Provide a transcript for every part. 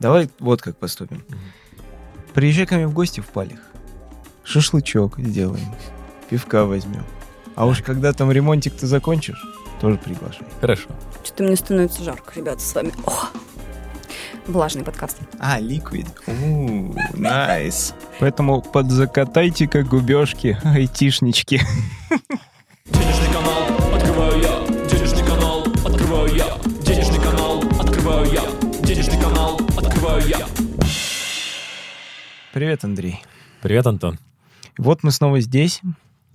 Давай вот как поступим. Приезжай ко мне в гости в Палих. Шашлычок сделаем. Пивка возьмем. А уж когда там ремонтик ты закончишь, тоже приглашай. Хорошо. Что-то мне становится жарко, ребята, с вами. О! Влажный подкаст. А, ликвид. Nice. Поэтому подзакатайте-ка губежки, айтишнички. Привет, Андрей. Привет, Антон. Вот мы снова здесь.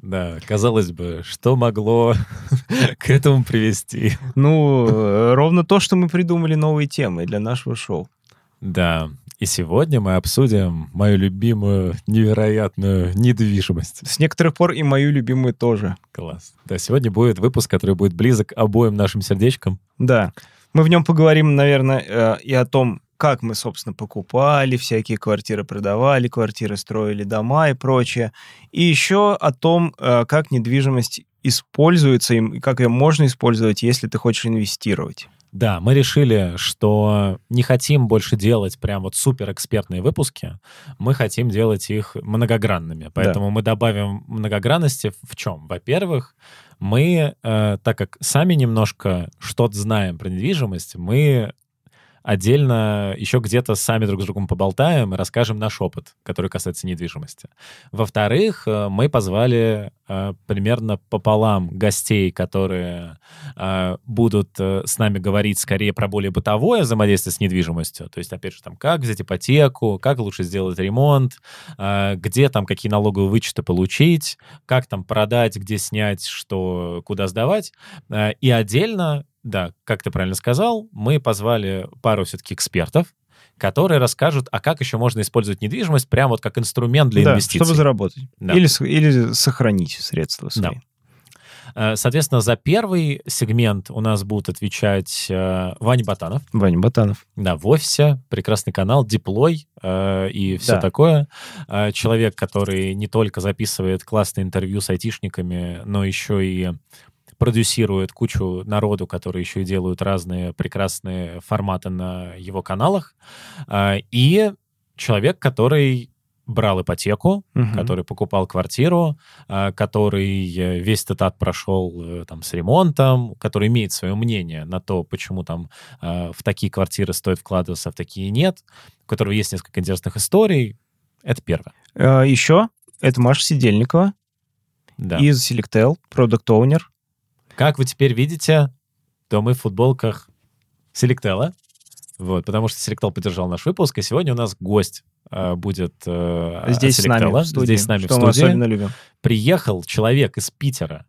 Да, казалось бы, что могло к этому привести? Ну, э, ровно то, что мы придумали новые темы для нашего шоу. Да, и сегодня мы обсудим мою любимую, невероятную недвижимость. С некоторых пор и мою любимую тоже. Класс. Да, сегодня будет выпуск, который будет близок обоим нашим сердечкам. Да. Мы в нем поговорим, наверное, э, и о том, как мы, собственно, покупали всякие квартиры, продавали квартиры, строили дома и прочее. И еще о том, э, как недвижимость используется и как ее можно использовать, если ты хочешь инвестировать. Да, мы решили, что не хотим больше делать прям вот суперэкспертные выпуски, мы хотим делать их многогранными. Поэтому мы добавим многогранности в чем? Во-первых, мы, э, так как сами немножко что-то знаем про недвижимость, мы отдельно еще где-то сами друг с другом поболтаем и расскажем наш опыт, который касается недвижимости. Во-вторых, э, мы позвали э, примерно пополам гостей, которые э, будут с нами говорить скорее про более бытовое взаимодействие с недвижимостью. То есть, опять же, там, как взять ипотеку, как лучше сделать ремонт, где там какие налоговые вычеты получить, как там продать, где снять, что, куда сдавать. И отдельно да, как ты правильно сказал, мы позвали пару все-таки экспертов, которые расскажут, а как еще можно использовать недвижимость прямо вот как инструмент для да, инвестиций. чтобы заработать. Да. Или, или сохранить средства свои. Да. Э, Соответственно, за первый сегмент у нас будут отвечать э, Ваня Батанов, Ваня Батанов. да, в офисе, прекрасный канал, диплой э, и все Да. такое. Человек, который не только записывает классные интервью с айтишниками, но еще и продюсирует кучу народу, которые еще и делают разные прекрасные форматы на его каналах. Э, и человек, который брал ипотеку, Мгм. который покупал квартиру, а, который э, весь этот ад прошел э, там с ремонтом, который имеет свое мнение на то, почему там э, в такие квартиры стоит вкладываться, а в такие нет, у которого есть несколько интересных историй. Это первое. Еще это Маша Сидельникова Да. из Selectel, продукт оунер Как вы теперь видите, то мы в футболках Селектела. Вот, потому что Селектел поддержал наш выпуск, и сегодня у нас гость э, будет э, Здесь с нами студии, Здесь с нами что в мы студии. особенно любим. приехал человек из Питера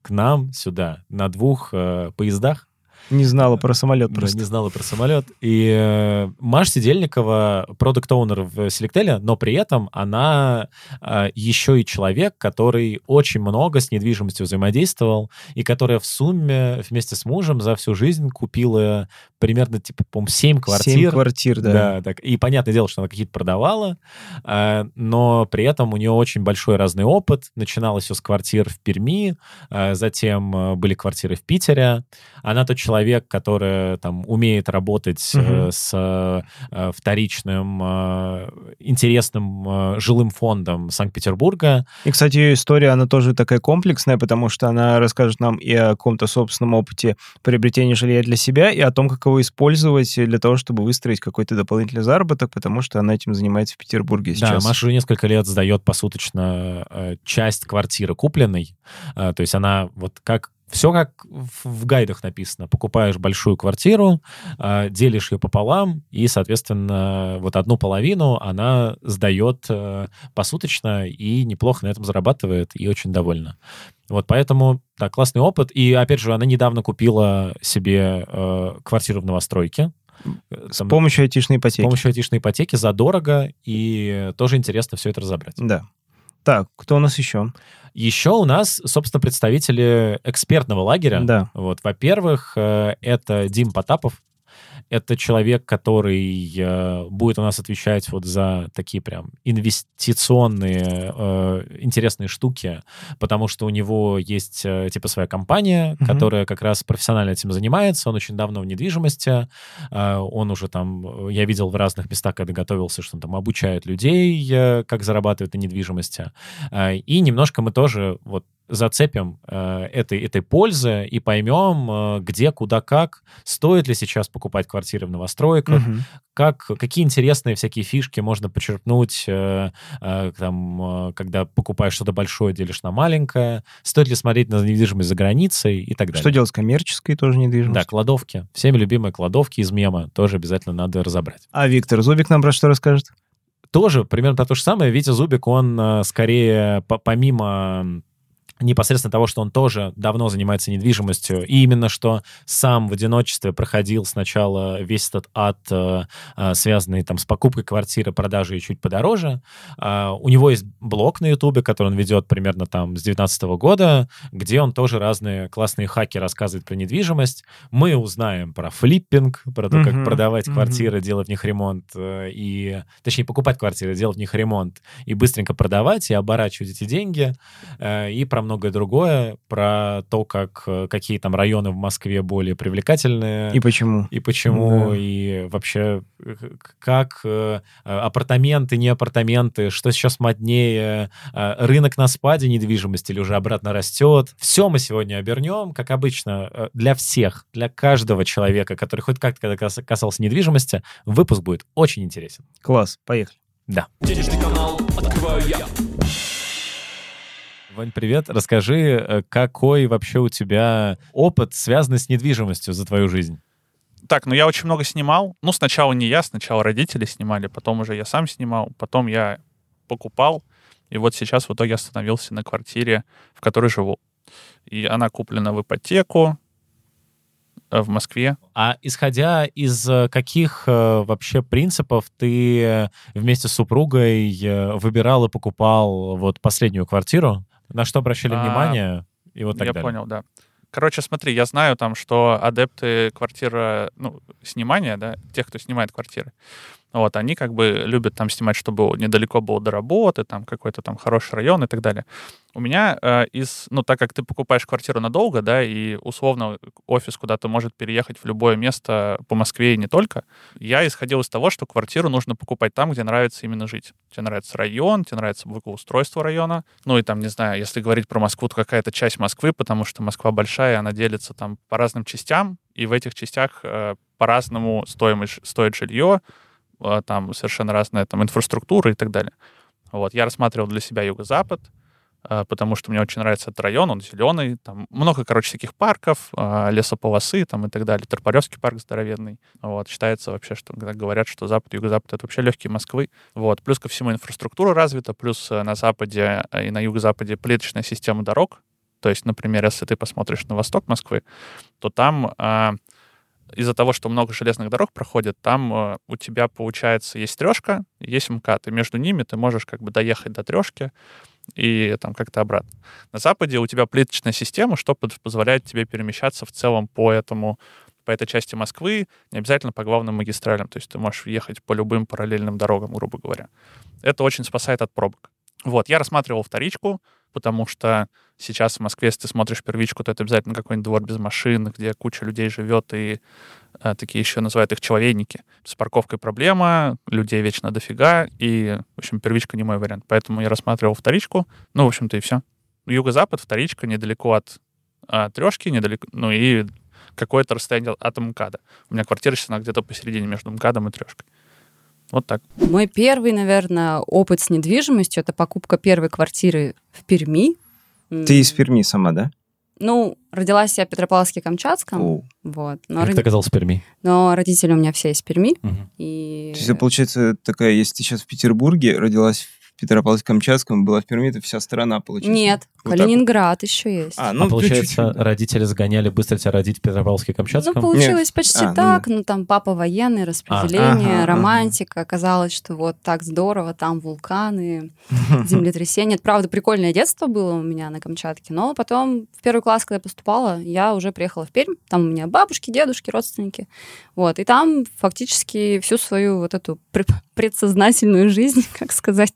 к нам сюда на двух э, поездах. Не знала про самолет просто. не знала про самолет. И э, Маша Сидельникова продукт оунер в Selectel, но при этом она э, еще и человек, который очень много с недвижимостью взаимодействовал, и которая в сумме вместе с мужем за всю жизнь купила примерно, типа, по-моему, 7 квартир. Семь квартир, да. Да, так. И понятное дело, что она какие-то продавала, э, но при этом у нее очень большой разный опыт. Начиналось все с квартир в Перми, затем были квартиры в Питере. Она тот человек, который там умеет работать Мгм. с э, вторичным э, интересным э, жилым фондом Санкт-Петербурга. И, кстати, ее история, она тоже такая комплексная, потому что она расскажет нам и о каком-то собственном опыте приобретения жилья для себя, и о том, как его использовать для того, чтобы выстроить какой-то дополнительный заработок, потому что она этим занимается в Петербурге сейчас. Да, Маша уже несколько лет сдает посуточно часть квартиры купленной. То есть она вот как все как в, гайдах написано. Покупаешь большую квартиру, э, делишь ее пополам, и, соответственно, вот одну половину она сдает э, посуточно и неплохо на этом зарабатывает, и очень довольна. Вот поэтому, да, классный опыт. И, опять же, она недавно купила себе э, квартиру в новостройке. С там- помощью айтишной с ипотеки. помощью айтишной ипотеки задорого, и тоже интересно все это разобрать. Да. Так, кто у нас еще? Еще у нас, собственно, представители экспертного лагеря. Да. Вот, во-первых, э, это Дим Потапов. Это человек, который э, будет у нас отвечать вот за такие прям инвестиционные э, интересные штуки, потому что у него есть э, типа своя компания, Мгм. которая как раз профессионально этим занимается. Он очень давно в недвижимости. Э, он уже там, э, я видел в разных местах, когда готовился, что он там обучает людей, э, как зарабатывать на недвижимости. Э, и немножко мы тоже вот зацепим э, этой, этой пользы и поймем, э, где, куда, как, стоит ли сейчас покупать квартиры в новостройках, Мгм. как, какие интересные всякие фишки можно почерпнуть, э, э, там, э, когда покупаешь что-то большое, делишь на маленькое, стоит ли смотреть на недвижимость за границей и так далее. Что делать с коммерческой тоже Да, недвижимостью? кладовки. Всеми любимые кладовки из мема тоже обязательно надо разобрать. А Виктор Зубик нам про что расскажет? Тоже примерно про то же самое. Витя Зубик, он скорее по- помимо непосредственно того, что он тоже давно занимается недвижимостью, и именно что сам в одиночестве проходил сначала весь этот ад, э, э, связанный там с покупкой квартиры, продажей чуть подороже. А, У него есть блог на Ютубе, который он ведет примерно там с 2019 года, где он тоже разные классные хаки рассказывает про недвижимость. Мы узнаем про флиппинг, про то, как Мгм, продавать мгм. квартиры, делать в них ремонт, э, и, точнее, покупать квартиры, делать в них ремонт, и быстренько продавать, и оборачивать эти деньги, и про многое другое, про то, как, э, какие там районы в Москве более привлекательные, И почему? и почему, Да. и вообще э, как э, апартаменты, не апартаменты, что сейчас моднее, рынок на спаде недвижимости или уже обратно растет. Все мы сегодня обернем, как обычно, для всех, для каждого человека, который хоть как-то когда кас- касался недвижимости, выпуск будет очень интересен. Класс, поехали. Денежный канал открываю я. Вань, привет. Расскажи, э, какой вообще у тебя опыт, связанный с недвижимостью за твою жизнь? Так, ну я очень много снимал. Ну, сначала не я, сначала родители снимали, потом уже я сам снимал, потом я покупал. И вот сейчас в итоге остановился на квартире, в которой живу. И она куплена в ипотеку э, в Москве. А исходя из э, каких вообще принципов ты вместе с супругой выбирал и покупал вот последнюю квартиру? На что обращали А, внимание? И вот так я далее. понял, да. Короче, смотри, я знаю там, что адепты квартира, ну, снимания, да, тех, кто снимает квартиры, вот, они как бы любят там снимать, чтобы недалеко было до работы, там какой-то там хороший район и так далее. У меня э, из, ну, так как ты покупаешь квартиру надолго, да, и условно офис куда-то может переехать в любое место по Москве и не только, я исходил из того, что квартиру нужно покупать там, где нравится именно жить. Тебе нравится район, тебе нравится благоустройство района, ну и там, не знаю, если говорить про Москву, то какая-то часть Москвы, потому что Москва большая, она делится там по разным частям, и в этих частях э, по-разному стоимость, стоит жилье, там совершенно разная там инфраструктура и так далее. Вот, я рассматривал для себя юго-запад, э, потому что мне очень нравится этот район, он зеленый, там много, короче, всяких парков, э, лесополосы там и так далее. Торпаревский парк здоровенный. Вот, считается вообще, что когда говорят, что запад, юго-запад — это вообще легкие Москвы. Вот, плюс ко всему инфраструктура развита, плюс э, на западе э, и на юго-западе плиточная система дорог. То есть, например, если ты посмотришь на восток Москвы, то там а, из-за того, что много железных дорог проходит, там э, у тебя, получается, есть трешка, есть МКАД, и между ними ты можешь как бы доехать до трешки и там как-то обратно. На Западе у тебя плиточная система, что позволяет тебе перемещаться в целом по этому по этой части Москвы, не обязательно по главным магистралям, то есть ты можешь ехать по любым параллельным дорогам, грубо говоря. Это очень спасает от пробок. Вот, я рассматривал вторичку, потому что сейчас в Москве, если ты смотришь первичку, то это обязательно какой-нибудь двор без машин, где куча людей живет, и э, такие еще называют их человейники. С парковкой проблема, людей вечно дофига, и, в общем, первичка не мой вариант. Поэтому я рассматривал вторичку, ну, в общем-то, и все. Юго-запад, вторичка, недалеко от а, трешки, недалеко, ну, и какое-то расстояние от МКАДа. У меня квартира сейчас, где-то посередине между МКАДом и трешкой. Вот так. Мой первый, наверное, опыт с недвижимостью это покупка первой квартиры в Перми. Ты из Перми сама, да? Ну, родилась я в Петропавловске-Камчатском. О. Вот. Но, Как род- ты оказался в Перми? но родители у меня все из Перми. Мгм. И... То есть это получается такая, если ты сейчас в Петербурге, родилась в Петропавловске-Камчатском, была в Перми, это вся страна получается. Нет, Вот так вот. Калининград еще есть. А, а ну, получается, чуть-чуть, родители сгоняли быстро тебя родить в Петропавловске-Камчатском? Ну, получилось почти А, ну так. Ну, там папа военный, распределение, Ага, ага. романтика. Оказалось, что вот так здорово, там вулканы, землетрясения. Это, правда, прикольное детство было у меня на Камчатке. Но потом, в первый класс, когда я поступала, я уже приехала в Пермь. Там у меня бабушки, дедушки, родственники. Вот. И там фактически всю свою вот эту пр- предсознательную жизнь, как сказать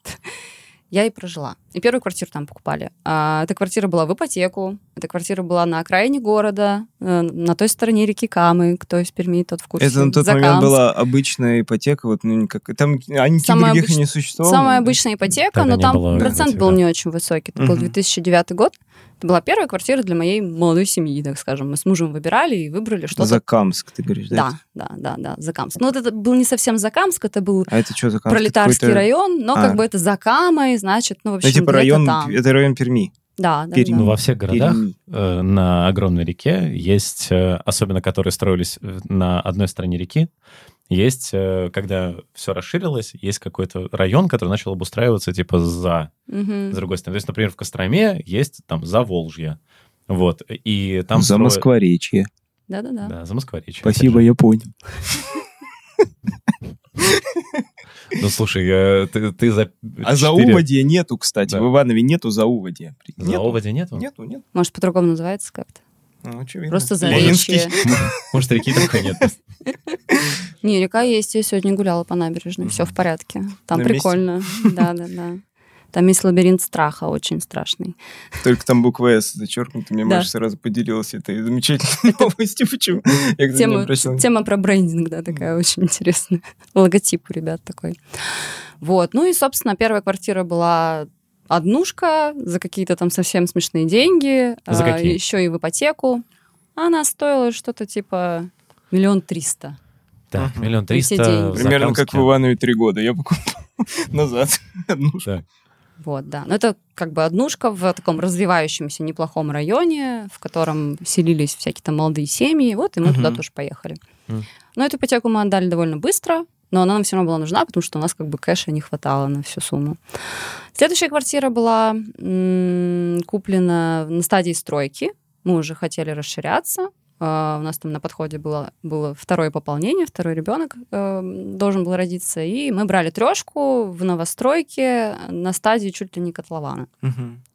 я и прожила. И первую квартиру там покупали. А, эта квартира была в ипотеку. Эта квартира была на окраине города, э, на той стороне реки Камы. Кто из Перми, тот в курсе. Это на тот Закамск. момент была обычная ипотека, вот, ну, никак... Там никаких Самая других и обыч- не существовало. Самая да? обычная ипотека, Тогда но там было процент ипотек, был да. не очень высокий. Это был Мгм. 2009 год. Это была первая квартира для моей молодой семьи, так скажем. Мы с мужем выбирали и выбрали что-то. Закамск, ты говоришь, да? Да, да, да, да, Закамск. Ну, вот это был не совсем Закамск, это был А это что, Закамск? пролетарский район, но А. как бы это за Камой, значит, ну, в Ну, общем, типа район, там. это район Перми. Да, да, Пермь. да. Ну, во всех городах Перми. э, на огромной реке есть, э, особенно которые строились э, на одной стороне реки, есть, э, когда все расширилось, есть какой-то район, который начал обустраиваться типа за, Мгм. с другой стороны. То есть, например, в Костроме есть там за Волжье. Вот. И там За строят- Москворечье. Да-да-да. Да, за Москворечье. Спасибо, я понял. Ну, слушай, ты, ты за А за четыре- Уводья нету, кстати. Да. В Иванове нету за Уводья. За Нету. Оводе нету? Нету, нет. Может, по-другому называется как-то? Ну, очевидно. Просто заречье. Может, реки такой нет. Не, река есть, я сегодня гуляла по набережной, все в порядке. Там прикольно. Да, да, да. Там есть лабиринт страха, очень страшный. Только там буква «С» зачеркнута. Мне Да. Маша сразу поделилась этой замечательной новостью. Почему? Я, кстати, не Тема, тема про брендинг, да, такая очень интересная. Логотип у ребят такой. Вот. Ну и, собственно, первая квартира была однушка за какие-то там совсем смешные деньги. За а, какие? Еще и в ипотеку. Она стоила что-то типа миллион триста. Так, миллион триста. Примерно как в. Иванове три года. Я покупал назад одну. Вот, да. Но это как бы однушка в таком развивающемся неплохом районе, в котором селились всякие там молодые семьи. Вот, и мы Мгм. туда тоже поехали. Мгм. Но эту ипотеку мы отдали довольно быстро, но она нам все равно была нужна, потому что у нас как бы кэша не хватало на всю сумму. Следующая квартира была м, куплена на стадии стройки. Мы уже хотели расширяться. А, У нас там на подходе было, было второе пополнение, второй ребенок э, должен был родиться. И мы брали трешку в новостройке на стадии чуть ли не котлована.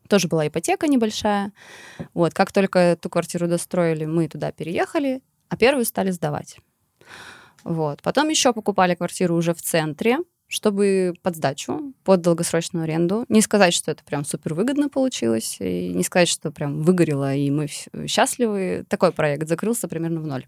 Тоже была ипотека небольшая. Вот, как только эту квартиру достроили, мы туда переехали, а первую стали сдавать. Вот. Потом еще покупали квартиру уже в центре, чтобы под сдачу, под долгосрочную аренду. Не сказать, что это прям супер выгодно получилось, и не сказать, что прям выгорело, и мы счастливы. Такой проект закрылся примерно в ноль.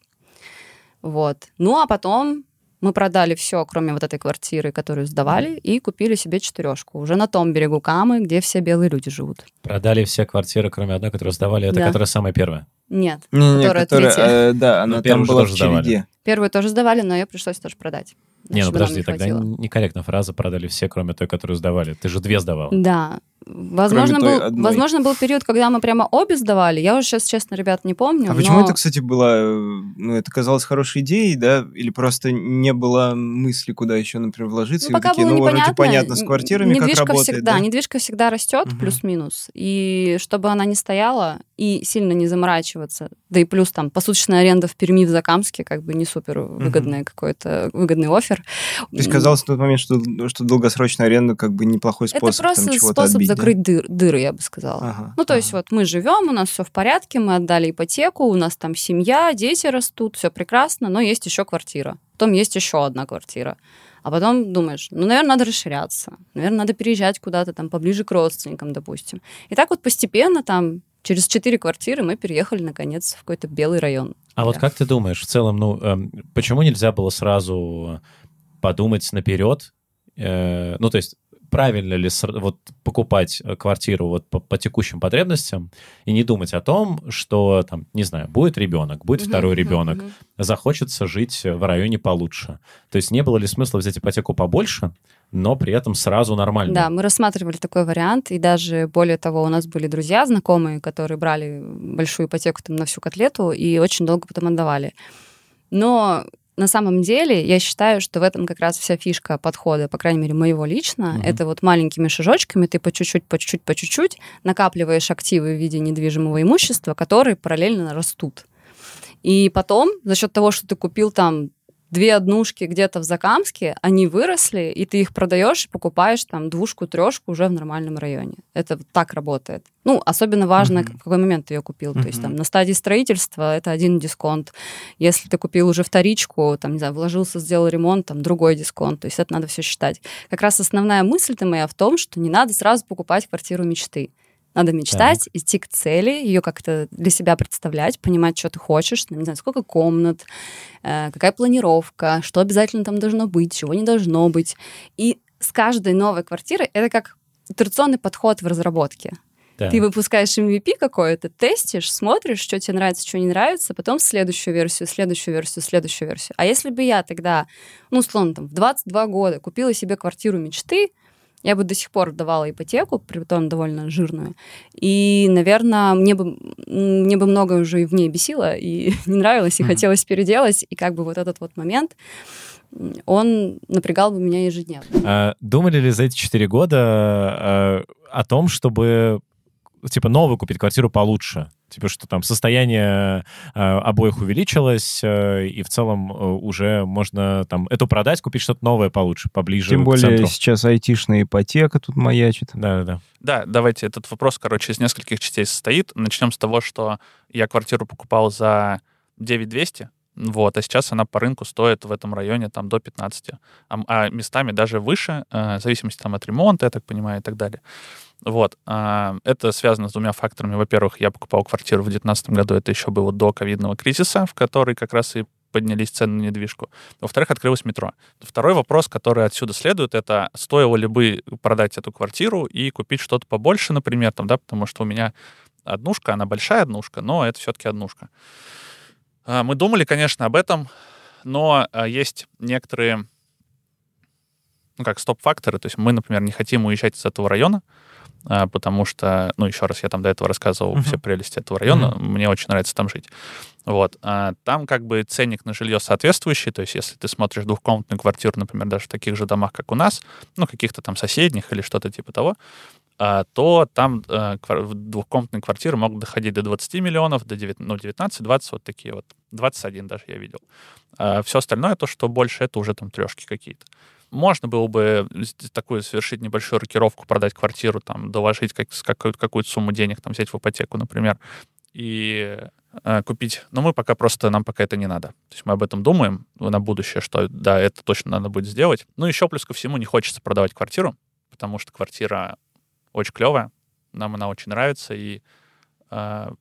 Вот. Ну, а потом мы продали все, кроме вот этой квартиры, которую сдавали, и купили себе четырешку. Уже на том берегу Камы, где все белые люди живут. Продали все квартиры, кроме одной, которую сдавали. Это Да. которая самая первая. Нет, Не-не, Которая которая, третья. э, да, она Ну, первую там была в тоже сдавали. череде. первую тоже сдавали, но ее пришлось тоже продать. Не, ну подожди, тогда хватило. некорректная фраза «продали все, кроме той, которую сдавали». Ты же две сдавала. Да. Возможно той был, возможно, был период, когда мы прямо обе сдавали. Я уже сейчас, честно, ребят, не помню. А почему но- это, кстати, было, э, ну, это казалось хорошей идеей, да? Или просто не было мысли, куда еще, например, вложиться? Ну, пока такие, было ну, вроде непонятно. понятно с квартирами, как недвижка работает, всегда, да? недвижка всегда растет, Мгм. плюс-минус. И чтобы она не стояла и сильно не заморачиваться, да и плюс там посуточная аренда в Перми, в Закамске, как бы не супер выгодный какой-то выгодный офер. То есть казалось в тот момент, что, что долгосрочная аренда как бы неплохой способ Это просто там, чего-то способ отбить, да? закрыть дыр- дыры, я бы сказала. Ага, Ну, то есть ага. вот мы живем, у нас все в порядке, мы отдали ипотеку, у нас там семья, дети растут, все прекрасно, но есть еще квартира. Потом есть еще одна квартира. А потом думаешь, ну, наверное, надо расширяться. Наверное, надо переезжать куда-то там поближе к родственникам, допустим. И так вот постепенно там через четыре квартиры мы переехали, наконец, в какой-то белый район. А вот Да. как ты думаешь, в целом, ну, эм, почему нельзя было сразу подумать наперед? Э, ну, то есть, правильно ли вот покупать э, квартиру вот по, по текущим потребностям и не думать о том, что там, не знаю, будет ребенок, будет Мгм, второй ребенок, мгм. захочется жить в районе получше. То есть не было ли смысла взять ипотеку побольше, но при этом сразу нормально? Да, мы рассматривали такой вариант, и даже более того, у нас были друзья, знакомые, которые брали большую ипотеку там на всю котлету и очень долго потом отдавали. Но на самом деле я считаю, что в этом как раз вся фишка подхода, по крайней мере, моего лично. Мгм. Это вот маленькими шажочками ты по чуть-чуть, по чуть-чуть, по чуть-чуть накапливаешь активы в виде недвижимого имущества, которые параллельно растут. И потом, за счет того, что ты купил там две однушки где-то в Закамске, они выросли, и ты их продаешь и покупаешь там двушку, трешку уже в нормальном районе. Это так работает. Ну, особенно важно, Мгм. в какой момент ты ее купил. То есть там на стадии строительства это один дисконт. Если ты купил уже вторичку, там, не знаю, вложился, сделал ремонт, там другой дисконт. То есть это надо все считать. Как раз основная мысль-то моя в том, что не надо сразу покупать квартиру мечты. Надо мечтать, идти к цели, ее как-то для себя представлять, понимать, что ты хочешь, там, не знаю, сколько комнат, э, какая планировка, что обязательно там должно быть, чего не должно быть. И с каждой новой квартирой это как итерационный подход в разработке. Да. Ты выпускаешь MVP какое-то, тестишь, смотришь, что тебе нравится, что не нравится, потом следующую версию, следующую версию, следующую версию. А если бы я тогда, ну, условно, там, в 22 года купила себе квартиру мечты, я бы до сих пор давала ипотеку, притом довольно жирную. И, наверное, мне бы, мне бы многое уже и в ней бесило, и не нравилось, и Мгм. хотелось переделать. И как бы вот этот вот момент, он напрягал бы меня ежедневно. А, Думали ли за эти четыре года а, о том, чтобы типа новую купить квартиру получше? Типа, что там состояние а, обоих увеличилось, а, и в целом а, уже можно там эту продать, купить что-то новое получше, поближе Тем к более центру. сейчас айтишная ипотека тут маячит. Да-да-да. Да, давайте этот вопрос, короче, из нескольких частей состоит. Начнем с того, что я квартиру покупал за 9200, вот, а сейчас она по рынку стоит в этом районе там до 15, а, а местами даже выше, э, в зависимости там от ремонта, я так понимаю, и так далее. Вот, а, это связано с двумя факторами. Во-первых, я покупал квартиру в 2019 году, это еще было до ковидного кризиса, в который как раз и поднялись цены на недвижку. Во-вторых, открылось метро. Второй вопрос, который отсюда следует, это стоило ли бы продать эту квартиру и купить что-то побольше, например, там, да, потому что у меня однушка, она большая однушка, но это все-таки однушка. А, Мы думали, конечно, об этом, но а, есть некоторые, ну, как стоп-факторы. То есть мы, например, не хотим уезжать из этого района, потому что, ну, еще раз, я там до этого рассказывал Мгм. все прелести этого района, мне очень нравится там жить. Вот. а Там как бы ценник на жилье соответствующий, то есть если ты смотришь двухкомнатную квартиру, например, даже в таких же домах, как у нас, ну, каких-то там соседних или что-то типа того, а, то там а, в- двухкомнатные квартиры могут доходить до 20 миллионов, до 9, ну, 19-20, вот такие вот. 21 даже я видел. все остальное, то, что больше, это уже там трешки какие-то. Можно было бы такую совершить небольшую рокировку, продать квартиру, там, доложить как, какую-то, какую-то сумму денег, там, взять в ипотеку, например, и э, купить. Но мы пока просто, нам пока это не надо. То есть мы об этом думаем на будущее, что да, это точно надо будет сделать. Ну, еще плюс ко всему не хочется продавать квартиру, потому что квартира очень клевая, нам она очень нравится, и э,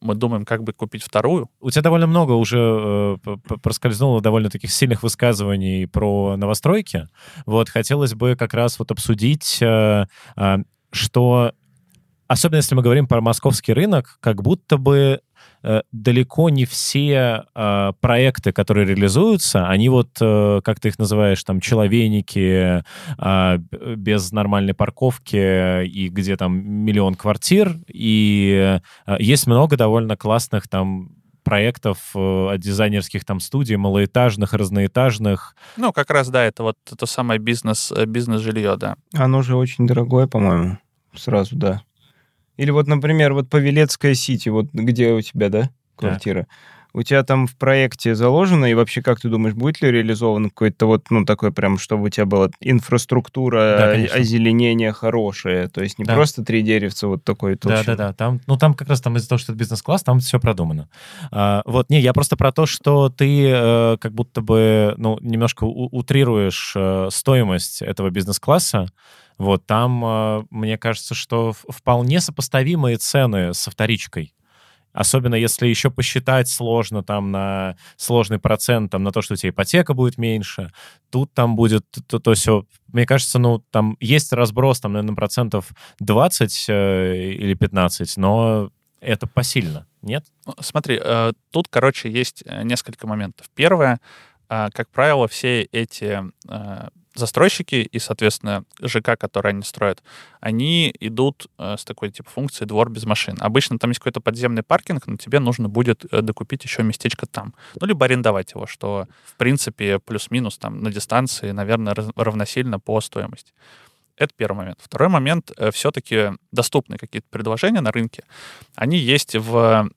мы думаем, как бы купить вторую. У тебя довольно много уже э, проскользнуло довольно таких сильных высказываний про новостройки. Вот хотелось бы как раз вот обсудить, э, э, что особенно если мы говорим про московский рынок, как будто бы далеко не все э, проекты, которые реализуются, они вот, э, как ты их называешь, там, человейники, э, б- без нормальной парковки и где там миллион квартир, и э, есть много довольно классных там проектов э, от дизайнерских там студий, малоэтажных, разноэтажных. Ну, как раз, да, это вот то самое бизнес, э, бизнес-жилье, да. Оно же очень дорогое, по-моему. Сразу, да. Или вот, например, вот Павелецкая Сити, вот где у тебя, да, квартира? У тебя там в проекте заложено, и вообще, как ты думаешь, будет ли реализовано какое-то вот, ну, такое прям, чтобы у тебя была инфраструктура, Да, конечно. озеленение хорошее, то есть не Да. просто три деревца вот такой толщины. Да-да-да, там, ну там как раз там из-за того, что это бизнес-класс, там все продумано. А, вот, не, я просто про то, что ты э, как будто бы, ну, немножко утрируешь э, стоимость этого бизнес-класса, вот, там, э, мне кажется, что вполне сопоставимые цены со вторичкой. Особенно если еще посчитать сложно там на сложный процент, там на то, что у тебя ипотека будет меньше, тут там будет то, то все. Мне кажется, ну там есть разброс там, наверное, процентов 20 э, или 15, но это посильно, нет? Ну, Смотри, э, тут, короче, есть э, несколько моментов. Первое, а, как правило, все эти а, застройщики и, соответственно, ЖК, которые они строят, они идут э, с такой типа функцией двор без машин. Обычно там есть какой-то подземный паркинг, но тебе нужно будет э, докупить еще местечко там. Ну, либо арендовать его, что, в принципе, плюс-минус там на дистанции, наверное, равносильно по стоимости. Это первый момент. Второй момент, э, все-таки доступные какие-то предложения на рынке, они есть в,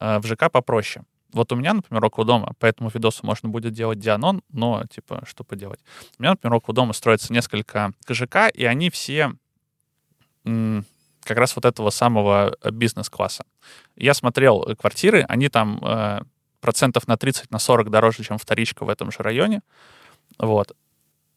в ЖК попроще. Вот у меня, например, около дома, по этому видосу можно будет делать дианон, но, типа, что поделать. У меня, например, около дома строится несколько ЖК, и они все как раз вот этого самого э, бизнес-класса. Я смотрел э, квартиры, они там э, процентов на 30, на 40 дороже, чем вторичка в этом же районе. Вот.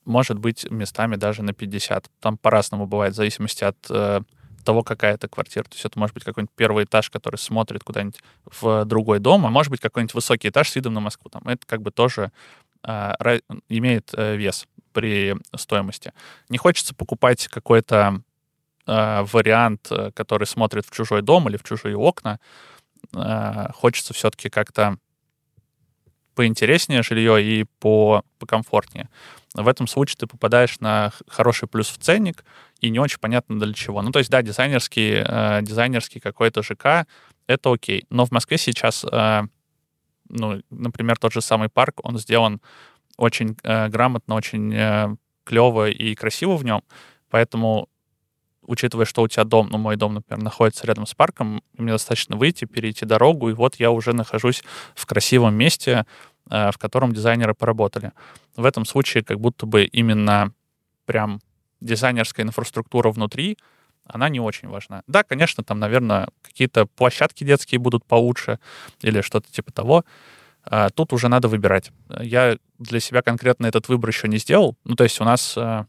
Может быть, местами даже на 50. Там по-разному бывает, в зависимости от э, того, какая это квартира. То есть это может быть какой-нибудь первый этаж, который смотрит куда-нибудь в другой дом, а может быть какой-нибудь высокий этаж с видом на Москву. Там это как бы тоже ра- имеет э, вес при стоимости. Не хочется покупать какой-то а, вариант, э, который смотрит в чужой дом или в чужие окна. А, Хочется все-таки как-то поинтереснее жилье и по, покомфортнее. В этом случае ты попадаешь на хороший плюс в ценник, и не очень понятно для чего. Ну, то есть, да, дизайнерский, э, дизайнерский какой-то ЖК — это окей. Но в Москве сейчас, э, ну, например, тот же самый парк, он сделан очень э, грамотно, очень э, клево и красиво в нем. Поэтому, учитывая, что у тебя дом, ну, мой дом, например, находится рядом с парком, мне достаточно выйти, перейти дорогу, и вот я уже нахожусь в красивом месте, э, в котором дизайнеры поработали. В этом случае как будто бы именно прям дизайнерская инфраструктура внутри, она не очень важна. Да, конечно, там, наверное, какие-то площадки детские будут получше или что-то типа того. А, Тут уже надо выбирать. Я для себя конкретно этот выбор еще не сделал. Ну, то есть у нас э,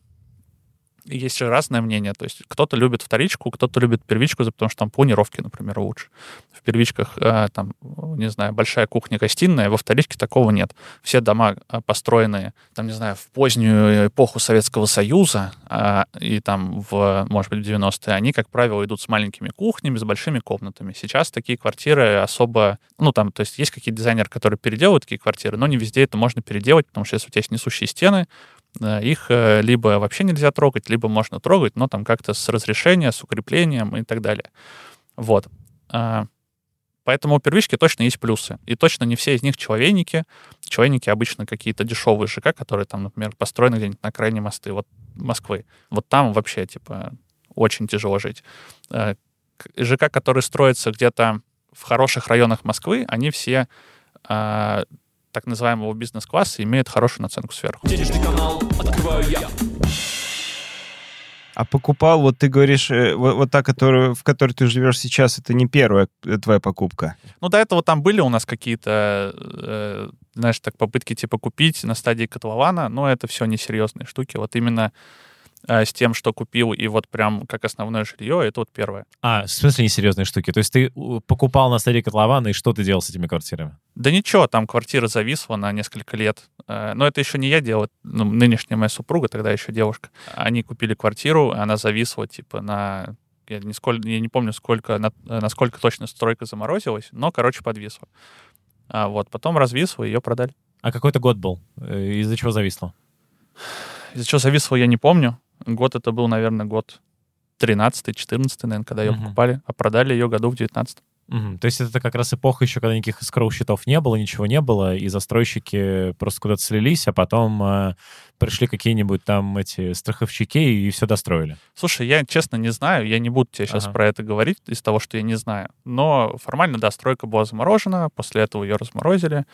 есть же разное мнение. То есть кто-то любит вторичку, кто-то любит первичку, потому что там планировки, например, лучше. В первичках э, там, не знаю, большая кухня-гостиная, во вторичке такого нет. Все дома э, построенные, там, не знаю, в позднюю эпоху Советского Союза а, и там в, может быть, в 90-е, они, как правило, идут с маленькими кухнями, с большими комнатами. Сейчас такие квартиры особо... Ну, там, то есть есть какие-то дизайнеры, которые переделывают такие квартиры, но не везде это можно переделать, потому что если у тебя есть несущие стены, э, их э, либо вообще нельзя трогать, либо можно трогать, но там как-то с разрешения, с укреплением и так далее. Вот. А, Поэтому у первички точно есть плюсы. И точно не все из них человейники. Человейники обычно какие-то дешевые ЖК, которые там, например, построены где-нибудь на крайней мосты вот, Москвы. Вот там вообще, типа, очень тяжело жить. Э, ЖК, которые строятся где-то в хороших районах Москвы, они все так называемого бизнес-класса имеют хорошую наценку сверху. Денежный канал открываю я. А покупал, вот ты говоришь, э, вот, вот та, которую, в которой ты живешь сейчас, это не первая э, твоя покупка. Ну, до этого там были у нас какие-то, э, знаешь, так попытки типа купить на стадии котлована, но это все несерьезные штуки. Вот именно э, с тем, что купил, и вот прям как основное жилье, это вот первое. А, в смысле несерьезные штуки? То есть ты покупал на стадии котлована, и что ты делал с этими квартирами? Да ничего, там квартира зависла на несколько лет. Э, Но это еще не я делал, ну, нынешняя моя супруга, тогда еще девушка. Они купили квартиру, она зависла типа на... Я не, сколь- я не помню, сколько, на- насколько точно стройка заморозилась, но, короче, подвисла. А вот, потом развисла, ее продали. А какой-то год был? Э, Из-за чего зависло? Из-за чего зависло, я не помню. Год это был, наверное, год 13-14, наверное, когда ее Мгм. покупали, а продали ее году в 19 Мгм. То есть это как раз эпоха еще, когда никаких скроу-счетов не было, ничего не было, и застройщики просто куда-то слились, а потом э, пришли какие-нибудь там эти страховщики и все достроили. Слушай, я честно не знаю, я не буду тебе сейчас Ага. про это говорить из того, что я не знаю. Но формально, да, стройка была заморожена, после этого ее разморозили,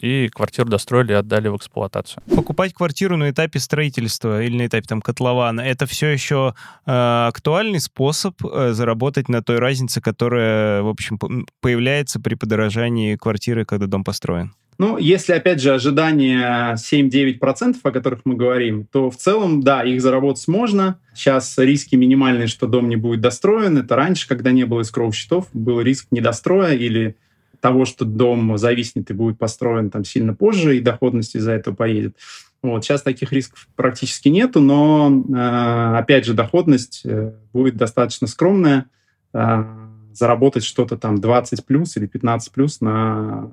и квартиру достроили и отдали в эксплуатацию. Покупать квартиру на этапе строительства или на этапе там котлована, это все еще э, актуальный способ э, заработать на той разнице, которая, в общем, появляется при подорожании квартиры, когда дом построен. Ну, если, опять же, ожидания 7-9%, о которых мы говорим, то в целом, да, их заработать можно. Сейчас риски минимальные, что дом не будет достроен. Это раньше, когда не было искровых счетов, был риск недостроя или того, что дом зависнет и будет построен там сильно позже, и доходность из-за этого поедет. Вот. Сейчас таких рисков практически нету, но, э, опять же, доходность э, будет достаточно скромная. Э, заработать что-то там 20 плюс или 15 плюс на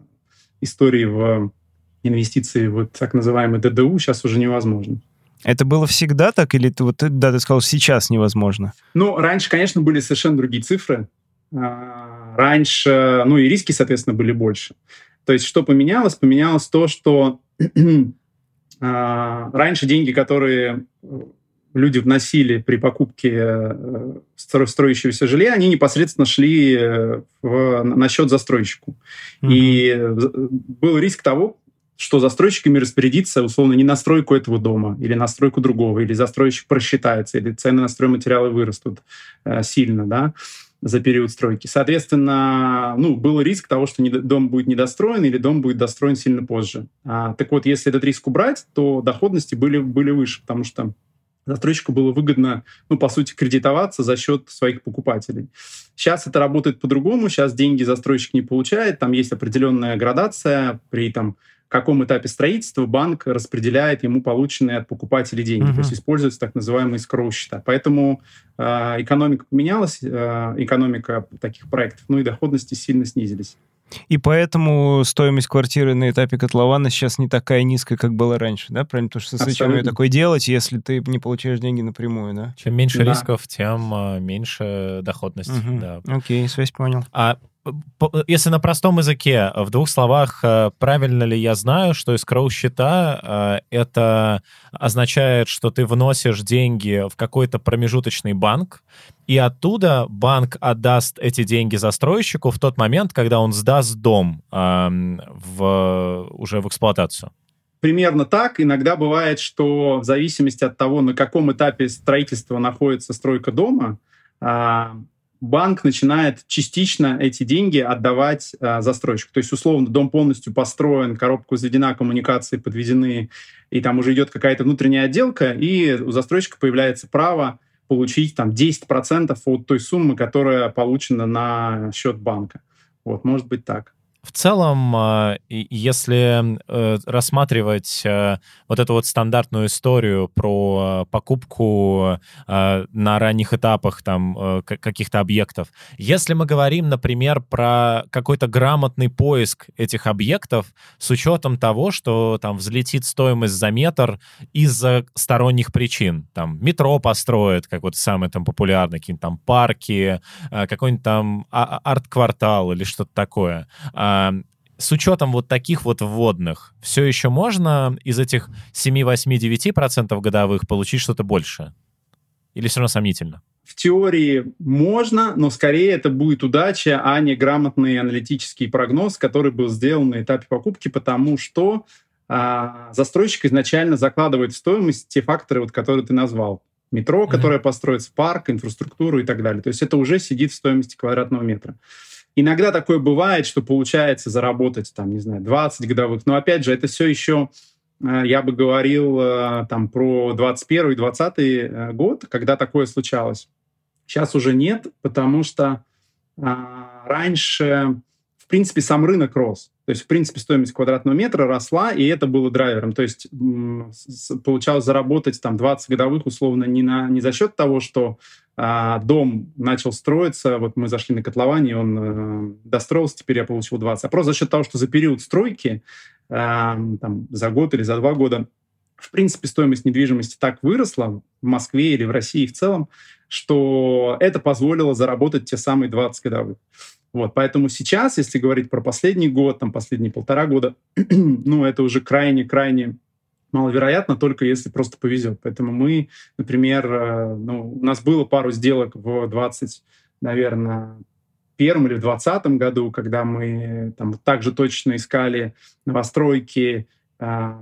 истории в инвестиции в так называемый ДДУ сейчас уже невозможно. Это было всегда так, или ты вот да, ты сказал, сейчас невозможно? Ну, раньше, конечно, были совершенно другие цифры. А, раньше, ну и риски, соответственно, были больше. То есть, что поменялось? Поменялось то, что а, раньше деньги, которые люди вносили при покупке э, строящегося жилья, они непосредственно шли э, в, на счет застройщику. Mm-hmm. И был риск того, что застройщиками распорядиться, условно, не на стройку этого дома, или на стройку другого, или застройщик просчитается, или цены на стройматериалы вырастут э, сильно, да, за период стройки. Соответственно, ну, был риск того, что дом будет недостроен или дом будет достроен сильно позже. А, так вот, если этот риск убрать, то доходности были, были выше, потому что застройщику было выгодно, ну, по сути, кредитоваться за счет своих покупателей. Сейчас это работает по-другому, сейчас деньги застройщик не получает, там есть определенная градация при там, каком этапе строительства банк распределяет ему полученные от покупателей деньги, uh-huh. то есть используются так называемые скроу счета. Поэтому э, экономика поменялась, э, экономика таких проектов, ну и доходности сильно снизились. И поэтому стоимость квартиры на этапе котлована сейчас не такая низкая, как была раньше, да? Правильно? Потому что зачем ее такое делать, если ты не получаешь деньги напрямую, да? Чем меньше да. рисков, тем uh, меньше доходность. Угу. Да. Окей, связь понял. А если на простом языке, в двух словах, э, правильно ли я знаю, что escrow счета э, это означает, что ты вносишь деньги в какой-то промежуточный банк, и оттуда банк отдаст эти деньги застройщику в тот момент, когда он сдаст дом в, уже в эксплуатацию? Примерно так. Иногда бывает, что в зависимости от того, на каком этапе строительства находится стройка дома, а, банк начинает частично эти деньги отдавать э, застройщику. То есть, условно, дом полностью построен, коробка возведена, коммуникации подведены, и там уже идет какая-то внутренняя отделка, и у застройщика появляется право получить там 10% от той суммы, которая получена на счет банка. Вот, может быть так. В целом, а, если э, рассматривать э, вот эту вот стандартную историю про покупку э, на ранних этапах там каких-то объектов, если мы говорим, например, про какой-то грамотный поиск этих объектов с учетом того, что там взлетит стоимость за метр из-за сторонних причин, там метро построят, как вот самый там популярный, какие-нибудь там парки, какой-нибудь там а, а, арт-квартал или что-то такое, а, с учетом вот таких вот вводных, все еще можно из этих 7, 8, 9% годовых получить что-то больше? Или все равно сомнительно? В теории можно, но скорее это будет удача, а не грамотный аналитический прогноз, который был сделан на этапе покупки, потому что а, застройщик изначально закладывает в стоимость те факторы, вот, которые ты назвал. Метро, mm-hmm. которое построится, парк, инфраструктуру и так далее. То есть это уже сидит в стоимости квадратного метра. Иногда такое бывает, что получается заработать, там, не знаю, 20 годовых. Но, опять же, это все еще, э, я бы говорил, э, там, про 21 и 20 э, год, когда такое случалось. Сейчас уже нет, потому что а, раньше, в принципе, сам рынок рос. То есть, в принципе, стоимость квадратного метра росла, и это было драйвером. То есть, получалось заработать там 20 годовых условно не, на, не за счет того, что а, дом начал строиться, вот мы зашли на котловане, он э, достроился, теперь я получил 20. А просто за счет того, что за период стройки, э, там, за год или за два года, в принципе, стоимость недвижимости так выросла в Москве или в России в целом, что это позволило заработать те самые 20 годовых. Вот, поэтому сейчас, если говорить про последний год, там, последние полтора года, ну, это уже крайне-крайне маловероятно, только если просто повезет. Поэтому мы, например, э, ну, у нас было пару сделок в 20, наверное, первом или в двадцатом году, когда мы там также точно искали новостройки, э,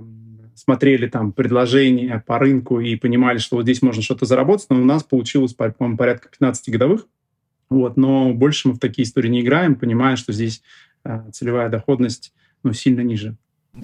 смотрели там предложения по рынку и понимали, что вот здесь можно что-то заработать, но у нас получилось, по-моему, порядка 15 годовых. Вот, но больше мы в такие истории не играем, понимая, что здесь э, целевая доходность ну, сильно ниже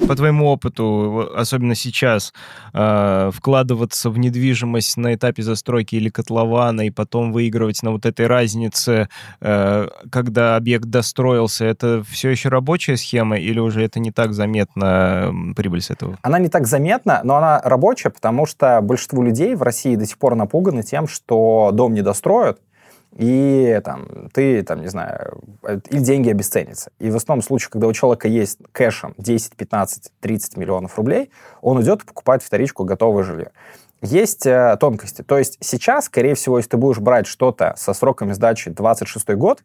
по твоему опыту, особенно сейчас, э, вкладываться в недвижимость на этапе застройки или котлована и потом выигрывать на вот этой разнице, э, когда объект достроился, это все еще рабочая схема или уже это не так заметно прибыль с этого? Она не так заметна, но она рабочая, потому что большинство людей в России до сих пор напуганы тем, что дом не достроят, и там, ты, там, не знаю, э, или деньги обесценятся. И в основном случае, когда у человека есть кэшем 10, 15, 30 миллионов рублей, он идет и покупает вторичку готовое жилье. Есть э, тонкости. То есть сейчас, скорее всего, если ты будешь брать что-то со сроками сдачи 26 год,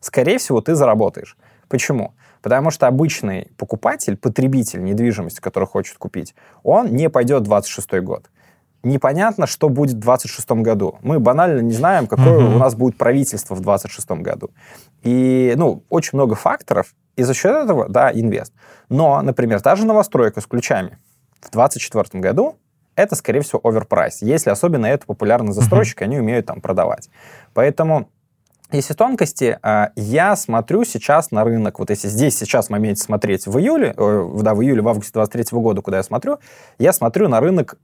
скорее всего, ты заработаешь. Почему? Потому что обычный покупатель, потребитель недвижимости, который хочет купить, он не пойдет в 26 год. Непонятно, что будет в 26 году. Мы банально не знаем, какое Мгм. у нас будет правительство в 26 году. И, ну, очень много факторов, и за счет этого, да, инвест. Но, например, та же новостройка с ключами в 24 году это, скорее всего, оверпрайс. Если особенно это популярные застройщики, они умеют там продавать. Поэтому если тонкости, а, я смотрю сейчас на рынок, вот если здесь сейчас в моменте смотреть в июле, э, да, в июле, в августе 23 года, куда я смотрю, я смотрю на рынок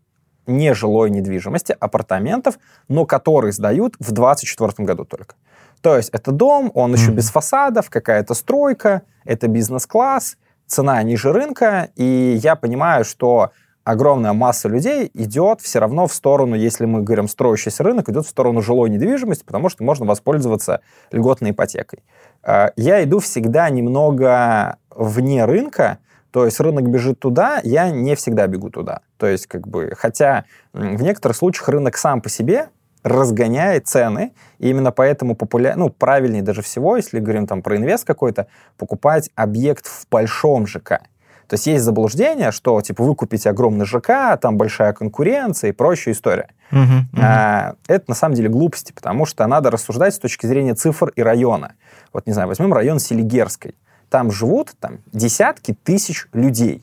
нежилой недвижимости, апартаментов, но которые сдают в 24 году только. То есть это дом, он еще Мгм. без фасадов, какая-то стройка, это бизнес-класс, цена ниже рынка, и я понимаю, что огромная масса людей идет все равно в сторону, если мы говорим строящийся рынок, идет в сторону жилой недвижимости, потому что можно воспользоваться льготной ипотекой. Э, Я иду всегда немного вне рынка, то есть рынок бежит туда, я не всегда бегу туда. То есть как бы, хотя в некоторых случаях рынок сам по себе разгоняет цены, и именно поэтому популя... ну, правильнее даже всего, если говорим там про инвест какой-то, покупать объект в большом ЖК. То есть есть заблуждение, что типа вы купите огромный ЖК, там большая конкуренция и прочая история. Мгм, мгм. А, Это на самом деле глупости, потому что надо рассуждать с точки зрения цифр и района. Вот, не знаю, возьмем район Селигерской. Там живут там, десятки тысяч людей.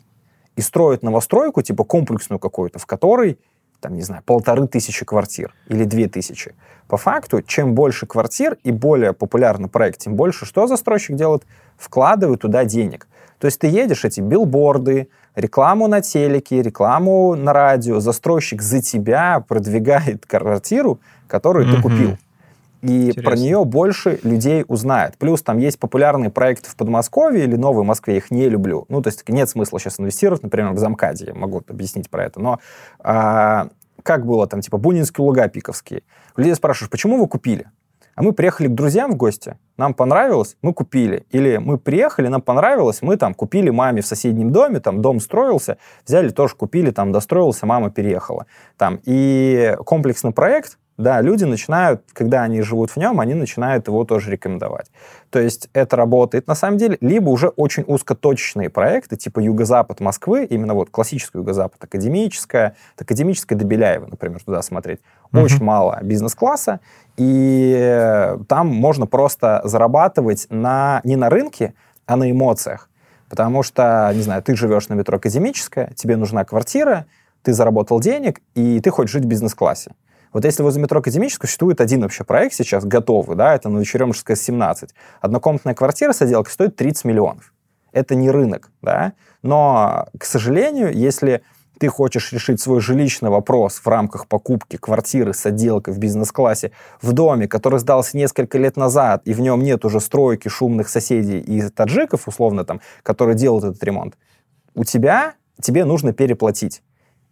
И строят новостройку, типа комплексную какую-то, в которой, там, не знаю, полторы тысячи квартир или две тысячи. По факту, чем больше квартир и более популярный проект, тем больше что застройщик делает? Вкладывает туда денег. То есть ты едешь, эти билборды, рекламу на телеке, рекламу на радио, застройщик за тебя продвигает квартиру, которую ты Мгм. купил. И Интересно. про нее больше людей узнает. Плюс там есть популярные проекты в Подмосковье или Новой Москве, их не люблю. Ну, то есть нет смысла сейчас инвестировать, например, в Замкаде, я могу объяснить про это. Но а, как было там, типа, Бунинские луга пиковские. У людей спрашиваешь, почему вы купили? А мы приехали к друзьям в гости, нам понравилось, мы купили. Или мы приехали, нам понравилось, мы там купили маме в соседнем доме, там дом строился, взяли, тоже купили, там достроился, мама переехала. Там. И комплексный проект, да, люди начинают, когда они живут в нем, они начинают его тоже рекомендовать. То есть это работает на самом деле, либо уже очень узкоточечные проекты, типа Юго-Запад Москвы, именно вот классический Юго-Запад, академическая, от академической до Беляева, например, туда смотреть. Мгм. Очень мало бизнес-класса, и э, там можно просто зарабатывать на, не на рынке, а на эмоциях. Потому что, не знаю, ты живешь на метро Академическая, тебе нужна квартира, ты заработал денег, и ты хочешь жить в бизнес-классе. Вот если возле метро Академического существует один вообще проект сейчас, готовый, да, это на Черемушская 17. Однокомнатная квартира с отделкой стоит 30 миллионов. Это не рынок, да, но, к сожалению, если ты хочешь решить свой жилищный вопрос в рамках покупки квартиры с отделкой в бизнес-классе в доме, который сдался несколько лет назад, и в нем нет уже стройки шумных соседей и таджиков, условно, там, которые делают этот ремонт, у тебя, тебе нужно переплатить.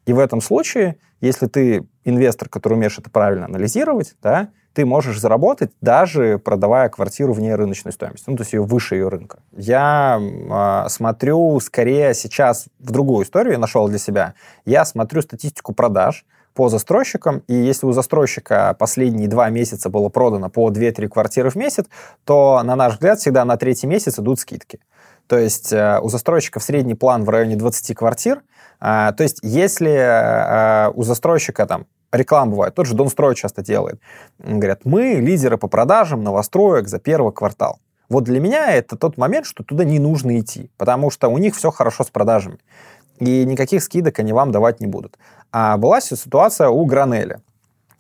И в этом случае, если ты инвестор, который умеешь это правильно анализировать, да, ты можешь заработать, даже продавая квартиру вне рыночной стоимости, ну, то есть ее выше ее рынка. Я э, смотрю скорее сейчас в другую историю, я нашел для себя. Я смотрю статистику продаж по застройщикам, и если у застройщика последние два месяца было продано по 2-3 квартиры в месяц, то, на наш взгляд, всегда на третий месяц идут скидки. То есть э, у застройщиков средний план в районе 20 квартир. А, то есть если э, у застройщика там реклама бывает, тот же Донстрой часто делает, говорят, мы лидеры по продажам новостроек за первый квартал. Вот для меня это тот момент, что туда не нужно идти, потому что у них все хорошо с продажами. И никаких скидок они вам давать не будут. А была ситуация у Гранеля.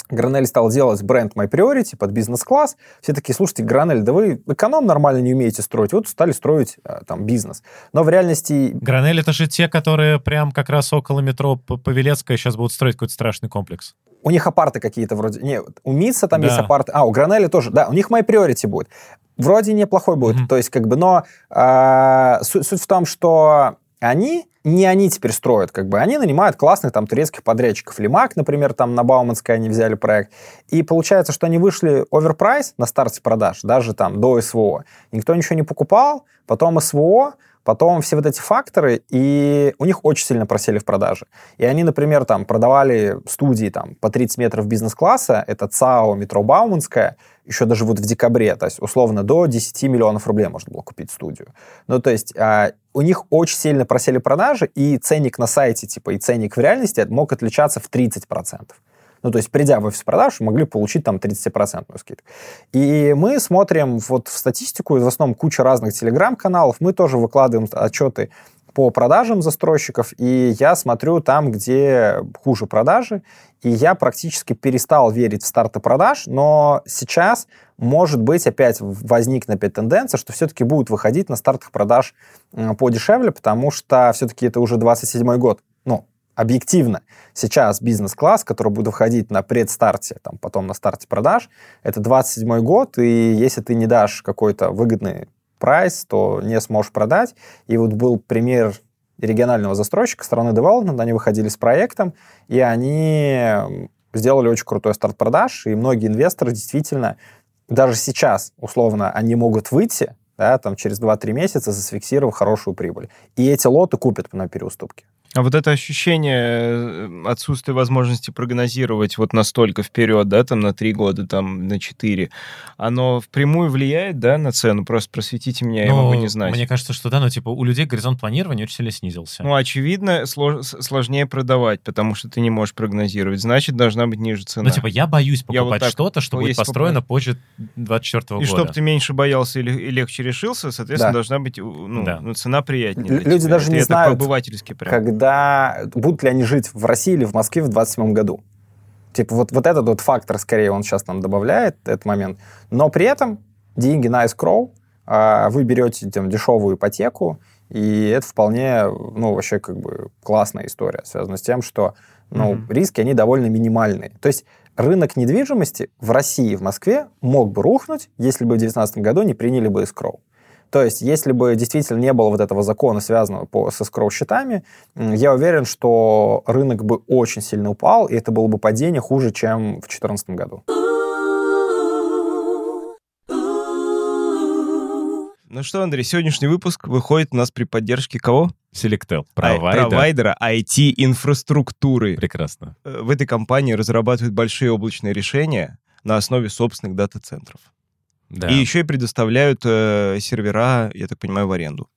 Гранель стал делать бренд My Priority под бизнес-класс. Все такие, слушайте, Гранель, да вы эконом нормально не умеете строить. Вот стали строить э, там бизнес. Но в реальности... Гранель — это же те, которые прям как раз около метро Павелецкая сейчас будут строить какой-то страшный комплекс. У них апарты какие-то вроде... Не, у Митса там Да. есть апарты. А, у Гранеля тоже. Да, у них My Priority будет. Вроде неплохой будет. Мгм. То есть как бы... Но э, суть, суть в том, что они, не они теперь строят, как бы, они нанимают классных там турецких подрядчиков. Лимак, например, там на Бауманской они взяли проект. И получается, что они вышли overprice на старте продаж, даже там до СВО. Никто ничего не покупал, потом СВО, Потом все вот эти факторы, и у них очень сильно просели в продаже. И они, например, там продавали студии там по 30 метров бизнес-класса, это ЦАО, метро Бауманская, еще даже вот в декабре, то есть условно до 10 миллионов рублей можно было купить студию. Ну, то есть а, у них очень сильно просели продажи, и ценник на сайте, типа, и ценник в реальности мог отличаться в 30%. Ну, то есть, придя в офис продаж, могли получить там 30% скидку. И мы смотрим вот в статистику, в основном куча разных телеграм-каналов, мы тоже выкладываем отчеты по продажам застройщиков, и я смотрю там, где хуже продажи, и я практически перестал верить в старты продаж, но сейчас, может быть, опять возникнет опять тенденция, что все-таки будут выходить на стартах продаж подешевле, потому что все-таки это уже 27 год. Ну, объективно сейчас бизнес-класс, который будет выходить на предстарте, там, потом на старте продаж, это 27 год, и если ты не дашь какой-то выгодный прайс, то не сможешь продать. И вот был пример регионального застройщика страны Development, они выходили с проектом, и они сделали очень крутой старт продаж, и многие инвесторы действительно, даже сейчас, условно, они могут выйти, да, там через 2-3 месяца, зафиксировав хорошую прибыль. И эти лоты купят на переуступке. А вот это ощущение э, отсутствия возможности прогнозировать вот настолько вперед, да, там на три года, там на четыре, оно впрямую влияет, да, на цену? Просто просветите меня, я могу не знать. Мне кажется, что да, ну типа у людей горизонт планирования очень сильно снизился. Ну, очевидно, слож, сложнее продавать, потому что ты не можешь прогнозировать. Значит, должна быть ниже цена. Ну, типа, я боюсь покупать вот что-то, что ну, будет построено позже 24 -го и года. И чтобы ты меньше боялся и легче решился, соответственно, да. должна быть ну, да. ну, цена приятнее. Люди даже это, не это знают, когда когда будут ли они жить в России или в Москве в 27 году. Типа вот, вот этот вот фактор, скорее, он сейчас нам добавляет, этот момент. Но при этом деньги на escrow, а вы берете там, дешевую ипотеку, и это вполне, ну, вообще как бы классная история, связанная с тем, что, ну, mm-hmm. риски, они довольно минимальные. То есть рынок недвижимости в России, в Москве мог бы рухнуть, если бы в 2019 году не приняли бы escrow. То есть, если бы действительно не было вот этого закона, связанного по, со скроу-счетами, я уверен, что рынок бы очень сильно упал, и это было бы падение хуже, чем в 2014 году. Ну что, Андрей, сегодняшний выпуск выходит у нас при поддержке кого? Selectel, провайдер. провайдера IT-инфраструктуры. Прекрасно. Э, в этой компании разрабатывают большие облачные решения на основе собственных дата-центров. Да. И еще и предоставляют э, сервера, я так понимаю, в аренду.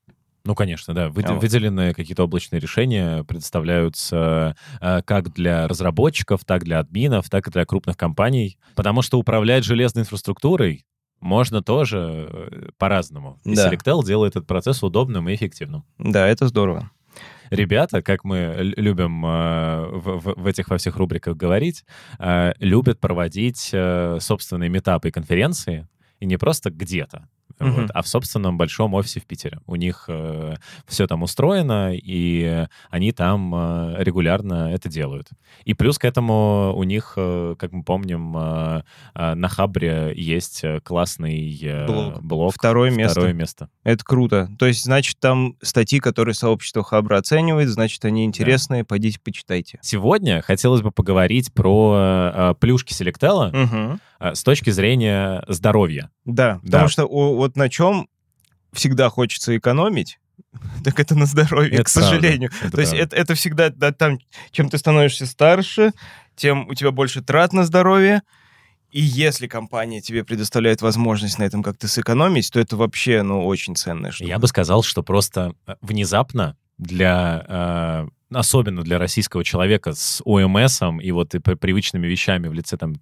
Ну, конечно, да. Вы, а Выделенные какие-то облачные решения предоставляются э, как для разработчиков, так для админов, так и для крупных компаний. Потому что управлять железной инфраструктурой можно тоже э, по-разному. И да. Selectel делает этот процесс удобным и эффективным. Да, это здорово. Ребята, как мы любим э, в, в, в этих во всех рубриках говорить, э, любят проводить э, собственные метапы и конференции, и не просто где-то, mm-hmm. вот, а в собственном большом офисе в Питере. У них э, все там устроено, и они там э, регулярно это делают. И плюс к этому у них, э, как мы помним, э, э, на Хабре есть классный э, блог. блог. Второе, Второе место. место. Это круто. То есть, значит, там статьи, которые сообщество Хабра оценивает, значит, они интересные, да. пойдите почитайте. Сегодня хотелось бы поговорить про э, плюшки Селектела угу. э, с точки зрения здоровья. Да, потому что о, вот на чем всегда хочется экономить, так это на здоровье, это к сожалению. Правда, это То есть это, это всегда да, там, чем ты становишься старше, тем у тебя больше трат на здоровье. И если компания тебе предоставляет возможность на этом как-то сэкономить, то это вообще, ну, очень ценная штука. Я бы сказал, что просто э, внезапно для э, особенно для российского человека с ОМС и вот и привычными вещами в лице там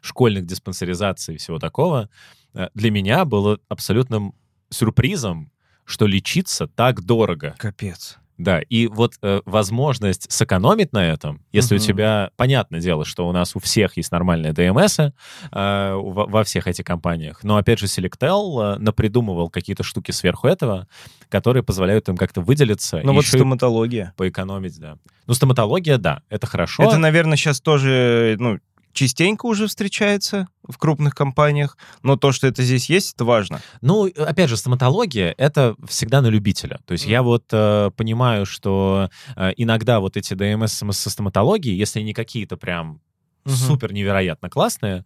школьных диспансеризаций и всего такого, э, для меня было абсолютным сюрпризом, что лечиться так дорого. Капец. Да, и вот э, возможность сэкономить на этом, если uh-huh. у тебя, понятное дело, что у нас у всех есть нормальные ДМС э, во, во всех этих компаниях, но опять же Selectel э, напридумывал какие-то штуки сверху этого, которые позволяют им как-то выделиться. Ну вот стоматология. Поэкономить, да. Ну стоматология, да, это хорошо. Это, наверное, сейчас тоже, ну, частенько уже встречается в крупных компаниях, но то, что это здесь есть, это важно. Ну, опять же, стоматология — это всегда на любителя. То есть я вот э, понимаю, что э, иногда вот эти ДМС со стоматологией, если они какие-то прям Мгм. супер невероятно классные,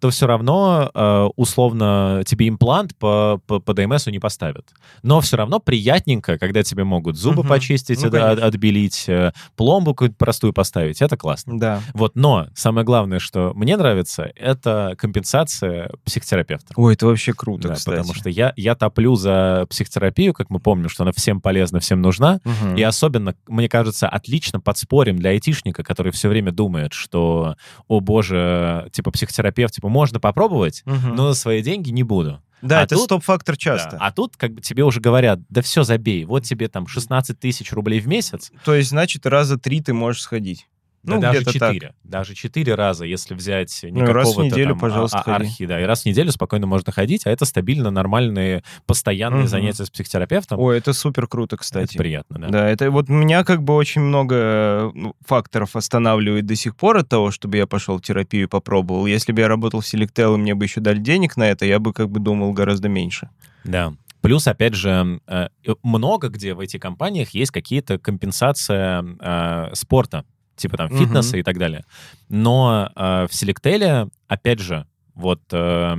то все равно э, условно тебе имплант по, по, по ДМСу не поставят. Но все равно приятненько, когда тебе могут зубы Мгм. почистить, Ну, от- конечно. отбелить, э, пломбу какую-то простую поставить. Это классно. Да. Вот, но самое главное, что мне нравится, это компенсация психотерапевта. Ой, это вообще круто, Да, кстати. потому что я, я топлю за психотерапию, как мы помним, что она всем полезна, всем нужна. Мгм. И особенно, мне кажется, отлично подспорим для айтишника, который все время думает, что, о боже, типа психотерапевт, типа можно попробовать, Мгм. но за свои деньги не буду. да, а это тут- стоп-фактор Да. часто. А тут как бы тебе уже говорят, да все, забей, вот тебе там 16 тысяч рублей в месяц, То есть, значит, раза три ты можешь сходить. Да Ну, даже где-то так. 4. Даже 4 раза, если взять не Ну, раз в неделю, там, пожалуйста, а- архи, да, и раз в неделю спокойно можно ходить, а это стабильно нормальные, постоянные Мгм. занятия с психотерапевтом. Ой, это супер круто, это кстати. приятно, да. Да, это вот меня как бы очень много ну, факторов останавливает до сих пор от того, чтобы я пошел в терапию и попробовал. Если бы я работал в Selectel, и мне бы еще дали денег на это, я бы как бы думал гораздо меньше. Да. Плюс, опять же, э, много где в этих компаниях есть какие-то компенсация э, спорта, типа там фитнеса и так далее. Но э, в Селектеле, опять же, вот э,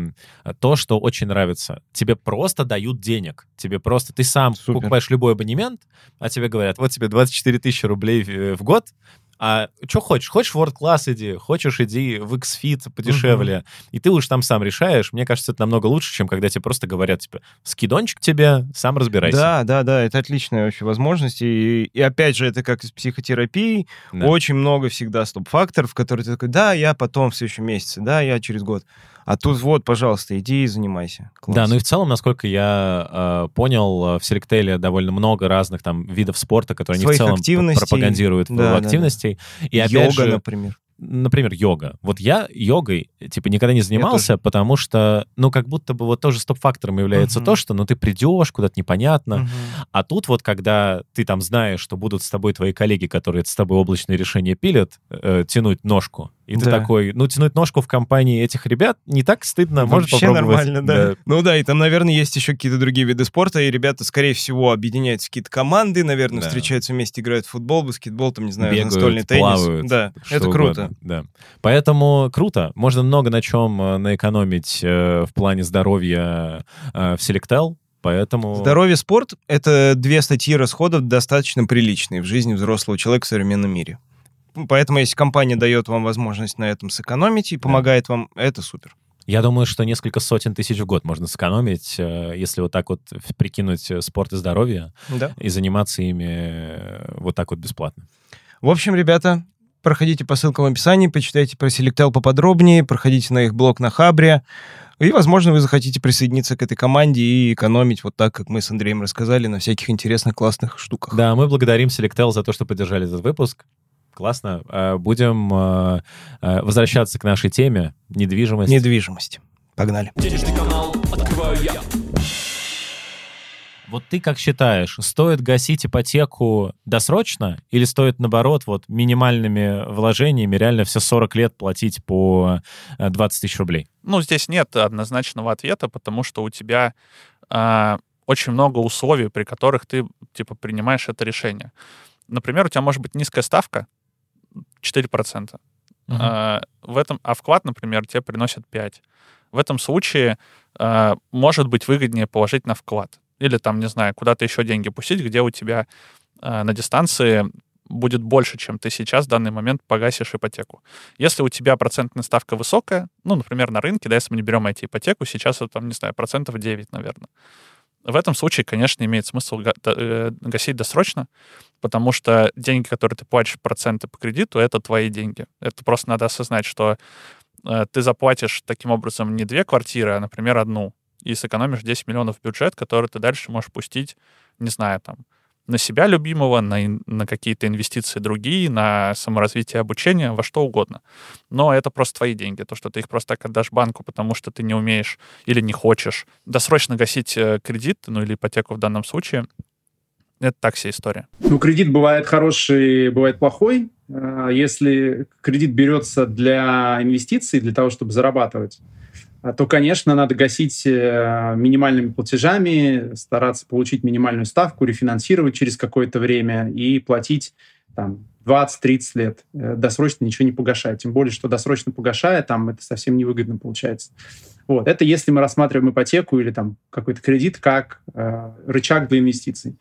то, что очень нравится. Тебе просто дают денег. Тебе просто... Ты сам Супер. покупаешь любой абонемент, а тебе говорят, вот тебе 24 тысячи рублей в, в год, а что хочешь? Хочешь в World Class иди, хочешь иди в X-Fit подешевле. И ты уж там сам решаешь. Мне кажется, это намного лучше, чем когда тебе просто говорят, типа, скидончик тебе, сам разбирайся. Да, да, да, это отличная вообще возможность. И, и опять же, это как и с психотерапией. Да. Очень много всегда стоп-факторов, в которые ты такой, да, я потом в следующем месяце, да, я через год. А тут вот, пожалуйста, иди и занимайся. Класс. Да, ну и в целом, насколько я э, понял, э, в Селектейле довольно много разных там видов спорта, которые они в Своих целом активностей. пропагандируют Да, в да, да. активностей. И опять Йога, же, например. например, йога. Вот я йогой, типа, никогда не занимался, потому что, ну, как будто бы вот тоже стоп-фактором является Мгм. то, что, ну, ты придешь куда-то непонятно, Мгм. а тут вот, когда ты там знаешь, что будут с тобой твои коллеги, которые с тобой облачные решения пилят, э, тянуть ножку, и ты Да. такой, ну, тянуть ножку в компании этих ребят не так стыдно, может Вообще попробовать. нормально, да. Ну да, и там, наверное, есть еще какие-то другие виды спорта, и ребята, скорее всего, объединяются в какие-то команды, наверное, Да. встречаются вместе, играют в футбол, баскетбол, там, не знаю, бегают, настольный теннис. плавают, да, это круто. Да. Поэтому круто. Можно много на чем э, наэкономить э, в плане здоровья э, в Selectel. Поэтому... Здоровье, спорт — это две статьи расходов достаточно приличные в жизни взрослого человека в современном мире. Поэтому, если компания дает вам возможность на этом сэкономить и помогает вам, это супер. Я думаю, что несколько сотен тысяч в год можно сэкономить, э, если вот так вот прикинуть э, спорт и здоровье Да. и заниматься ими э, вот так вот бесплатно. В общем, ребята, проходите по ссылкам в описании, почитайте про Selectel поподробнее, проходите на их блог на Хабре, и, возможно, вы захотите присоединиться к этой команде и экономить вот так, как мы с Андреем рассказали, на всяких интересных, классных штуках. Да, мы благодарим Selectel за то, что поддержали этот выпуск. Классно. Э, Будем э, э, возвращаться к нашей теме недвижимость. Недвижимость. Погнали. Денежный канал открываю я. Вот ты как считаешь, стоит гасить ипотеку досрочно или стоит, наоборот, вот минимальными вложениями реально все 40 лет платить по э, 20 тысяч рублей? Ну, здесь нет однозначного ответа, потому что у тебя а, очень много условий, при которых ты, типа, принимаешь это решение. Например, у тебя может быть низкая ставка, 4%. А, в этом, а вклад, например, тебе приносит 5. В этом случае а, может быть выгоднее положить на вклад. Или там, не знаю, куда-то еще деньги пустить, где у тебя а, на дистанции будет больше, чем ты сейчас в данный момент погасишь ипотеку. Если у тебя процентная ставка высокая, ну, например, на рынке, да, если мы не берем эти ипотеку, сейчас это, там, не знаю, процентов 9, наверное. В этом случае, конечно, имеет смысл э, гасить досрочно, потому что деньги, которые ты платишь проценты по кредиту, это твои деньги. Это просто надо осознать, что э, ты заплатишь таким образом не две квартиры, а, например, одну, и сэкономишь 10 миллионов бюджет, который ты дальше можешь пустить, не знаю, там, на себя любимого, на, на какие-то инвестиции другие, на саморазвитие обучения, во что угодно. Но это просто твои деньги. То, что ты их просто так отдашь банку, потому что ты не умеешь или не хочешь досрочно гасить э, кредит, ну или ипотеку в данном случае, это так себе история. Ну, кредит бывает хороший, бывает плохой. Э, Если кредит берется для инвестиций, для того, чтобы зарабатывать, а, то, конечно, надо гасить э, минимальными платежами, стараться получить минимальную ставку, рефинансировать через какое-то время и платить там 20-30 лет. Э, Досрочно ничего не погашая. Тем более, что досрочно погашая, там это совсем невыгодно получается. Вот. Это если мы рассматриваем ипотеку или там какой-то кредит как э, рычаг для инвестиций.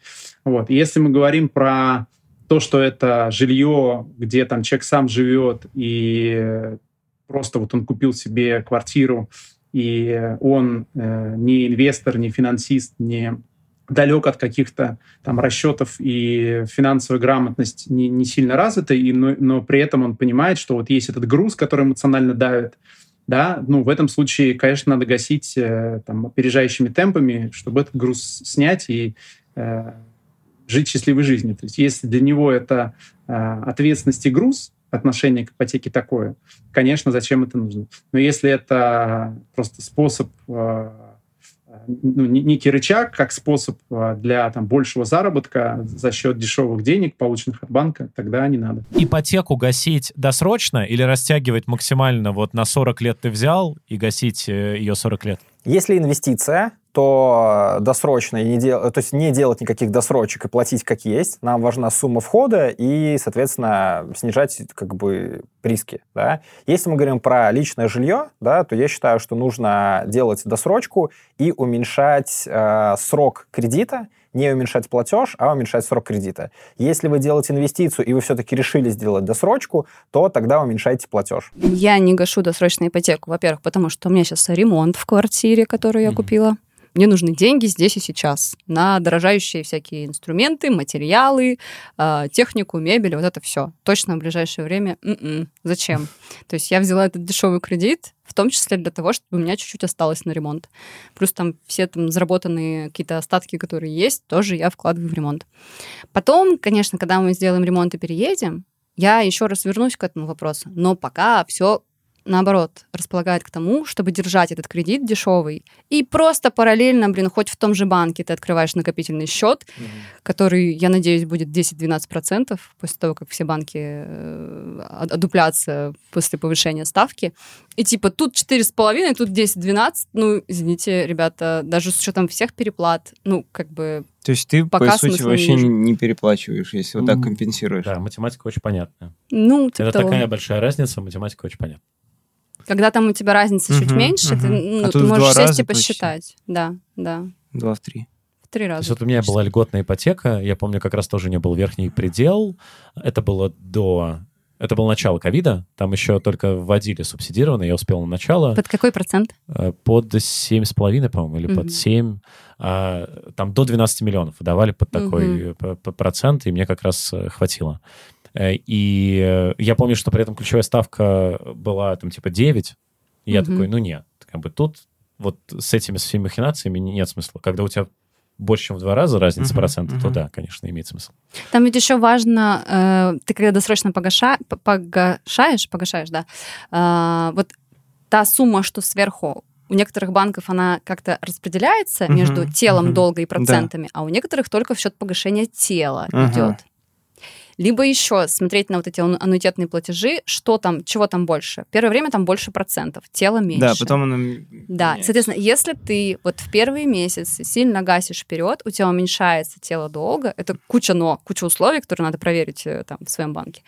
Вот. И если мы говорим про то, что это жилье, где там человек сам живет, и просто вот он купил себе квартиру, и он э, не инвестор, не финансист, не далек от каких-то там расчетов и финансовая грамотность не, не сильно развита, и, но, но при этом он понимает, что вот есть этот груз, который эмоционально давит, да, ну, в этом случае, конечно, надо гасить э, там, опережающими темпами, чтобы этот груз снять и э, жить счастливой жизнью. То есть если для него это э, ответственность и груз, отношение к ипотеке такое, конечно, зачем это нужно? Но если это просто способ, э, ну, не- некий рычаг, как способ э, для там, большего заработка за счет дешевых денег, полученных от банка, тогда не надо. Ипотеку гасить досрочно или растягивать максимально вот на 40 лет ты взял и гасить э, ее 40 лет? Если инвестиция, то досрочно, и не дел... то есть не делать никаких досрочек и платить как есть. Нам важна сумма входа и, соответственно, снижать как бы риски. Да? Если мы говорим про личное жилье, да, то я считаю, что нужно делать досрочку и уменьшать э, срок кредита, не уменьшать платеж, а уменьшать срок кредита. Если вы делаете инвестицию и вы все-таки решили сделать досрочку, то тогда уменьшайте платеж. Я не гашу досрочную ипотеку, во-первых, потому что у меня сейчас ремонт в квартире, которую я Мгм. купила. Мне нужны деньги здесь и сейчас на дорожающие всякие инструменты, материалы, э, технику, мебель, вот это все. Точно в ближайшее время м-м. зачем? То есть я взяла этот дешевый кредит, в том числе для того, чтобы у меня чуть-чуть осталось на ремонт. Плюс там все там заработанные какие-то остатки, которые есть, тоже я вкладываю в ремонт. Потом, конечно, когда мы сделаем ремонт и переедем, я еще раз вернусь к этому вопросу. Но пока все наоборот, располагает к тому, чтобы держать этот кредит дешевый. И просто параллельно, блин, хоть в том же банке ты открываешь накопительный счет, который, я надеюсь, будет 10-12% после того, как все банки э, од- одуплятся после повышения ставки. И типа тут 4,5, тут 10-12. Ну, извините, ребята, даже с учетом всех переплат, ну, как бы То есть ты, Пока по сути, не вообще вижу. не переплачиваешь, если вот так компенсируешь. Да, математика очень понятная. Ну, типа Это того. такая большая разница, математика очень понятна. Когда там у тебя разница чуть меньше, ты, ну, А ты можешь сесть и почти. посчитать. Да, да. Два в три. В три То раза. есть вот у меня была льготная ипотека, я помню, как раз тоже не был верхний предел. Это было до... Это было начало ковида, там еще только вводили субсидированно, я успел на начало. Под какой процент? Э, Под 7,5, по-моему, или Мгм. под 7. а, Там до 12 миллионов выдавали под такой п- процент, и мне как раз э, хватило. Э, И э, я помню, что при этом ключевая ставка была там типа 9. И я Мгм. такой, ну нет, как бы тут вот с этими всеми махинациями нет смысла. Когда у тебя больше, чем в два раза разница Мгм, процента, то мгм. да, конечно, имеет смысл. Там ведь еще важно, э, ты когда досрочно погаша, погашаешь, погашаешь, да, э, вот та сумма, что сверху, у некоторых банков она как-то распределяется Мгм, между телом мгм. долга и процентами, а у некоторых только в счет погашения тела Ага. идет. Либо еще смотреть на вот эти ан- аннуитетные платежи, что там, чего там больше. Первое время там больше процентов, тело меньше. Да, потом она... Да, меняется. соответственно, если ты вот в первые месяцы сильно гасишь вперед, у тебя уменьшается тело долга, это куча но, куча условий, которые надо проверить э, там в своем банке,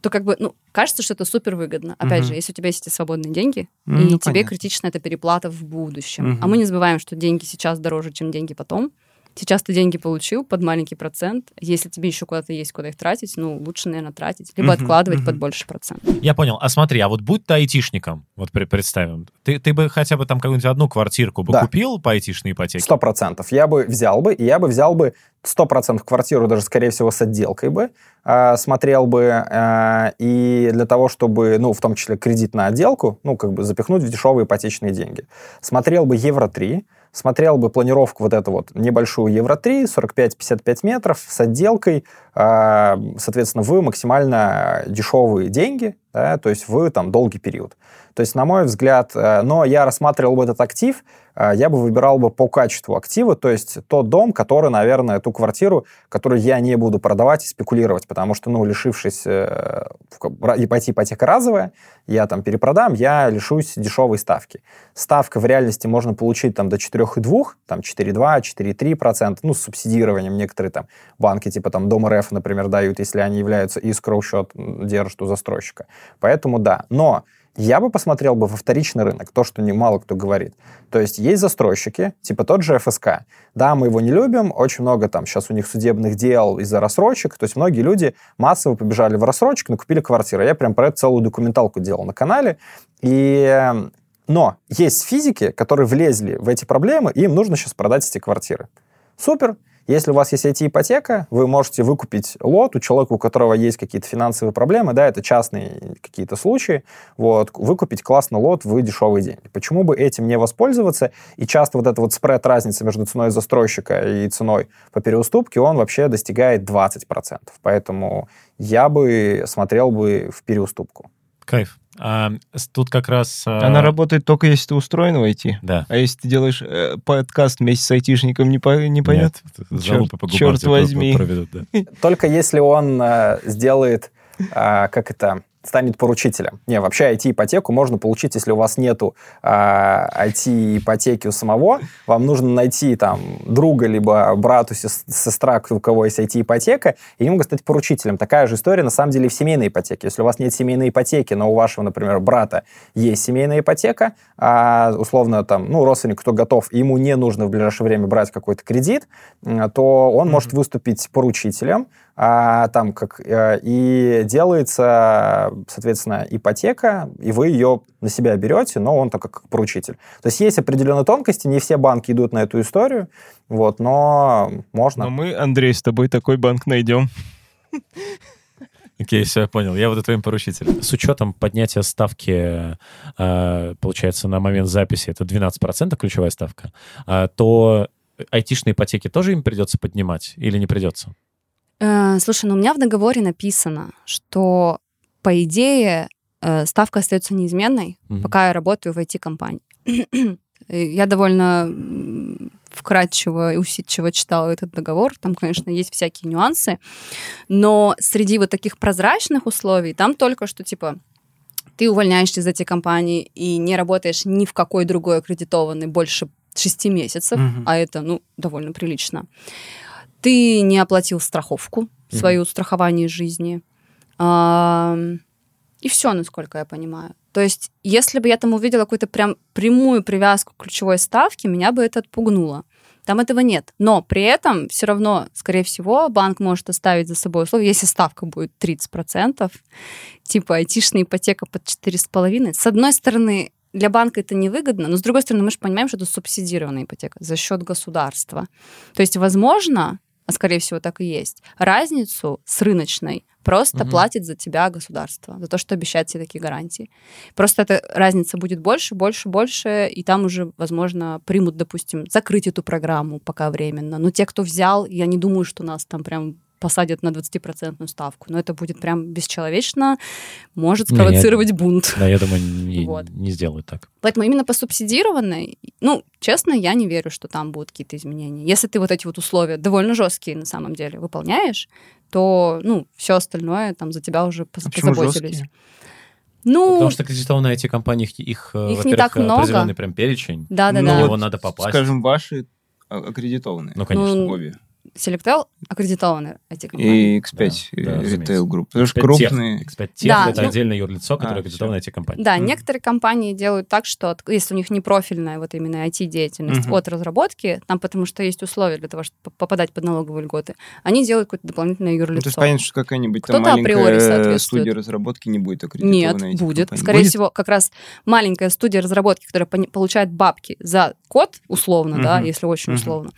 то как бы, ну, кажется, что это супер выгодно. Опять Мгм. же, если у тебя есть эти свободные деньги, Ну, и ну, тебе понятно. критична эта переплата в будущем. Мгм. А мы не забываем, что деньги сейчас дороже, чем деньги потом. Сейчас ты деньги получил под маленький процент. Если тебе еще куда-то есть, куда их тратить, ну, лучше, наверное, тратить. Либо Мгм, откладывать мгм. под больше процент. Я понял. А смотри, а вот будь ты айтишником, вот представим, ты, ты бы хотя бы там какую-нибудь одну квартирку бы Да. купил по айтишной ипотеке? Сто процентов. Я бы взял бы, и я бы взял бы сто процентов квартиру, даже, скорее всего, с отделкой бы, а, смотрел бы, а, и для того, чтобы, ну, в том числе кредит на отделку, ну, как бы запихнуть в дешевые ипотечные деньги. Смотрел бы Евро-3, смотрел бы планировку вот эту вот небольшую Евро-3, 45-55 метров с отделкой, а, соответственно, в максимально дешевые деньги, да, то есть в там долгий период. То есть, на мой взгляд, э, но я рассматривал бы этот актив а, я бы выбирал бы по качеству актива, то есть тот дом, который, наверное, ту квартиру, которую я не буду продавать и спекулировать, потому что, ну, лишившись э, ипотека, ипотека разовая, я там перепродам, я лишусь дешевой ставки. Ставка в реальности можно получить там до 4,2, там 4,2, 4,3%, ну, с субсидированием. Некоторые там банки, типа там Дом РФ, например, дают, если они являются и скроу-счет держат у застройщика. Поэтому да. Но я бы посмотрел бы во вторичный рынок, то, что немало кто говорит. То есть есть застройщики, типа тот же ФСК. Да, мы его не любим, очень много там сейчас у них судебных дел из-за рассрочек. То есть многие люди массово побежали в рассрочку, накупили квартиру. Я прям про это целую документалку делал на канале. И... Но есть физики, которые влезли в эти проблемы, и им нужно сейчас продать эти квартиры. Супер, если у вас есть IT-ипотека, вы можете выкупить лот у человека, у которого есть какие-то финансовые проблемы, да, это частные какие-то случаи, вот, выкупить классный лот в дешевые деньги. Почему бы этим не воспользоваться? И часто вот эта вот спред разница между ценой застройщика и ценой по переуступке, он вообще достигает 20%. Поэтому я бы смотрел бы в переуступку. Кайф. А, тут как раз... А... Она работает только если ты устроен в IT. Да. А если ты делаешь э, подкаст вместе с айтишником, не, по, не пойдет? Нет, Черт, по черт возьми. Проведут, да. Только если он э, сделает, э, как это, станет поручителем. Не, вообще IT-ипотеку можно получить, если у вас нету э, а, IT-ипотеки у самого, вам нужно найти там друга, либо брату, сестра, у кого есть IT-ипотека, и могут стать поручителем. Такая же история, на самом деле, в семейной ипотеке. Если у вас нет семейной ипотеки, но у вашего, например, брата есть семейная ипотека, а, условно, там, ну, родственник, кто готов, и ему не нужно в ближайшее время брать какой-то кредит, то он mm-hmm. может выступить поручителем, а, там как э, и делается, соответственно, ипотека, и вы ее на себя берете, но он только как поручитель. То есть есть определенные тонкости, не все банки идут на эту историю, вот, но можно. Но мы, Андрей, с тобой такой банк найдем. Окей, okay, все, я понял. Я буду твоим поручителем. С учетом поднятия ставки, э, получается, на момент записи, это 12% ключевая ставка, э, то айтишные ипотеки тоже им придется поднимать или не придется? Э, слушай, ну у меня в договоре написано, что по идее э, ставка остается неизменной, mm-hmm. пока я работаю в IT-компании. я довольно вкратчиво и усидчиво читала этот договор. Там, конечно, есть всякие нюансы. Но среди вот таких прозрачных условий там только что, типа, ты увольняешься из этой компании и не работаешь ни в какой другой аккредитованной больше шести месяцев, mm-hmm. а это, ну, довольно прилично. Ты не оплатил страховку, mm-hmm. свою страхование жизни. А, и все, насколько я понимаю. То есть, если бы я там увидела какую-то прям прямую привязку к ключевой ставке, меня бы это отпугнуло. Там этого нет. Но при этом все равно, скорее всего, банк может оставить за собой условие, если ставка будет 30%, типа айтишная ипотека под 4,5%. С одной стороны, для банка это невыгодно, но с другой стороны, мы же понимаем, что это субсидированная ипотека за счет государства. То есть, возможно, а скорее всего так и есть, разницу с рыночной просто угу. платит за тебя государство, за то, что обещает тебе такие гарантии. Просто эта разница будет больше, больше, больше, и там уже, возможно, примут, допустим, закрыть эту программу пока временно. Но те, кто взял, я не думаю, что нас там прям посадят на 20% ставку. Но это будет прям бесчеловечно, может спровоцировать не, я, бунт. Да, я думаю, не, вот. не сделают так. Поэтому именно по субсидированной, ну, честно, я не верю, что там будут какие-то изменения. Если ты вот эти вот условия довольно жесткие на самом деле выполняешь, то, ну, все остальное там за тебя уже а позаботились. Ну, Потому что кредитованные эти компании, их, их, э, их не так много. определенный прям перечень. Да, да, на да. него вот, надо попасть. Скажем, ваши аккредитованные. Ну, конечно. Ну, обе. Selectel аккредитованы эти компании. И X5 да, Retail Group. Потому что крупные... X5 Tech да, это ну, отдельное юрлицо, которое а, аккредитовано эти компании. Да, mm. некоторые компании делают так, что если у них не профильная вот именно IT-деятельность mm-hmm. от разработки, там потому что есть условия для того, чтобы попадать под налоговые льготы, они делают какое-то дополнительное юрлицо. Ну, то есть понятно, что какая-нибудь там маленькая студия разработки не будет аккредитована Нет, будет. Компаний. Скорее будет? всего, как раз маленькая студия разработки, которая получает бабки за код, условно, mm-hmm. да, если очень mm-hmm. условно,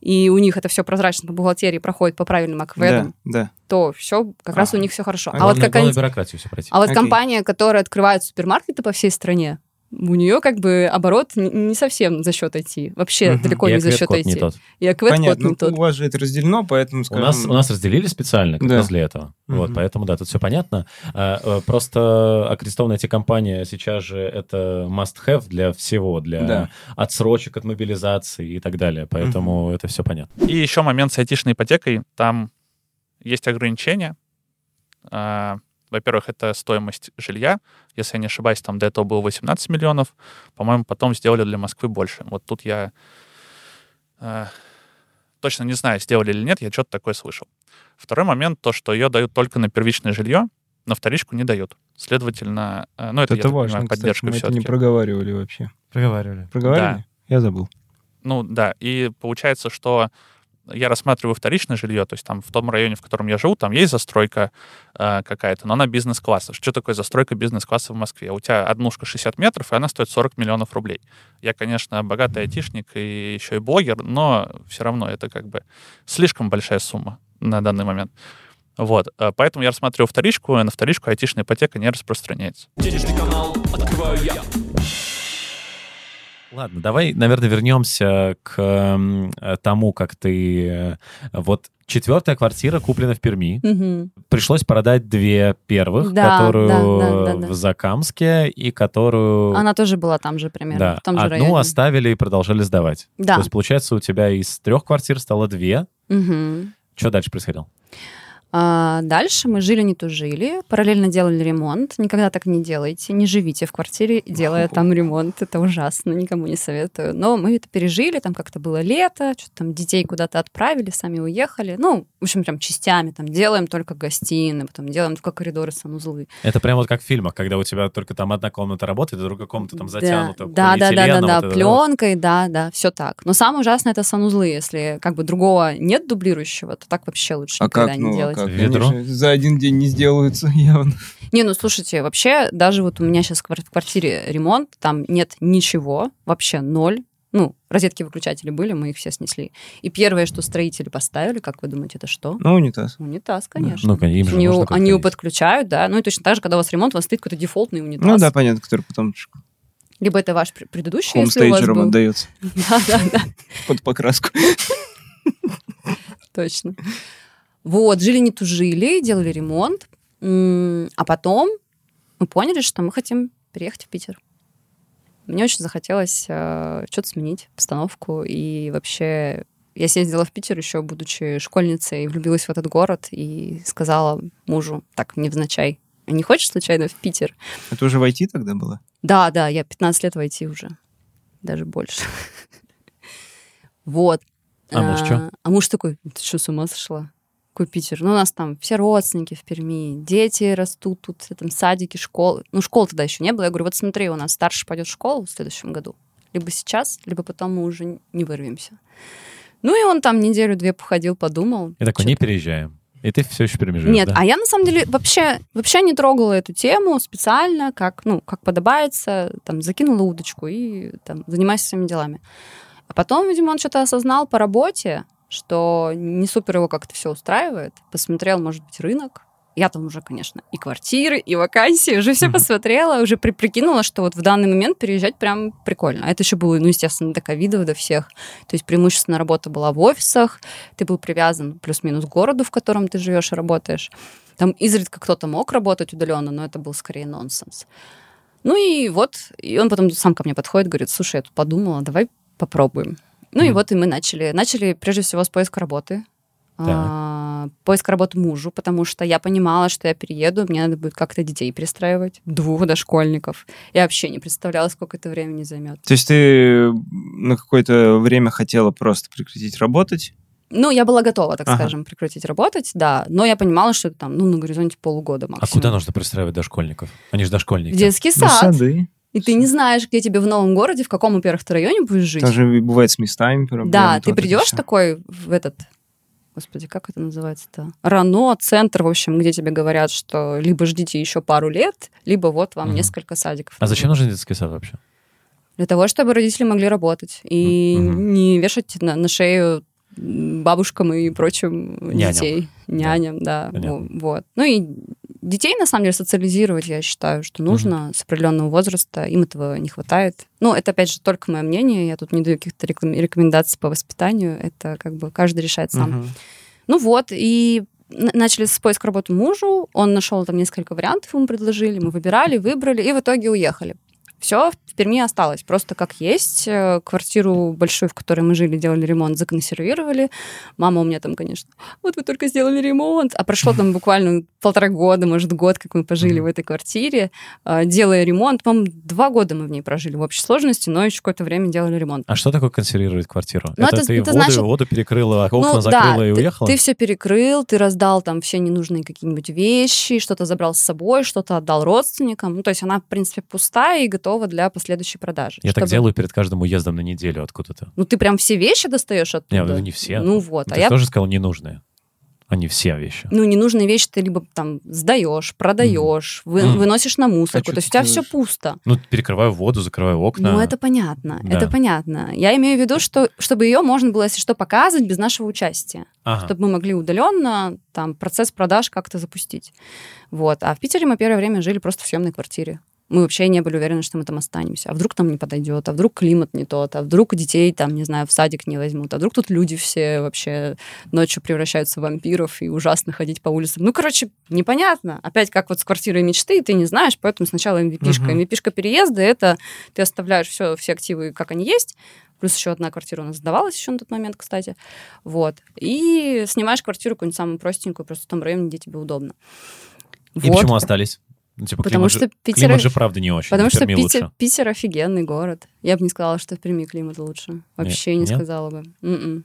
и у них это все прозрачно по бухгалтерии проходит по правильным акведам, да, да. то все, как а. раз у них все хорошо. А, а вот, какая бюрократию все пройти. а вот компания, которая открывает супермаркеты по всей стране, у нее как бы оборот не, совсем за счет IT. Вообще Мгм. далеко И не за счет IT. не тот. И квет-код Понятно. не Ну, тот. у вас же это разделено, поэтому, У скажем... нас, у нас разделили специально как Да. раз для этого. Вот, Мгм. поэтому, да, тут все понятно. А, э, Просто аккредитованная IT-компания сейчас же это must-have для всего, для Да. отсрочек от мобилизации и так далее. Поэтому это все понятно. И еще момент с айтишной ипотекой. Там есть ограничения. Во-первых, это стоимость жилья. Если я не ошибаюсь, там до этого было 18 миллионов. По-моему, потом сделали для Москвы больше. Вот тут я а, точно не знаю, сделали или нет, я что-то такое слышал. Второй момент, то, что ее дают только на первичное жилье, на вторичку не дают. Следовательно, э, ну это, Это я важно, понимаю, кстати, поддержка мы это все-таки. не проговаривали вообще. Проговаривали. Проговаривали? Я забыл. Ну да, и получается, что я рассматриваю вторичное жилье, то есть там в том районе, в котором я живу, там есть застройка э, какая-то, но она бизнес-класса. Что такое застройка бизнес-класса в Москве? У тебя однушка 60 метров, и она стоит 40 миллионов рублей. Я, конечно, богатый айтишник и еще и блогер, но все равно это как бы слишком большая сумма на данный момент. Вот, э, поэтому я рассматриваю вторичку, и на вторичку айтишная ипотека не распространяется. Денежный канал открываю я. Ладно, давай, наверное, вернемся к тому, как ты... э, Вот четвертая квартира куплена в Перми. Мгм. Пришлось продать две первых, Да, которую да, да, да, да. в Закамске и которую... Она тоже была там же примерно, да, в том же одну районе. оставили и продолжали сдавать. Да. То есть, получается, у тебя из трех квартир стало две. Мгм. Что дальше происходило? А дальше мы жили, не тужили, параллельно делали ремонт. Никогда так не делайте, не живите в квартире, делая там ремонт. Это ужасно, никому не советую. Но мы это пережили, там как-то было лето, что-то там детей куда-то отправили, сами уехали. Ну, в общем, прям частями там делаем только гостиные, потом делаем только коридоры, санузлы. Это прям вот как в фильмах, когда у тебя только там одна комната работает, а другая комната там затянута. Да, да, да, да, да, вот пленкой, да, да, все так. Но самое ужасное это санузлы. Если как бы другого нет дублирующего, то так вообще лучше А никогда как, не ну, а делать. Ведро? Же за один день не сделаются явно. Не, ну слушайте, вообще, даже вот у меня сейчас в квартире ремонт, там нет ничего, вообще ноль. Ну, розетки-выключатели были, мы их все снесли. И первое, что строители поставили, как вы думаете, это что? Ну, унитаз. Унитаз, конечно. Ну, конечно, им же они как-то они его подключают, да. Ну и точно так же, когда у вас ремонт, у вас стоит какой-то дефолтный унитаз. Ну да, понятно, который потом Либо это ваш пр- предыдущий, если у вас был. отдается Да, да, да. под покраску. Точно. Вот, жили не тужили, делали ремонт. А потом мы поняли, что мы хотим переехать в Питер. Мне очень захотелось э, что-то сменить, обстановку. И вообще я съездила в Питер еще, будучи школьницей, влюбилась в этот город и сказала мужу, так, невзначай, «А не хочешь случайно в Питер? Это уже войти тогда было? Да, да, я 15 лет войти уже. Даже больше. Вот. А муж чё? А муж такой, ты что, с ума сошла? Питер? Ну, у нас там все родственники в Перми, дети растут тут, там садики, школы. Ну, школ тогда еще не было. Я говорю, вот смотри, у нас старший пойдет в школу в следующем году. Либо сейчас, либо потом мы уже не вырвемся. Ну, и он там неделю-две походил, подумал. И такой, не переезжаем. И ты все еще перемежаешь, нет, да? а я на самом деле вообще, вообще не трогала эту тему специально, как, ну, как подобается, там, закинула удочку и там, занимаюсь своими делами. А потом, видимо, он что-то осознал по работе, что не супер его как-то все устраивает. Посмотрел, может быть, рынок. Я там уже, конечно, и квартиры, и вакансии, уже все посмотрела, уже при- прикинула, что вот в данный момент переезжать прям прикольно. А это еще было, ну, естественно, до ковида, до всех. То есть преимущественно работа была в офисах, ты был привязан плюс-минус к городу, в котором ты живешь и работаешь. Там изредка кто-то мог работать удаленно, но это был скорее нонсенс. Ну и вот, и он потом сам ко мне подходит, говорит, слушай, я тут подумала, давай попробуем. Ну и вот и мы начали. Начали прежде всего с поиска работы. Так. А, поиск работы мужу, потому что я понимала, что я перееду, мне надо будет как-то детей перестраивать, двух дошкольников. Я вообще не представляла, сколько это времени займет. То есть ты на какое-то время хотела просто прекратить работать? Ну, я была готова, так Ага. скажем, прекратить работать, да, но я понимала, что это там, ну, на горизонте полугода А максимум. куда нужно пристраивать дошкольников? Они же дошкольники. В детский Ну, сад. сады. И ты не знаешь, где тебе в новом городе, в каком, во-первых, ты районе будешь жить. Тоже бывает с местами проблемы. Да, ты придешь такой в этот, господи, как это называется-то? Рано, центр, в общем, где тебе говорят, что либо ждите еще пару лет, либо вот вам Мгм. несколько садиков. А зачем нужен детский сад вообще? Для того, чтобы родители могли работать и Мгм. не вешать на, на шею бабушкам и прочим Няням. детей, няням, да, Понятно. во- вот. Ну и детей, на самом деле, социализировать, я считаю, что нужно с определенного возраста. Им этого не хватает. Ну, это, опять же, только мое мнение. Я тут не даю каких-то рекомендаций по воспитанию. Это как бы каждый решает сам. Мгм. Ну вот, и начали с поиска работы мужу. Он нашел там несколько вариантов, ему предложили. Мы выбирали, выбрали, и в итоге уехали. Все в Перми осталось, просто как есть. Э, Квартиру большую, в которой мы жили, делали ремонт, законсервировали. Мама у меня там, конечно, вот вы только сделали ремонт. А прошло там буквально полтора года, может, год, как мы пожили в этой квартире, э, делая ремонт. По-моему, два года мы в ней прожили в общей сложности, но еще какое-то время делали ремонт. А что такое консервировать квартиру? Ну, это, это- ты это воду, значит- воду перекрыла, окна Ну, закрыла да, и ты- уехала? Ты, все перекрыл, ты раздал там все ненужные какие-нибудь вещи, что-то забрал с собой, что-то отдал родственникам. Ну, то есть она, в принципе, пустая и готова для последующей продажи. Я так Чтобы- делаю перед каждым уездом на неделю откуда-то. Ну, ты прям все вещи достаешь оттуда? Не, ну, не все. Ну, вот. Ты а я тоже сказал ненужные. А не все вещи. ну, ненужные вещи ты либо там сдаешь, продаешь, вы- Мгм. выносишь на мусорку. что то есть у тебя все делаешь? пусто. Ну, перекрываю воду, закрываю окна. Ну, это понятно, Да. это понятно. Я имею в виду, что чтобы ее можно было, если что, показывать без нашего участия. Ага. чтобы мы могли удаленно там процесс продаж как-то запустить. Вот. А в Питере мы первое время жили просто в съемной квартире. Мы вообще не были уверены, что мы там останемся. А вдруг там не подойдет, а вдруг климат не тот, а вдруг детей там, не знаю, в садик не возьмут, а вдруг тут люди все вообще ночью превращаются в вампиров и ужасно ходить по улицам. Ну, короче, непонятно. Опять как вот с квартирой мечты, ты не знаешь, поэтому сначала MVP-шка. Мгм. MVP-шка переезда — это ты оставляешь все, все активы, как они есть, Плюс еще одна квартира у нас сдавалась еще на тот момент, кстати. Вот. И снимаешь квартиру какую-нибудь самую простенькую, просто в том районе, где тебе удобно. И Вот. почему остались? Ну, типа, Потому климат, что же, Питер- климат же правда не очень. Потому что Питер, лучше. Питер офигенный город. Я бы не сказала, что в Перми климат лучше. Вообще не нет? сказала бы. М-м.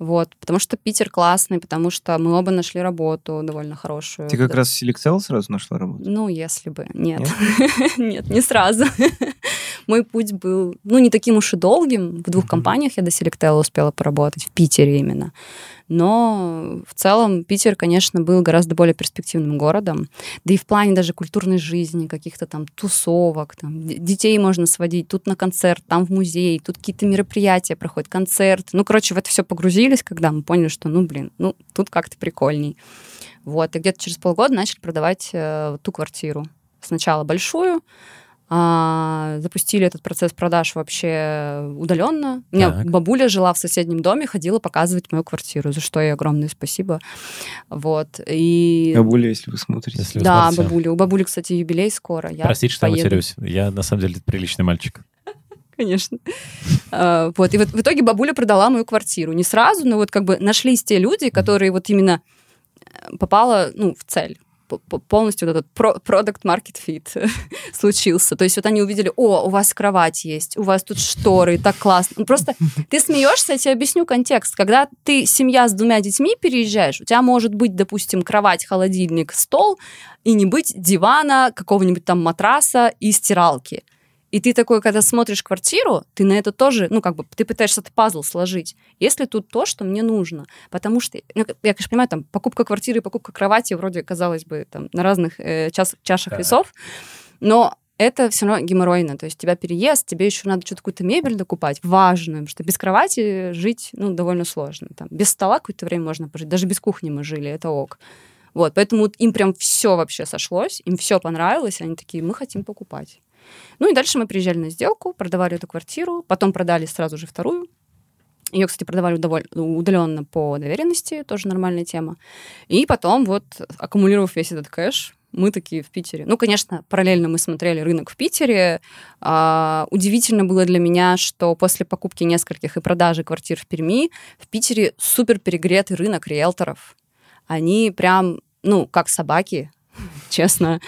Вот, потому что Питер классный, потому что мы оба нашли работу довольно хорошую. Ты как Да. раз в Селектел сразу нашла работу? Ну, если бы. Нет. Нет, не сразу. Мой путь был, ну, не таким уж и долгим. В двух компаниях я до Селектела успела поработать, в Питере именно. Но в целом Питер, конечно, был гораздо более перспективным городом. Да и в плане даже культурной жизни, каких-то там тусовок, там, детей можно сводить тут на концерт, там в музей, тут какие-то мероприятия проходят, концерт. Ну, короче, в это все погрузились, когда мы поняли, что, ну, блин, ну, тут как-то прикольней. Вот, и где-то через полгода начали продавать э, ту квартиру. Сначала большую, а, запустили этот процесс продаж вообще удаленно. У меня Так. бабуля жила в соседнем доме, ходила показывать мою квартиру, за что ей огромное спасибо. Вот, и... Бабуля, если вы смотрите. Если вы Да, смотрите. бабуля. У бабули, кстати, юбилей скоро. Я Простите, что я поеду. матерюсь. Я, на самом деле, приличный мальчик. Конечно. А, Вот. И вот в итоге бабуля продала мою квартиру. Не сразу, но вот как бы нашлись те люди, которые вот именно э, попала ну, в цель. Полностью вот этот про- product market fit случился. То есть вот они увидели, о, у вас кровать есть, у вас тут шторы, так классно. Ну, Просто ты смеешься, я тебе объясню контекст. Когда ты семья с двумя детьми переезжаешь, у тебя может быть, допустим, кровать, холодильник, стол, и не быть дивана, какого-нибудь там матраса и стиралки. И ты такой, когда смотришь квартиру, ты на это тоже, ну, как бы, ты пытаешься этот пазл сложить. Если тут то, что мне нужно. Потому что, ну, я, конечно, понимаю, там, покупка квартиры, покупка кровати, вроде, казалось бы, там, на разных э, час- чашах Так. весов, но это все равно геморройно. То есть у тебя переезд, тебе еще надо что-то какую-то мебель докупать, важную, потому что без кровати жить, ну, довольно сложно. Там, без стола какое-то время можно пожить, даже без кухни мы жили, это ок. Вот, поэтому им прям все вообще сошлось, им все понравилось, они такие, мы хотим покупать. Ну и дальше мы приезжали на сделку, продавали эту квартиру, потом продали сразу же вторую. Ее, кстати, продавали удаленно по доверенности, тоже нормальная тема. И потом, вот, аккумулировав весь этот кэш, мы такие в Питере. Ну, конечно, параллельно мы смотрели рынок в Питере. А, удивительно было для меня, что после покупки нескольких и продажи квартир в Перми в Питере супер перегретый рынок риэлторов. Они прям, ну, как собаки, честно.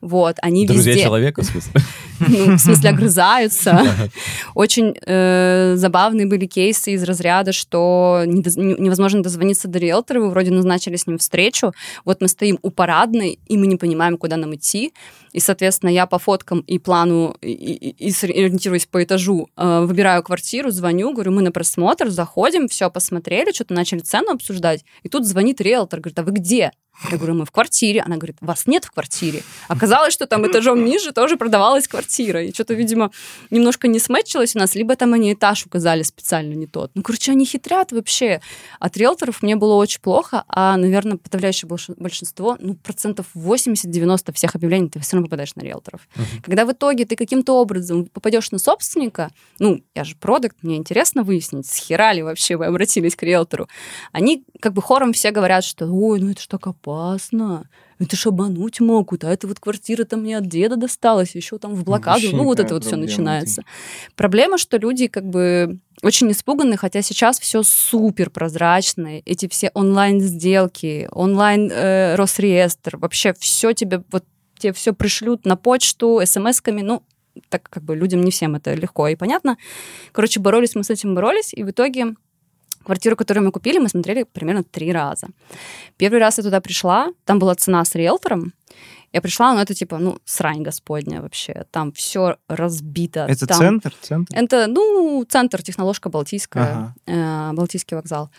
Вот, они Друзья везде... человека, в смысле? ну, в смысле, огрызаются. Очень э, забавные были кейсы из разряда, что невозможно дозвониться до риэлтора, вы вроде назначили с ним встречу, вот мы стоим у парадной, и мы не понимаем, куда нам идти, и, соответственно, я по фоткам и плану, и, и- и сориентируясь по этажу, э, выбираю квартиру, звоню, говорю, мы на просмотр, заходим, все посмотрели, что-то начали цену обсуждать, и тут звонит риэлтор, говорит, а вы где? Я говорю, мы в квартире. Она говорит, вас нет в квартире. Оказалось, что там этажом ниже тоже продавалась квартира. И что-то, видимо, немножко не смэтчилось у нас, либо там они этаж указали специально не тот. Ну, короче, они хитрят вообще. От риэлторов мне было очень плохо, а, наверное, подавляющее больш- большинство, ну, процентов 80-90 всех объявлений ты все равно попадаешь на риэлторов. Когда в итоге ты каким-то образом попадешь на собственника, ну, я же продукт, мне интересно выяснить, с хера ли вообще вы обратились к риэлтору, они как бы хором все говорят, что ой, ну это ж так опасно, это ж обмануть могут, а это вот квартира там мне от деда досталась, еще там в блокаду, Вообще ну вот это вот все начинается. Проблема, что люди как бы очень испуганы, хотя сейчас все супер прозрачно, эти все онлайн-сделки, онлайн э, вообще все тебе, вот тебе все пришлют на почту, смс-ками, ну, так как бы людям не всем это легко и понятно. Короче, боролись мы с этим, боролись, и в итоге квартиру, которую мы купили, мы смотрели примерно три раза. Первый раз я туда пришла, там была цена с риэлтором, я пришла, ну это типа, ну, срань господня вообще. Там все разбито. Это там... центр? Центр? Это, ну, центр, техноложка Балтийская, э, Балтийский вокзал.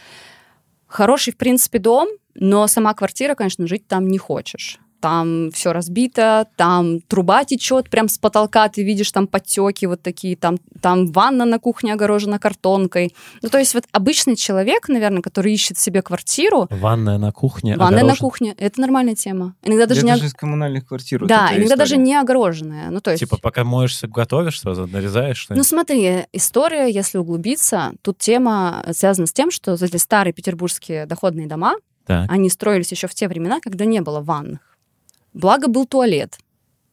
Хороший, в принципе, дом, но сама квартира, конечно, жить там не хочешь. Там все разбито, там труба течет прям с потолка, ты видишь там подтеки вот такие, там, там ванна на кухне огорожена картонкой. Ну, то есть вот обычный человек, наверное, который ищет себе квартиру, Ванная на кухне. ванная на огорожена. кухне, это нормальная тема. Иногда даже Я не... даже из коммунальных квартир. вот Да, иногда даже история. не огороженная. Ну, то есть... Типа, пока моешься, готовишь сразу, нарезаешь Ну что-нибудь? смотри, история, если углубиться, тут тема связана с тем, что эти старые петербургские доходные дома, Так. они строились еще в те времена, когда не было ванных. Благо был туалет,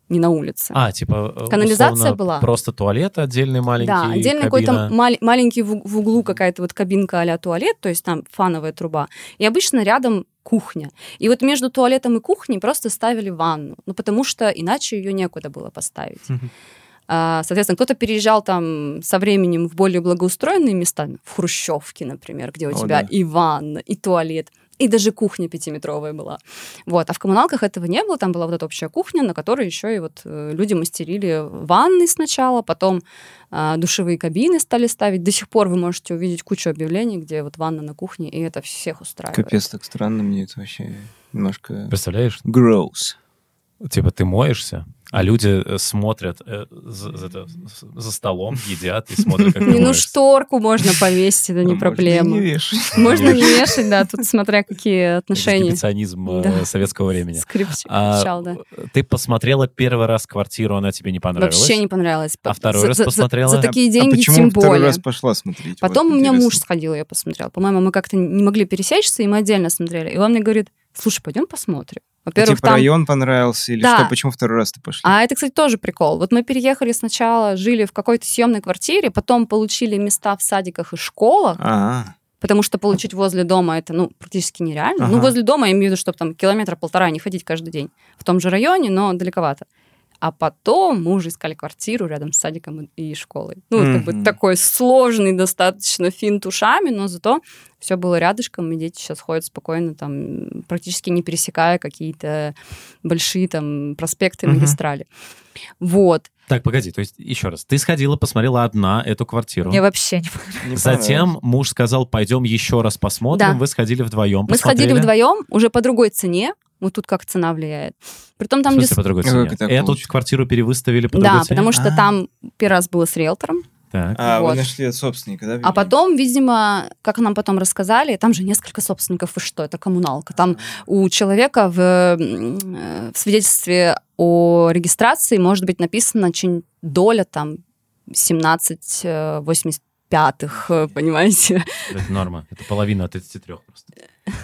не на улице. А, типа, э, Канализация условно, была? просто туалет отдельный маленький, да, отдельно кабина. какой-то мал- маленький в, в углу какая-то вот кабинка а туалет, то есть там фановая труба. И обычно рядом кухня. И вот между туалетом и кухней просто ставили ванну. Ну, потому что иначе ее некуда было поставить. А, Соответственно, кто-то переезжал там со временем в более благоустроенные места, в Хрущевке, например, где у О, тебя да. и ванна, и туалет, и даже кухня пятиметровая была. Вот. А в коммуналках этого не было, там была вот эта общая кухня, на которой еще и вот э, люди мастерили ванны сначала, потом а, душевые кабины стали ставить. До сих пор вы можете увидеть кучу объявлений, где вот ванна на кухне, и это всех устраивает. Капец, так странно мне это вообще немножко... Представляешь? Gross. Типа, ты моешься, а люди э, смотрят э, за, за за столом, едят и смотрят, как ну шторку можно повесить, это не А можно проблема. не вешать. Можно не вешать, да, тут смотря какие отношения. Эксгибиционизм э, Да. советского времени. Скрипч- А, да. Ты посмотрела первый раз квартиру, она тебе не понравилась? Вообще не понравилось. А второй раз посмотрела? За, такие А деньги тем второй более. раз пошла смотреть? Потом у меня муж сходил, я посмотрел. По-моему, мы как-то не могли пересечься, и мы отдельно смотрели. И он мне говорит, слушай, пойдем посмотрим. А Во-первых, типа там... район понравился или Да. что? Почему второй раз ты пошли? А это, кстати, тоже прикол. Вот мы переехали сначала, жили в какой-то съемной квартире, потом получили места в садиках и школах, А, потому что получить возле дома это, ну, практически нереально. Ага. Ну, возле дома, я имею в виду, чтобы там километра полтора не ходить каждый день. В том же районе, но далековато. А потом мы уже искали квартиру рядом с садиком и школой. Ну, вот как бы такой сложный достаточно финт ушами, но зато все было рядышком, и дети сейчас ходят спокойно, там, практически не пересекая какие-то большие там проспекты, Мгм. магистрали. Вот. Так, погоди, то есть еще раз. Ты сходила, посмотрела одна эту квартиру. Я вообще не не Затем муж сказал, пойдем еще раз посмотрим. Да. Вы сходили вдвоем, Мы сходили посмотрели. вдвоем, уже по другой цене. Вот тут как цена влияет. Притом В там... смысле, дис- по другой цене? Эту получилось? квартиру перевыставили по Да, другой цене? потому что А. там первый раз было с риэлтором, Так. А, Вот. вы нашли от собственника, да? а потом, видимо, как нам потом рассказали, там же несколько собственников, вы что, это коммуналка. Там у человека в, э, в свидетельстве о регистрации может быть написано чин доля там 17 э, 85 э, понимаете? Это норма. Это половина от 33 просто.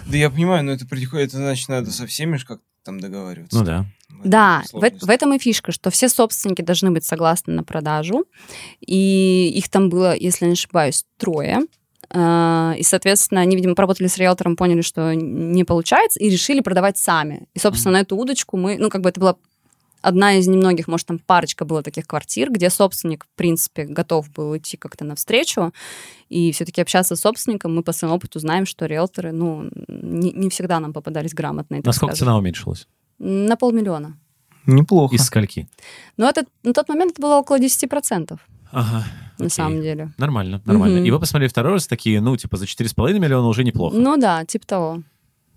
Да я понимаю, но это приходит, это значит, надо со всеми же как там договариваться. Ну да. Да, в, в этом и фишка, что все собственники должны быть согласны на продажу. И их там было, если не ошибаюсь, трое. А, И, соответственно, они, видимо, поработали с риэлтором, поняли, что не получается, и решили продавать сами. И, собственно, на эту удочку мы, ну, как бы это была одна из немногих, может, там парочка было таких квартир, где собственник, в принципе, готов был идти как-то навстречу. И все-таки общаться с собственником, мы по своему опыту знаем, что риэлторы, ну, не, не всегда нам попадались грамотные. Насколько скажем. цена уменьшилась? На полмиллиона. Неплохо. Из скольки? Но это, на тот момент это было около 10%, Ага. на окей. самом деле. Нормально, нормально. Мгм. И вы посмотрели второй раз, такие, ну, типа, за 4,5 миллиона уже неплохо. Ну да, типа того.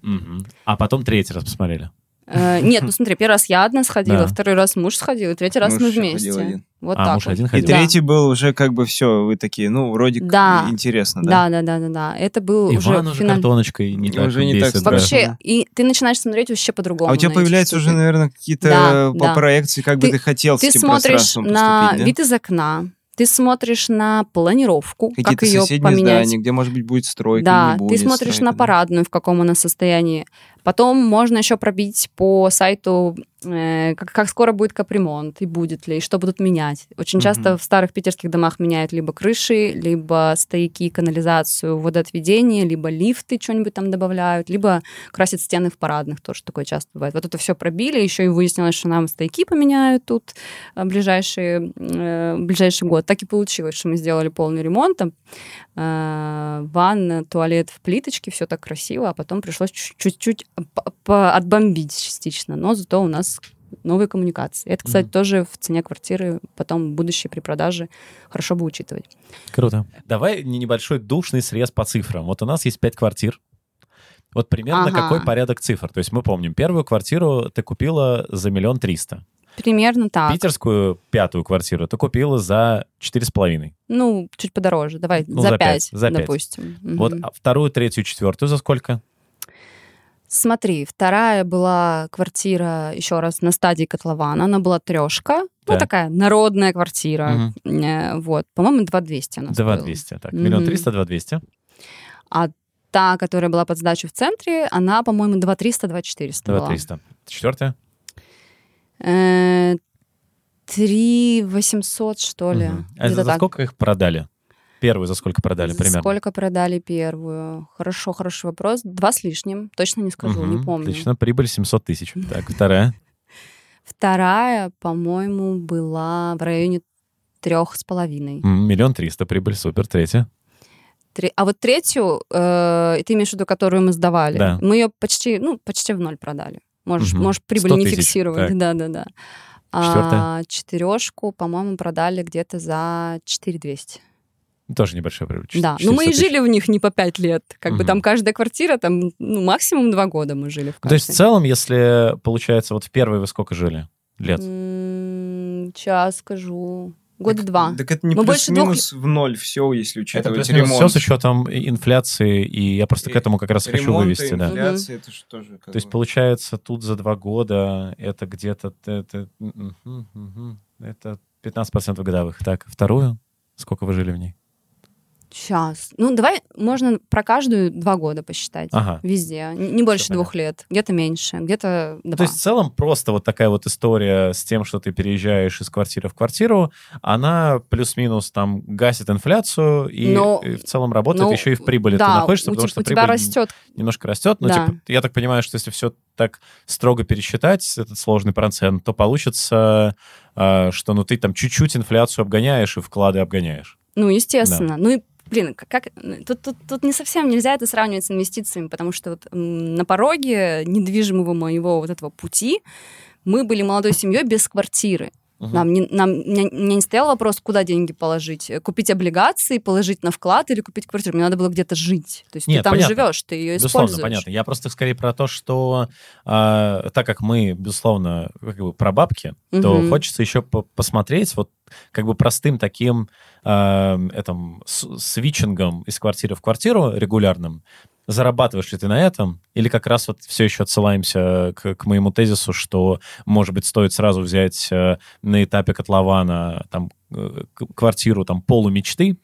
Мгм. А потом третий раз посмотрели. Э, Нет, ну смотри, первый раз я одна сходила, второй раз муж сходил, и третий раз Муж мы вместе. Вот А, так муж вот. один И ходил. Да. третий был уже как бы все, вы такие, ну, вроде как Да. интересно, да? Да, да, да, да, да. Это был уже Иван уже финал- картоночкой не так Уже не так страшно. Вообще, и ты начинаешь смотреть вообще по-другому. А у тебя появляются уже, наверное, какие-то Да, по да. проекции, как бы Ты- ты хотел с Ты этим смотришь на вид из окна, ты смотришь на планировку, как Какие-то ее соседние поменять. здания, где, может быть, будет стройка, Да, не ты будет смотришь стройка, на да. парадную, в каком она состоянии. Потом можно еще пробить по сайту, как, как скоро будет капремонт, и будет ли, и что будут менять. Очень Мгм. часто в старых питерских домах меняют либо крыши, либо стояки, канализацию, водоотведение, либо лифты что-нибудь там добавляют, либо красят стены в парадных, тоже такое часто бывает. Вот это все пробили, еще и выяснилось, что нам стояки поменяют тут э, ближайшие, э, ближайший год. Так и получилось, что мы сделали полный ремонт, там э, ванна, туалет в плиточке, все так красиво, а потом пришлось чуть- чуть-чуть отбомбить частично, но зато у нас новые коммуникации. Это, кстати, Мгм. тоже в цене квартиры потом будущее при продаже хорошо бы учитывать. Круто. Давай не- небольшой душный срез по цифрам. Вот у нас есть пять квартир. Вот примерно Ага. какой порядок цифр? То есть мы помним, первую квартиру ты купила за миллион триста. Примерно так. Питерскую пятую квартиру ты купила за четыре с половиной. Ну, чуть подороже. Давай Ну, за пять, 5, за пять. допустим. Вот а вторую, третью, четвертую за сколько? Смотри, вторая была квартира, еще раз, на стадии котлована. Она была трешка. Ну, Так. такая народная квартира. Э, Вот. По-моему, 2200 она Два стоила. двести. Так, миллион триста, два двести. А та, которая была под сдачу в центре, она, по-моему, 2300, 2400 Два была. триста. Четвертая? Э, 3 800, что ли. Мгм. А за так. сколько их продали? Первую за сколько продали За примерно? Сколько продали первую? Хорошо, хороший вопрос. Два с лишним. Точно не скажу, не Мгм, помню. Отлично, прибыль 700 тысяч. Так, вторая. Вторая, по-моему, была в районе трех с половиной. Миллион триста, прибыль, супер. Третья. Тре- А вот третью, э, ты имеешь в виду, которую мы сдавали, Да. мы ее почти, ну, почти в ноль продали. Можешь, Мгм. можешь прибыль 100 не тысяч, фиксировать. так. Да, да, да. Четвертая? А четырешку, по-моему, продали где-то за 4200. Тоже небольшая прибыль. Да, ну мы и жили в них не по пять лет. Как бы Мгм. там каждая квартира, там ну, максимум два года мы жили в То есть в каждой. целом, если получается, вот в первой вы сколько жили лет? Сейчас скажу. Года Так- два. Так это не Мы больше двух плюс-минус в ноль все, если учитывать все ремонт. с учетом и- инфляции, и я просто к этому как раз хочу Ремонт и вывести, да. инфляция, это же тоже как То есть бы- получается тут за два года это где-то это, это 15% годовых. Так, вторую? Сколько вы жили в ней? Сейчас. Ну, давай, можно про каждую два года посчитать. Ага. Везде. Не больше Всё двух лет. Где-то меньше, где-то два. То есть в целом просто вот такая вот история с тем, что ты переезжаешь из квартиры в квартиру, она плюс-минус там гасит инфляцию и, Но- и в целом работает Ну, еще и в прибыли да, ты находишься, у, потому те- что у тебя растет. немножко растет. Но Да. типа, я так понимаю, что если все так строго пересчитать, этот сложный процент, то получится, а, что ну ты там чуть-чуть инфляцию обгоняешь и вклады обгоняешь. Ну, естественно. Ну и Блин, как, тут, тут, тут не совсем нельзя это сравнивать с инвестициями, потому что вот на пороге недвижимого моего вот этого пути мы были молодой семьей без квартиры. Мгм. Нам не, нам, мне, мне не стоял вопрос, куда деньги положить. Э, Купить облигации, положить на вклад или купить квартиру. Мне надо было где-то жить. То есть Нет, ты там понятно. живешь, ты ее Безусловно, используешь. понятно. Я просто скорее про то, что а, так как мы, безусловно, как бы про бабки, то Мгм. хочется еще по- посмотреть вот как бы простым таким а, этим с- свитчингом из квартиры в квартиру регулярным. Зарабатываешь ли ты на этом? Или как раз вот все еще отсылаемся к, к моему тезису, что, может быть, стоит сразу взять э, на этапе котлована там, э, квартиру там полумечты,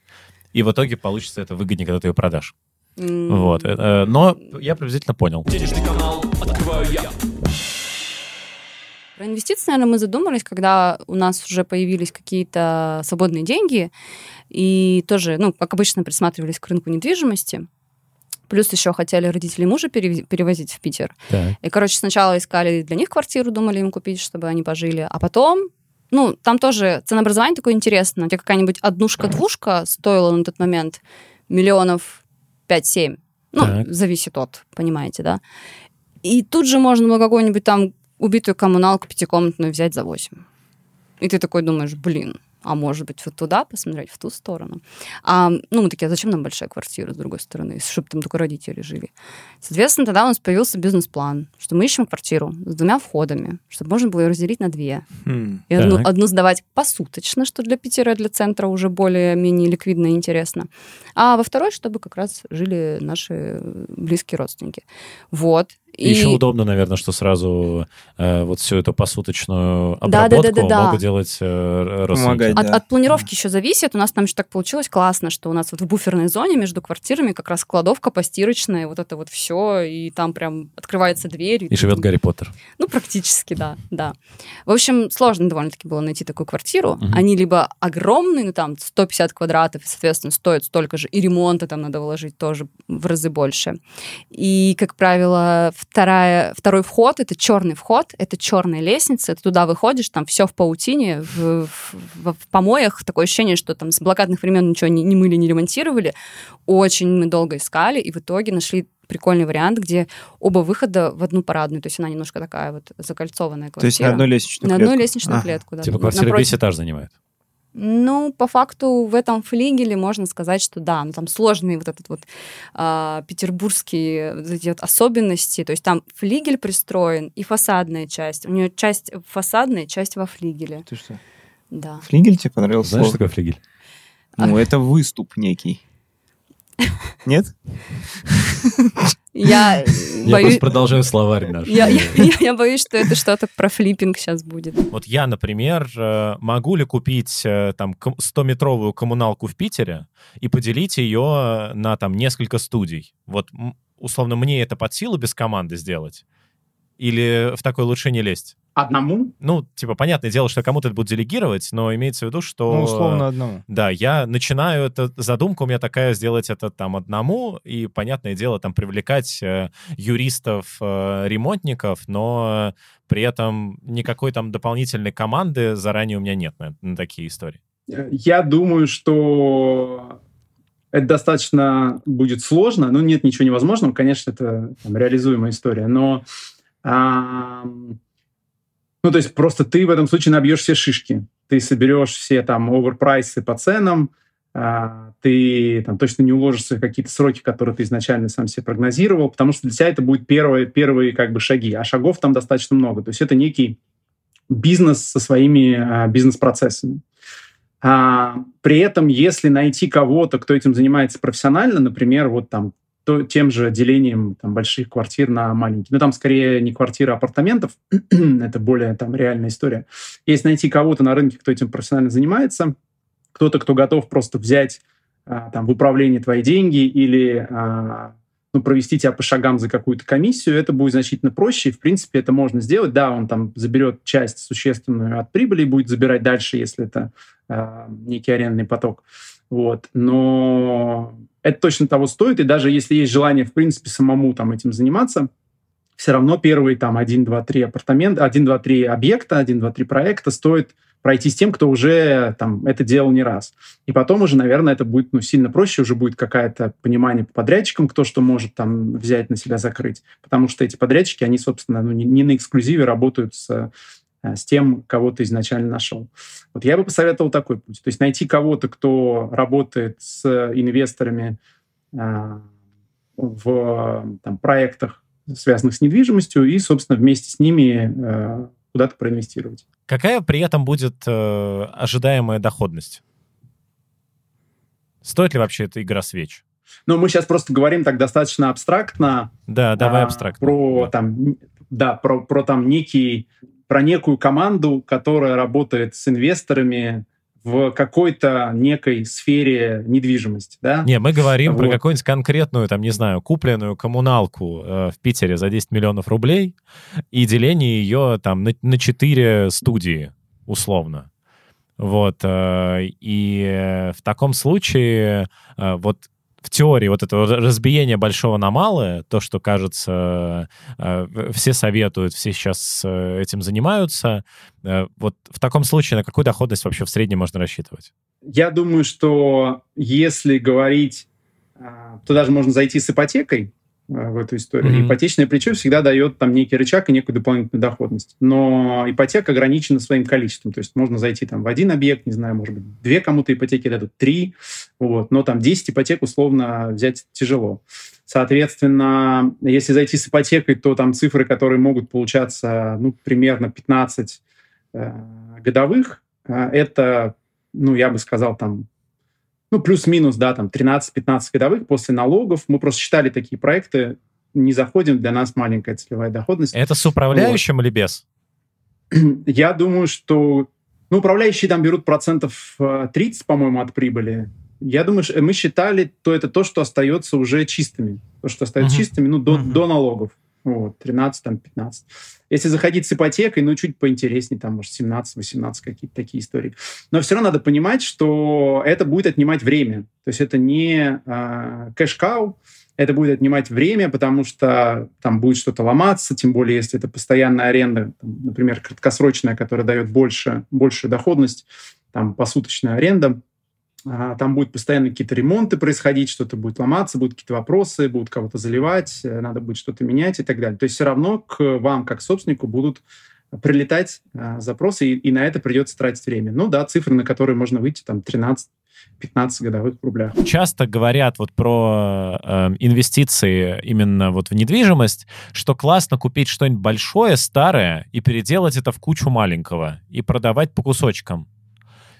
и в итоге получится это выгоднее, когда ты ее продашь. М, Вот. э, э, Но я приблизительно понял. Денежный канал открываю я. Про инвестиции, наверное, мы задумались, когда у нас уже появились какие-то свободные деньги, и тоже, ну, как обычно, присматривались к рынку недвижимости. Плюс еще хотели родители мужа перевозить в Питер. Так. И, короче, сначала искали для них квартиру, думали им купить, чтобы они пожили. А потом, ну, там тоже ценообразование такое интересное. У тебя какая-нибудь однушка-двушка стоила на тот момент миллионов 5-7. Ну, Так. зависит от, понимаете, да? И тут же можно было какую-нибудь там убитую коммуналку пятикомнатную взять за 8. И ты такой думаешь, блин, а может быть, вот туда посмотреть, в ту сторону. А, ну, мы такие, а зачем нам большая квартира, с другой стороны, чтобы там только родители жили? Соответственно, тогда у нас появился бизнес-план, что мы ищем квартиру с двумя входами, чтобы можно было ее разделить на две. Хм. И одну, Так. одну сдавать посуточно, что для Питера для центра уже более-менее ликвидно и интересно. А во второй, чтобы как раз жили наши близкие родственники. Вот. И еще удобно, наверное, что сразу э, вот всю эту посуточную Да, да, да, обработку да, да. могут делать э, родственники. Помогать. От, Да. от планировки еще зависит. У нас там еще так получилось классно, что у нас вот в буферной зоне между квартирами как раз кладовка постирочная, вот это вот все, и там прям открывается дверь. И живет Гарри Поттер. Ну, практически, да, да. В общем, сложно довольно-таки было найти такую квартиру. Мгм. Они либо огромные, ну, там, 150 квадратов, и, соответственно, стоят столько же, и ремонта там надо вложить тоже в разы больше. И, как правило, вторая, второй вход — это черный вход, это черная лестница, ты туда выходишь, там все в паутине, в, в- в- помоях, такое ощущение, что там с блокадных времен ничего не, не мыли, не ремонтировали. Очень мы долго искали, и в итоге нашли прикольный вариант, где оба выхода в одну парадную, то есть она немножко такая вот закольцованная квартира. То есть на одной лестничную На одну клетку. лестничную Ага. клетку, да. Типа квартира Напротив- весь этаж занимает. Ну, по факту в этом флигеле можно сказать, что да, ну там сложные вот этот вот а, петербургские вот эти вот особенности, то есть там флигель пристроен и фасадная часть. У нее часть фасадная, часть во флигеле, Ты что? да. Флигель тебе понравился? Знаешь, что такое флигель? Ну, это выступ некий. Нет? Я Я боюсь... просто продолжаю словарь наш. Я, я- я боюсь, что это что-то про флиппинг сейчас будет. Вот я, например, э, могу ли купить э, там ком- 100-метровую коммуналку в Питере и поделить ее на там несколько студий? Вот, условно, мне это под силу без команды сделать? Или в такое лучше не лезть? Одному? Ну, типа, понятное дело, что кому-то это будет делегировать, но имеется в виду, что... Ну, условно одному. Да, я начинаю, это задумка у меня такая, сделать это там одному, и, понятное дело, там привлекать э, юристов, э, ремонтников, но при этом никакой там дополнительной команды заранее у меня нет на, на такие истории. Я думаю, что это достаточно будет сложно. Ну, нет ничего невозможного. Конечно, это там, реализуемая история. Но, ну, то есть просто ты в этом случае набьешь все шишки. Ты соберешь все там оверпрайсы по ценам, а, ты там точно не уложишься в какие-то сроки, которые ты изначально сам себе прогнозировал, потому что для тебя это будет первые, первые как бы шаги, а шагов там достаточно много. То есть это некий бизнес со своими а, бизнес-процессами. А, при этом, если найти кого-то, кто этим занимается профессионально, например, вот там то, тем же делением там, больших квартир на маленькие, ну там скорее не квартиры, а апартаментов, это более там реальная история. Если найти кого-то на рынке, кто этим профессионально занимается, кто-то, кто готов просто взять а, там в управление твои деньги или а, ну, провести тебя по шагам за какую-то комиссию, это будет значительно проще. И, в принципе, это можно сделать. Да, он там заберет часть существенную от прибыли и будет забирать дальше, если это э, некий арендный поток. Вот. Но это точно того стоит. И даже если есть желание, в принципе, самому там этим заниматься, все равно первые там 1, 2, 3 апартамента, 1, 2, 3 объекта, 1, 2, 3 проекта стоит пройти с тем, кто уже там это делал не раз. И потом уже, наверное, это будет ну, сильно проще, уже будет какое-то понимание по подрядчикам, кто что может там взять на себя закрыть. Потому что эти подрядчики, они, собственно, ну, не, не на эксклюзиве работают с, с тем, кого ты изначально нашел. Вот я бы посоветовал такой путь. То есть найти кого-то, кто работает с инвесторами э, в там, проектах, связанных с недвижимостью, и, собственно, вместе с ними э, куда-то проинвестировать. Какая при этом будет э, ожидаемая доходность? Стоит ли вообще эта игра свеч? Но мы сейчас просто говорим так достаточно абстрактно. Да, давай а, абстрактно. Про Да. там, да, про, про там некий, про некую команду, которая работает с инвесторами в какой-то некой сфере недвижимости, да? Не, мы говорим про Вот. какую-нибудь конкретную, там, не знаю, купленную коммуналку э, в Питере за 10 миллионов рублей и деление ее там на, на 4 студии, условно. Вот. э, и в таком случае э, вот в теории вот это разбиение большого на малое, то, что, кажется, э, все советуют, все сейчас э, этим занимаются, э, вот в таком случае на какую доходность вообще в среднем можно рассчитывать? Я думаю, что если говорить, то даже можно зайти с ипотекой, э, в эту историю. Мгм. Ипотечное плечо всегда дает там некий рычаг и некую дополнительную доходность. Но ипотека ограничена своим количеством. То есть можно зайти там в один объект, не знаю, может быть, две кому-то ипотеки дадут, три, вот. но там 10 ипотек условно взять тяжело. Соответственно, если зайти с ипотекой, то там цифры, которые могут получаться ну, примерно 15 э, годовых, э, это, ну, я бы сказал, там, ну, плюс-минус, да, там 13-15 годовых после налогов. Мы просто считали такие проекты, не заходим, для нас маленькая целевая доходность. Это с управляющим или без? Я думаю, что ну, управляющие там берут процентов э, 30, по-моему, от прибыли. Я думаю, что мы считали, то это то, что остается уже чистыми. То, что остается Мгм. чистыми, ну, до, Мгм. до налогов. Вот, 13, там, 15. Если заходить с ипотекой, ну, чуть поинтереснее, там, может, 17-18, какие-то такие истории. Но все равно надо понимать, что это будет отнимать время. То есть это не э, кэш-кау, это будет отнимать время, потому что там будет что-то ломаться, тем более, если это постоянная аренда, там, например, краткосрочная, которая дает больше, большую доходность, там, посуточная аренда, там будут постоянно какие-то ремонты происходить, что-то будет ломаться, будут какие-то вопросы, будут кого-то заливать, э, надо будет что-то менять и так далее. То есть все равно к вам, как собственнику, будут прилетать а, запросы, и, и на это придется тратить время. Ну да, цифры, на которые можно выйти, там, 13-15 годовых в рублях. Часто говорят вот про э, инвестиции именно вот в недвижимость, что классно купить что-нибудь большое, старое, и переделать это в кучу маленького, и продавать по кусочкам.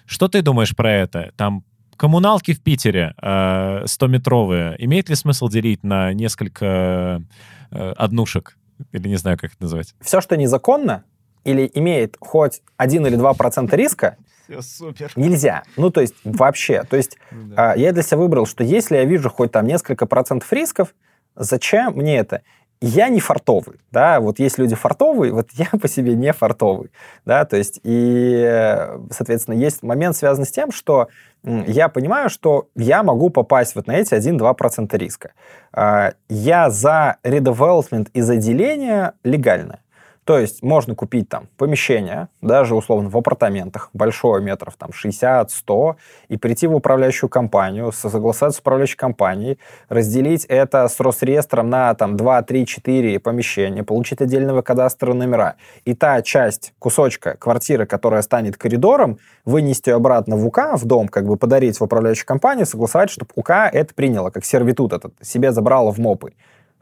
Что ты думаешь про это? Там коммуналки в Питере э, 100-метровые, имеет ли смысл делить на несколько э, однушек? Или не знаю, как это называть. Все, что незаконно или имеет хоть 1 или 2% риска, Все супер. нельзя. Ну, то есть вообще. То есть Да. а, я для себя выбрал, что если я вижу хоть там несколько процентов рисков, зачем мне это? Я не фартовый, да, вот есть люди фартовые, вот я по себе не фартовый, да, то есть и, э, соответственно, есть момент, связанный с тем, что я понимаю, что я могу попасть вот на эти 1-2% риска. А, Я за редевелопмент и за деление легально. То есть можно купить там помещение, даже условно в апартаментах, большое метров там 60-100, и прийти в управляющую компанию, со- согласоваться с управляющей компанией, разделить это с Росреестром на там 2, 3, 4 помещения, получить отдельного кадастра номера. И та часть кусочка квартиры, которая станет коридором, вынести ее обратно в УК, в дом, как бы подарить в управляющую компанию, согласовать, чтобы УК это приняло, как сервитут этот, себе забрало в МОПы.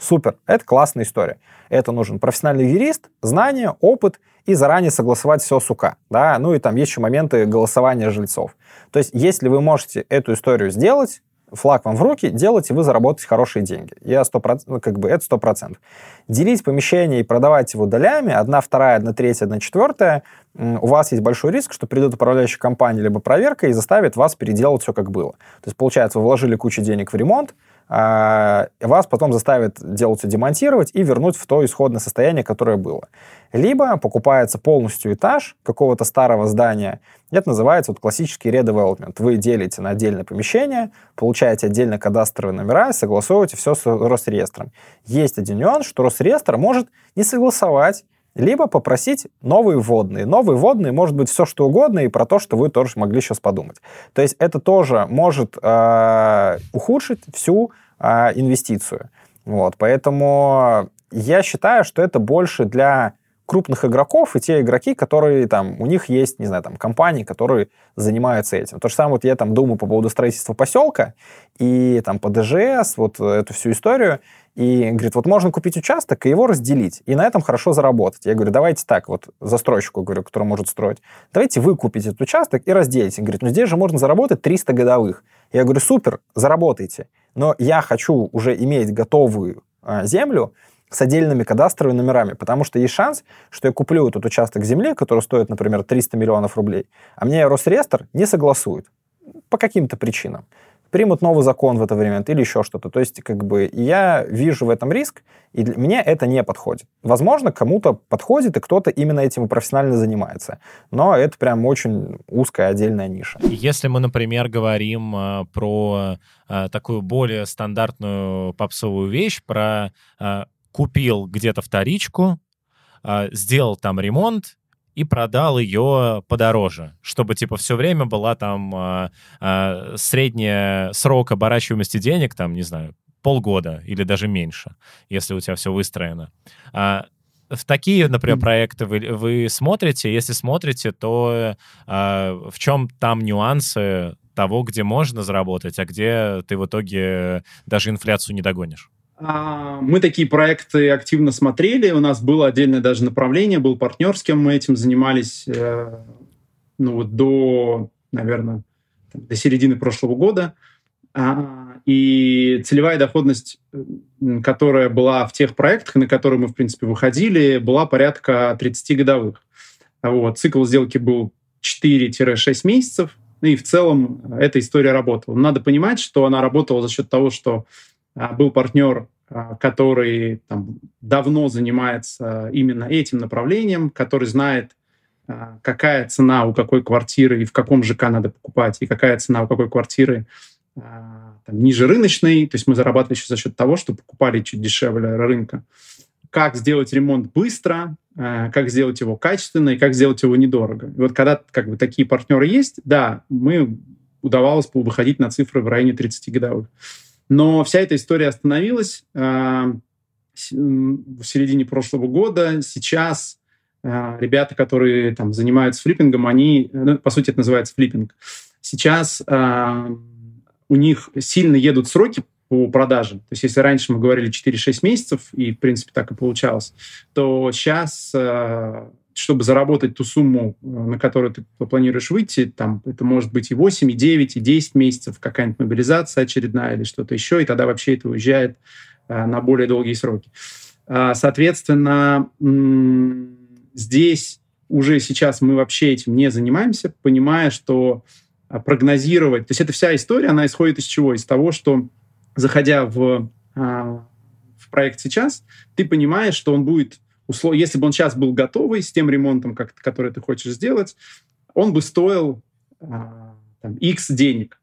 Супер, это классная история. Это нужен профессиональный юрист, знания, опыт и заранее согласовать все с УК. Да? Ну и там есть еще моменты голосования жильцов. То есть если вы можете эту историю сделать, флаг вам в руки, делайте, вы заработаете хорошие деньги. Я 100%, ну, как бы это 100%. Делить помещение и продавать его долями, одна вторая, одна третья, одна четвертая, у вас есть большой риск, что придет управляющая компания либо проверка и заставит вас переделать все как было. То есть, получается, вы вложили кучу денег в ремонт, вас потом заставят делать все демонтировать и вернуть в то исходное состояние, которое было. Либо покупается полностью этаж какого-то старого здания. Это называется вот классический редевелопмент. Вы делите на отдельное помещение, получаете отдельно кадастровые номера и согласовываете все с Росреестром. Есть один нюанс, что Росреестр может не согласовать либо попросить новые вводные. Новые вводные может быть все что угодно и про то, что вы тоже могли сейчас подумать. То есть это тоже может э, ухудшить всю э, инвестицию. Вот, поэтому я считаю, что это больше для крупных игроков и те игроки, которые там, у них есть, не знаю, там, компании, которые занимаются этим. То же самое вот я там думаю по поводу строительства поселка и там по ДЖС, вот эту всю историю, и говорит, вот можно купить участок и его разделить, и на этом хорошо заработать. Я говорю, давайте так, вот застройщику, говорю, который может строить, давайте вы купите этот участок и разделите. Он говорит, ну здесь же можно заработать 300 годовых. Я говорю, супер, заработайте, но я хочу уже иметь готовую а, землю, с отдельными кадастровыми номерами, потому что есть шанс, что я куплю этот участок земли, который стоит, например, 300 миллионов рублей, а мне Росреестр не согласует по каким-то причинам. Примут новый закон в это время или еще что-то. То есть, как бы, я вижу в этом риск, и для меня это не подходит. Возможно, кому-то подходит, и кто-то именно этим профессионально занимается. Но это прям очень узкая отдельная ниша. Если мы, например, говорим э, про э, такую более стандартную попсовую вещь, про э, купил где-то вторичку, э, сделал там ремонт и продал ее подороже, чтобы типа все время была там э, э, средняя срок оборачиваемости денег, там, не знаю, полгода или даже меньше, если у тебя все выстроено. А, в такие, например, проекты вы, вы смотрите? Если смотрите, то а, в чем там нюансы того, где можно заработать, а где ты в итоге даже инфляцию не догонишь? А, Мы такие проекты активно смотрели. У нас было отдельное даже направление, был партнер, с кем мы этим занимались э, ну, вот до, наверное, до середины прошлого года. А, И целевая доходность, которая была в тех проектах, на которые мы, в принципе, выходили, была порядка 30 годовых. Вот. Цикл сделки был 4-6 месяцев. И в целом эта история работала. Надо понимать, что она работала за счет того, что а, был партнер, а, который там, давно занимается именно этим направлением, который знает, а, какая цена у какой квартиры и в каком ЖК надо покупать, и какая цена у какой квартиры а, там, ниже рыночной. То есть мы зарабатывали еще за счет того, что покупали чуть дешевле рынка. Как сделать ремонт быстро, а, как сделать его качественно и как сделать его недорого. И вот когда как бы такие партнеры есть, да, мы удавалось выходить на цифры в районе 30 годовых. Но вся эта история остановилась а, с- м, в середине прошлого года. Сейчас а, ребята, которые там занимаются флиппингом, они, ну, по сути, это называется флиппинг. Сейчас а, у них сильно едут сроки по продаже. То есть если раньше мы говорили 4-6 месяцев, и, в принципе, так и получалось, то сейчас, а, чтобы заработать ту сумму, э, на которую ты планируешь выйти, там, это может быть и 8, и 9, и 10 месяцев, какая-нибудь мобилизация очередная или что-то еще, и тогда вообще это уезжает а, на более долгие сроки. А, Соответственно, здесь уже сейчас мы вообще этим не занимаемся, понимая, что а, прогнозировать... То есть эта вся история, она исходит из чего? Из того, что заходя в, а, в проект сейчас, ты понимаешь, что он будет... услов- Если бы он сейчас был готовый с тем ремонтом, как, который ты хочешь сделать, он бы стоил а, там, X денег.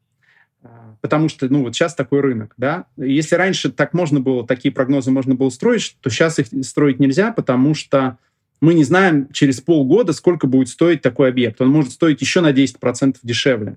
А, Потому что, ну, вот сейчас такой рынок, да. Если раньше так можно было, такие прогнозы можно было строить, то сейчас их строить нельзя, потому что мы не знаем через полгода, сколько будет стоить такой объект. Он может стоить еще на 10% дешевле.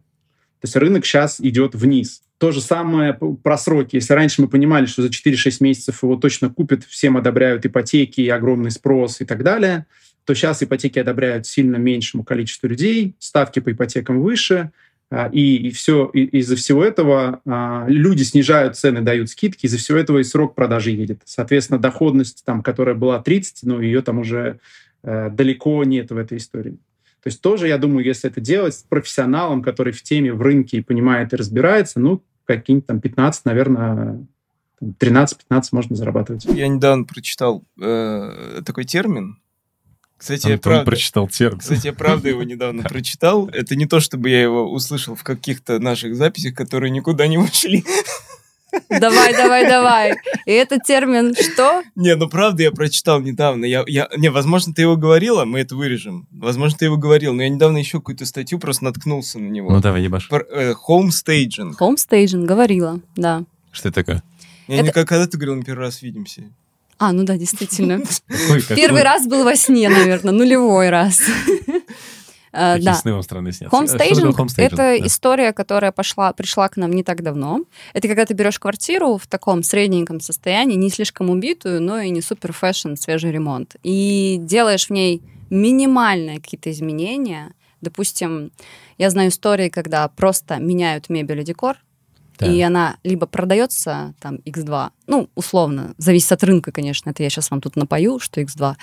То есть рынок сейчас идет вниз. То же самое про сроки. Если раньше мы понимали, что за 4-6 месяцев его точно купят, всем одобряют ипотеки, и огромный спрос и так далее, то сейчас ипотеки одобряют сильно меньшему количеству людей, ставки по ипотекам выше, а, и, и все и- из-за всего этого а, люди снижают цены, дают скидки, из-за всего этого и срок продажи едет. Соответственно, доходность, там, которая была 30, ну, ее там уже э, далеко нет в этой истории. То есть тоже, я думаю, если это делать с профессионалом, который в теме, в рынке и понимает и разбирается, ну, какие-нибудь там 15, наверное, там 13-15 можно зарабатывать. Я недавно прочитал э, такой термин. Кстати, я Антон правда, прочитал термин. кстати, я правда его недавно прочитал. Это не то, чтобы я его услышал в каких-то наших записях, которые никуда не ушли. Давай, давай, давай. И этот термин что? Не, ну правда я прочитал недавно. Я, я, не, возможно, ты его говорила, мы это вырежем. Возможно, ты его говорил, но я недавно еще какую-то статью просто наткнулся на него. Ну давай, ебаш. Про, э, Homestaging. Homestaging, говорила, да. Что это такое? Я Это- не как когда ты говорил, мы первый раз видимся. А, ну да, действительно. Первый раз был во сне, наверное, нулевой раз. Э, Да. сны вам странные снятся? Что Homestaging это Да. история, которая пошла, пришла к нам не так давно. Это когда ты берешь квартиру в таком средненьком состоянии, не слишком убитую, но и не супер fashion, свежий ремонт. И делаешь в ней минимальные какие-то изменения. Допустим, я знаю истории, когда просто меняют мебель и декор, Так. и она либо продается там X2, ну, условно, зависит от рынка, конечно, это я сейчас вам тут напою, что X2.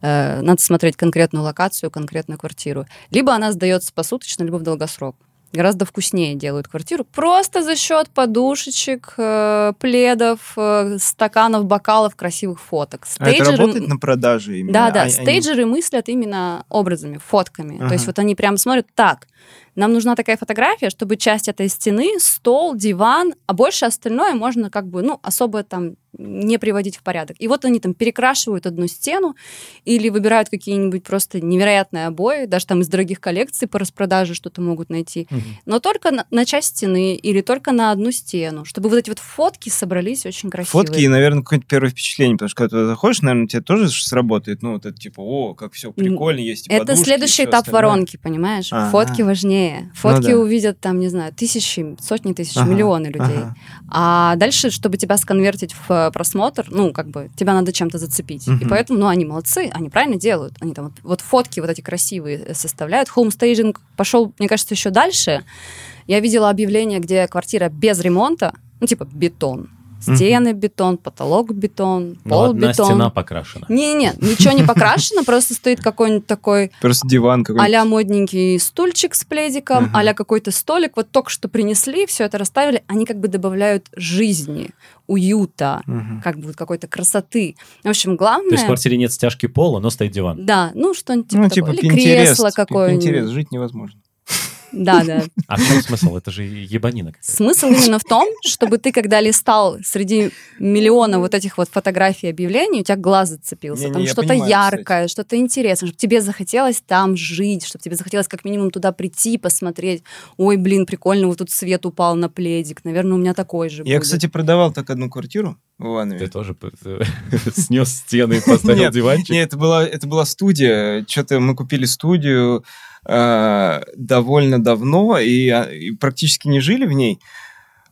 Э, надо смотреть конкретную локацию, конкретную квартиру. Либо она сдается посуточно, либо в долгосрок. Гораздо вкуснее делают квартиру просто за счет подушечек, э, пледов, э, стаканов, бокалов, красивых фоток. А это Стейджеры- работает на продаже именно? да, да, А- они- стейджеры мыслят именно образами, фотками. Ага. То есть вот они прям смотрят, так, нам нужна такая фотография, чтобы часть этой стены, стол, диван, а больше остальное можно как бы, ну, особо там не приводить в порядок. И вот они там перекрашивают одну стену или выбирают какие-нибудь просто невероятные обои, даже там из дорогих коллекций по распродаже что-то могут найти, Мгм. но только на, на часть стены или только на одну стену, чтобы вот эти вот фотки собрались очень красивые. Фотки и, наверное, какое-то первое впечатление, потому что когда ты заходишь, наверное, тебе тоже сработает, ну, вот это типа, о, как все прикольно, есть и Это подушки, следующий этап остальное. воронки, понимаешь? Ага. Фотки важнее. Фотки да. увидят там, не знаю, тысячи, сотни тысяч, Ага, миллионы людей. ага. А дальше, чтобы тебя сконвертить в э, просмотр, ну, как бы, тебя надо чем-то зацепить. И Мгм. поэтому, ну, они молодцы, они правильно делают. Они там вот, вот фотки вот эти красивые э, составляют. Homestaging пошел, мне кажется, еще дальше. Я видела объявление, где квартира без ремонта, ну, типа бетон. Стены бетон, потолок бетон, Но пол Ну, одна бетон. стена покрашена. Не-не, ничего не покрашено, просто стоит какой-нибудь такой Просто диван какой-то. а-ля модненький стульчик с пледиком, а-ля какой-то столик. Вот только что принесли, все это расставили. Они как бы добавляют жизни, уюта, как бы какой-то красоты. В общем, То есть в главное... квартире нет стяжки пола, но стоит диван. Да, ну что-нибудь типа Ну, типа Или кресло Пи- какое-нибудь. Pinterest, жить невозможно. Да, да. А в чем смысл? Это же ебанина какая-то. Смысл именно в том, чтобы ты, когда листал среди миллиона вот этих вот фотографий объявлений, у тебя глаз зацепился. Там что-то понимаю, яркое, что-то интересное, чтобы тебе захотелось там жить, чтобы тебе захотелось как минимум туда прийти, посмотреть. Ой, блин, прикольно, вот тут свет упал на пледик. Наверное, у меня такой же Я, будет. кстати, продавал так одну квартиру в Иванове. Ты тоже э, снес стены и поставил Нет, диванчик? Нет, это была, это была студия. Что-то мы купили студию э, довольно давно и, а, и практически не жили в ней.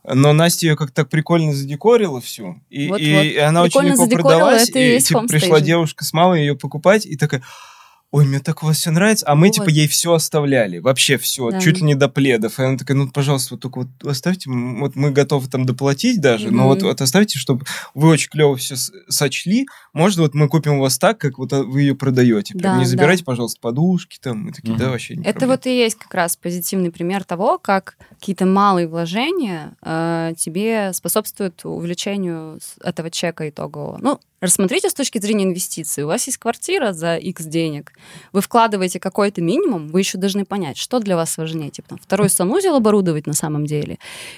Но Настя ее как-то так прикольно задекорила всю. И, Вот-вот. и она Прикольно очень легко продалась. и есть типа, пришла девушка с мамой ее покупать и такая... Ой, мне так у вас все нравится. А мы, Вот. типа, ей все оставляли. Вообще все. Да. Чуть ли не до пледов. И она такая, ну, пожалуйста, вот только вот оставьте. Вот мы готовы там доплатить даже. Но вот, вот оставьте, чтобы вы очень клево все сочли. Может, вот мы купим у вас так, как вот а, вы ее продаете. Прям Да, не да. забирайте, пожалуйста, подушки там. Мы такие, Мгм. да, вообще не Это проблема». вот и есть как раз позитивный пример того, как какие-то малые вложения э, тебе способствуют увеличению с- этого чека итогового. Ну, рассмотрите с точки зрения инвестиций. У вас есть квартира за X денег, вы вкладываете какой-то минимум, вы еще должны понять, что для вас важнее. Типа там, второй санузел оборудовать на самом деле,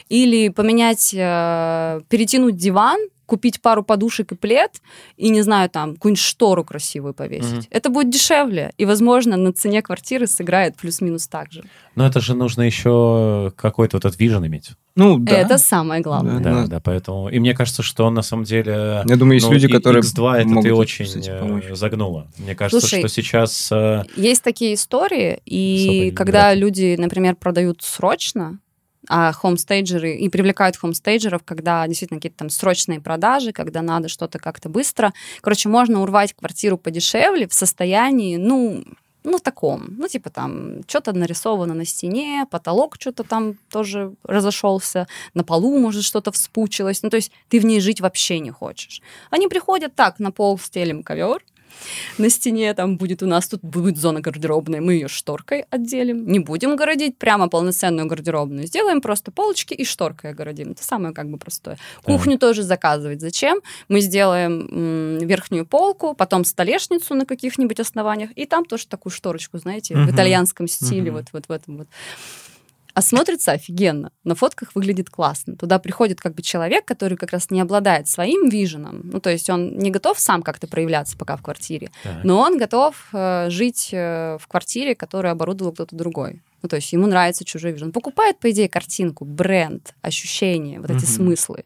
или поменять, э, перетянуть диван, купить пару подушек и плед, и, не знаю, там, какую-нибудь штору красивую повесить. Мгм. Это будет дешевле, и, возможно, на цене квартиры сыграет плюс-минус так же. Но это же нужно еще какой-то вот этот вижен иметь. Ну, да. Это самое главное. Да. Да, да, поэтому... И мне кажется, что на самом деле... Я думаю, есть ну, люди, и- которые X2 это могут ты очень кстати, э, загнула. Мне кажется, Слушай, что сейчас... э, Есть такие истории, и когда люди, например, продают срочно, а хомстейджеры и привлекают хомстейджеров, когда действительно какие-то там срочные продажи, когда надо что-то как-то быстро. Короче, можно урвать квартиру подешевле в состоянии, ну, ну, таком. Ну, типа там, что-то нарисовано на стене, потолок что-то там тоже разошелся, на полу, может, что-то вспучилось. Ну, то есть ты в ней жить вообще не хочешь. Они приходят так, на пол стелим ковер, на стене там будет у нас, тут будет зона гардеробная, мы ее шторкой отделим. Не будем городить прямо полноценную гардеробную. Сделаем просто полочки и шторкой огородим. Это самое как бы простое. Кухню тоже заказывать. Зачем? Мы сделаем верхнюю полку, потом столешницу на каких-нибудь основаниях, и там тоже такую шторочку, знаете, в Мгм. итальянском стиле, Мгм. вот, вот в этом вот. А смотрится офигенно. На фотках выглядит классно. Туда приходит как бы человек, который как раз не обладает своим виженом. Ну, то есть он не готов сам как-то проявляться пока в квартире, так. но он готов э, жить э, в квартире, которую оборудовал кто-то другой. Ну, то есть ему нравится чужой вижен. Он покупает, по идее, картинку, бренд, ощущения, вот эти Мгм. смыслы.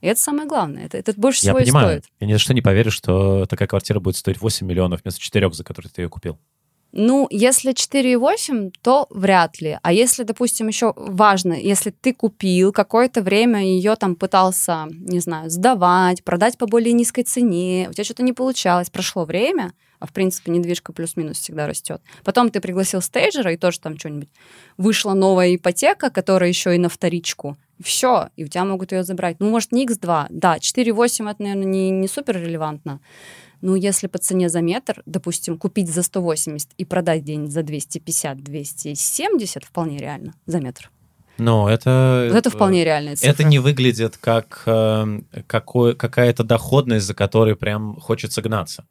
И это самое главное. Это, это больше Я всего и понимаю. стоит. Я ни за что не поверю, что такая квартира будет стоить 8 миллионов вместо 4, за которые ты ее купил. Ну, если 4,8, то вряд ли. А если, допустим, еще важно, если ты купил какое-то время ее там пытался, не знаю, сдавать, продать по более низкой цене, у тебя что-то не получалось, прошло время, а в принципе недвижка плюс-минус всегда растет. Потом ты пригласил стейджера, и тоже там что-нибудь вышла новая ипотека, которая еще и на вторичку. Все, и у тебя могут ее забрать. Ну, может, не X2. Да, 4,8 это, наверное, не, не супер релевантно. Ну, если по цене за метр, допустим, купить за 180 и продать где-нибудь за 250-270, вполне реально за метр. Но это... Вот это вполне реальная цифра. Это не выглядит как э, какой, какая-то доходность, за которой прям хочется гнаться.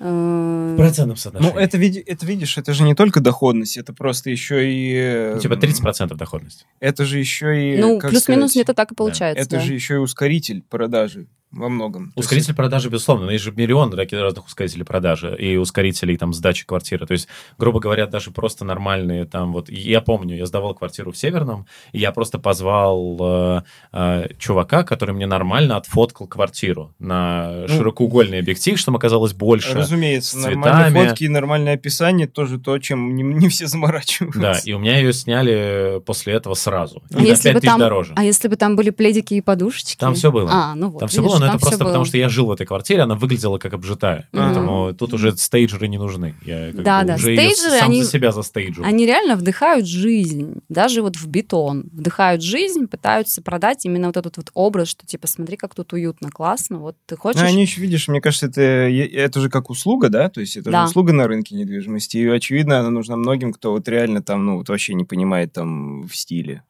Э, В процентном соотношении. Ну, это, види- это видишь, это же не только доходность, это просто еще и... э, Ну, типа 30% доходность. Это же еще и... Ну, плюс-минус где-то так и получается. Это да. же еще и ускоритель продажи. Во многом. То есть Ускоритель продажи, безусловно, но есть же миллион разных ускорителей продажи и ускорителей там сдачи квартиры. То есть, грубо говоря, даже просто нормальные там вот... Я помню, я сдавал квартиру в Северном, и я просто позвал э, э, чувака, который мне нормально отфоткал квартиру на Ну, широкоугольный объектив, чтобы оказалось больше. Разумеется, с нормальные фотки и нормальное описание тоже то, чем не, не все заморачиваются. Да, и у меня ее сняли после этого сразу. А И на если 5 бы тысяч там, дороже. а если бы там были пледики и подушечки? Там все было. А, ну вот. Там все было, но это просто потому, что я жил в этой квартире, она выглядела как обжитая. Поэтому тут уже стейджеры не нужны. Я Да, да, уже стейджеры, сам они- за себя застейджу. Они реально вдыхают жизнь, даже вот в бетон. Вдыхают жизнь, пытаются продать именно вот этот вот образ, что типа смотри, как тут уютно, классно. Вот ты хочешь... Ну, они еще, видишь, мне кажется, это, это же как услуга, да? То есть это Да. же услуга на рынке недвижимости. И, очевидно, она нужна многим, кто вот реально там, ну, вот вообще не понимает там в стиле.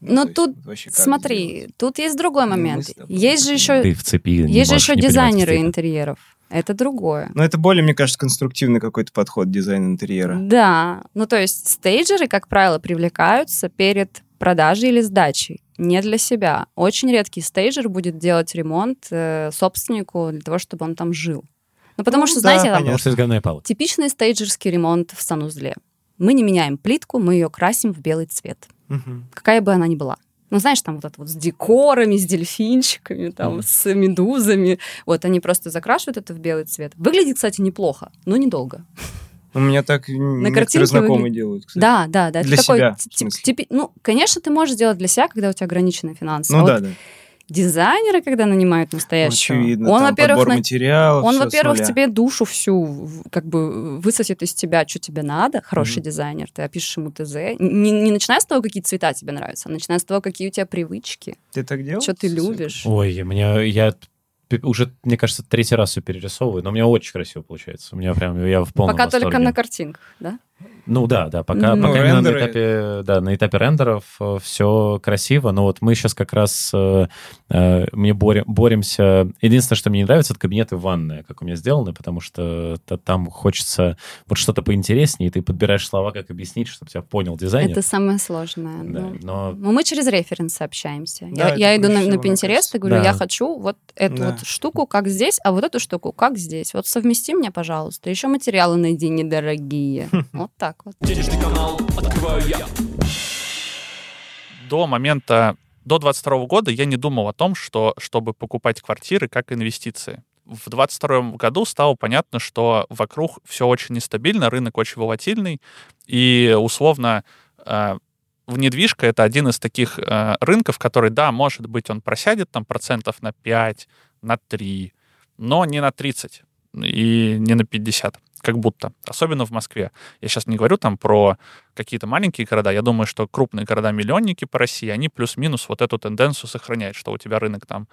Ну, Но есть тут Смотри, сделать. тут есть другой Ну, момент. Есть же еще, Ты в цепи есть же еще дизайнеры интерьеров. Это другое. Ну, это более, мне кажется, конструктивный какой-то подход дизайн интерьера. Да, ну то есть стейджеры, как правило, привлекаются перед продажей или сдачей, не для себя. Очень редкий стейджер будет делать ремонт э, собственнику для того, чтобы он там жил. Ну потому Ну что, да, знаете, там Потому что из говна и палок. типичный стейджерский ремонт в санузле. Мы не меняем плитку, мы ее красим в белый цвет. Мгм. какая бы она ни была. Ну, знаешь, там вот это вот с декорами, с дельфинчиками, там, Мгм. с медузами. Вот они просто закрашивают это в белый цвет. Выглядит, кстати, неплохо, но недолго. У меня так некоторые картинке знакомые выглядит- делают, кстати. Да, да, да. Это Для такой себя, тип- типи- Ну, конечно, ты можешь сделать для себя, когда у тебя ограничены финансы. Ну А да, вот да. Дизайнеры, когда нанимают настоящего, Очевидно. он, во-первых, на- он, во-первых, тебе душу всю как бы высосет из тебя, что тебе надо. Хороший Мгм. дизайнер, ты опишешь ему ТЗ. Не, не начиная с того, какие цвета тебе нравятся, а начиная с того, какие у тебя привычки, Ты так делал? что ты любишь. Ой, мне я уже, мне кажется, третий раз все перерисовываю, но у меня очень красиво получается. У меня прям, я в полном Пока только восторге. на картинках, да? Ну да, да, пока, пока Ну, именно на этапе, да, на этапе рендеров все красиво, но вот мы сейчас как раз э, э, мне борем, боремся. Единственное, что мне не нравится, это кабинеты в ванной, как у меня сделаны, потому что та- там хочется вот что-то поинтереснее, и ты подбираешь слова, как объяснить, чтобы тебя понял дизайнер. Это самое сложное. Да, ну. но Ну, мы через референсы общаемся. Да, я я иду на, на Pinterest и говорю, Да. я хочу вот эту Да. вот штуку как здесь, а вот эту штуку как здесь. Вот совмести мне, пожалуйста. Еще материалы найди недорогие. Вот так вот. Денежный канал открываю я. До момента, до 22 года я не думал о том, что чтобы покупать квартиры как инвестиции. В 22 году стало понятно, что вокруг все очень нестабильно, рынок очень волатильный, и условно э, в недвижка это один из таких э, рынков, который, да, может быть, он просядет там процентов на 5, на 3, но не на 30 и не на 50, как будто. Особенно в Москве. Я сейчас не говорю там про какие-то маленькие города. Я думаю, что крупные города-миллионники по России, они плюс-минус вот эту тенденцию сохраняют, что у тебя рынок там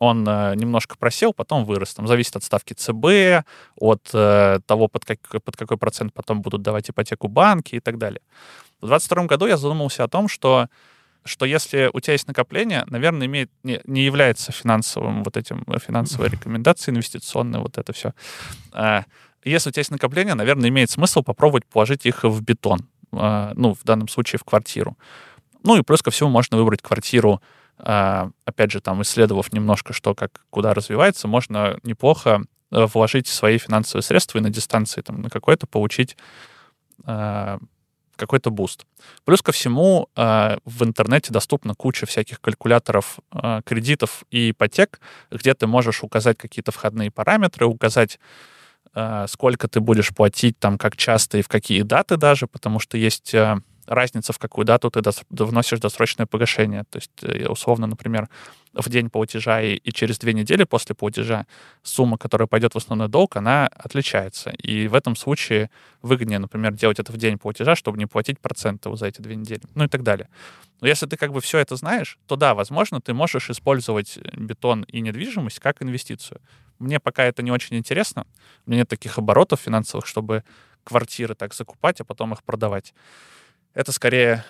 он э, немножко просел, потом вырос. Там зависит от ставки ЦБ, от э, того, под, как, под какой процент потом будут давать ипотеку банки и так далее. В 2022 году я задумался о том, что что если у тебя есть накопление, наверное, имеет, не, не является финансовым вот этим, э, финансовой рекомендацией, инвестиционной, вот это все. Если у тебя есть накопление, наверное, имеет смысл попробовать положить их в бетон. А, Ну, в данном случае в квартиру. Ну и плюс ко всему можно выбрать квартиру, а, опять же, там, исследовав немножко, что как, куда развивается, можно неплохо э, вложить свои финансовые средства и на дистанции там, на какой-то получить а, какой-то boost. Плюс ко всему в интернете доступна куча всяких калькуляторов кредитов и ипотек, где ты можешь указать какие-то входные параметры, указать сколько ты будешь платить, там, как часто и в какие даты даже, потому что есть а, разница, в какую дату ты вносишь досрочное погашение. То есть, э, условно, например, в день платежа и, и через две недели после платежа сумма, которая пойдет в основной долг, она отличается. И в этом случае выгоднее, например, делать это в день платежа, чтобы не платить проценты вот за эти две недели, ну и так далее. Но если ты как бы все это знаешь, то да, возможно, ты можешь использовать бетон и недвижимость как инвестицию. Мне пока это не очень интересно. У меня нет таких оборотов финансовых, чтобы квартиры так закупать, а потом их продавать. Это скорее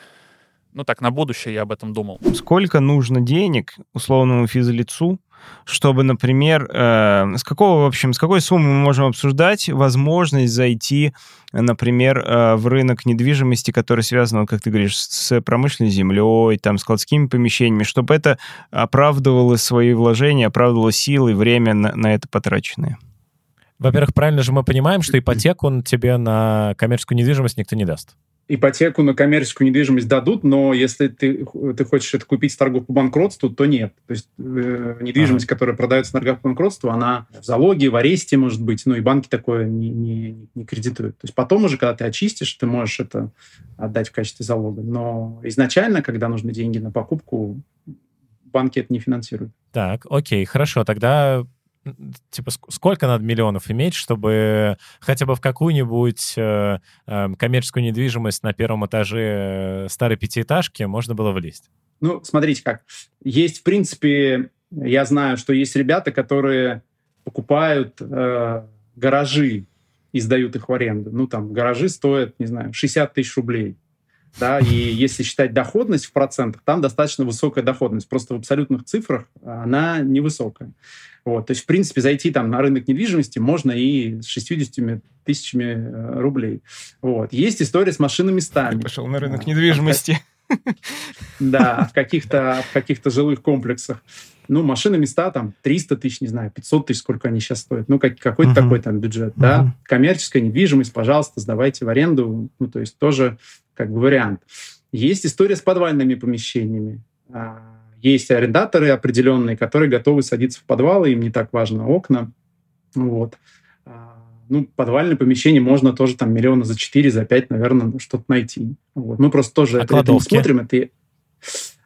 ну так, на будущее я об этом думал. Сколько нужно денег условному физлицу, чтобы, например, э, с какого, в общем, с какой суммы мы можем обсуждать возможность зайти, например, э, в рынок недвижимости, который связан, вот, как ты говоришь, с промышленной землей, там, складскими помещениями, чтобы это оправдывало свои вложения, оправдывало силы и время на, на это потраченное? Во-первых, правильно же мы понимаем, что ипотеку тебе на коммерческую недвижимость никто не даст. Ипотеку на коммерческую недвижимость дадут, но если ты, ты хочешь это купить с торгов по банкротству, то нет. То есть э, недвижимость, которая продается с торгов по банкротству, она в залоге, в аресте может быть, ну и банки такое не, не, не кредитуют. То есть потом уже, когда ты очистишь, ты можешь это отдать в качестве залога. Но изначально, когда нужны деньги на покупку, банки это не финансируют. Так, окей, хорошо. Тогда типа, ск- сколько надо миллионов иметь, чтобы хотя бы в какую-нибудь э, э, коммерческую недвижимость на первом этаже э, старой пятиэтажки можно было влезть? Ну, смотрите как. Есть, в принципе, я знаю, что есть ребята, которые покупают э, гаражи и сдают их в аренду. Ну, там, гаражи стоят, не знаю, 60 тысяч рублей. Да, и если считать доходность в процентах, там достаточно высокая доходность. Просто в абсолютных цифрах она невысокая. Вот, то есть, в принципе, зайти там на рынок недвижимости можно и с 60 тысячами э, рублей. Вот. Есть история с машиноместами. Пошел на рынок А, недвижимости. Да, в каких-то в каких-то жилых комплексах. Ну, машины места там 300 тысяч, не знаю, 500 тысяч, сколько они сейчас стоят. Ну, как, какой-то Мгм. такой там бюджет, да. Мгм. Коммерческая недвижимость, пожалуйста, сдавайте в аренду. Ну, то есть тоже как бы вариант. Есть история с подвальными помещениями. А, Есть арендаторы определенные, которые готовы садиться в подвалы, им не так важно окна. Вот. А, Ну, подвальное помещение можно тоже там миллиона за 4, за 5, наверное, что-то найти. Вот. Мы просто тоже А это, это не кладовки? смотрим. Это...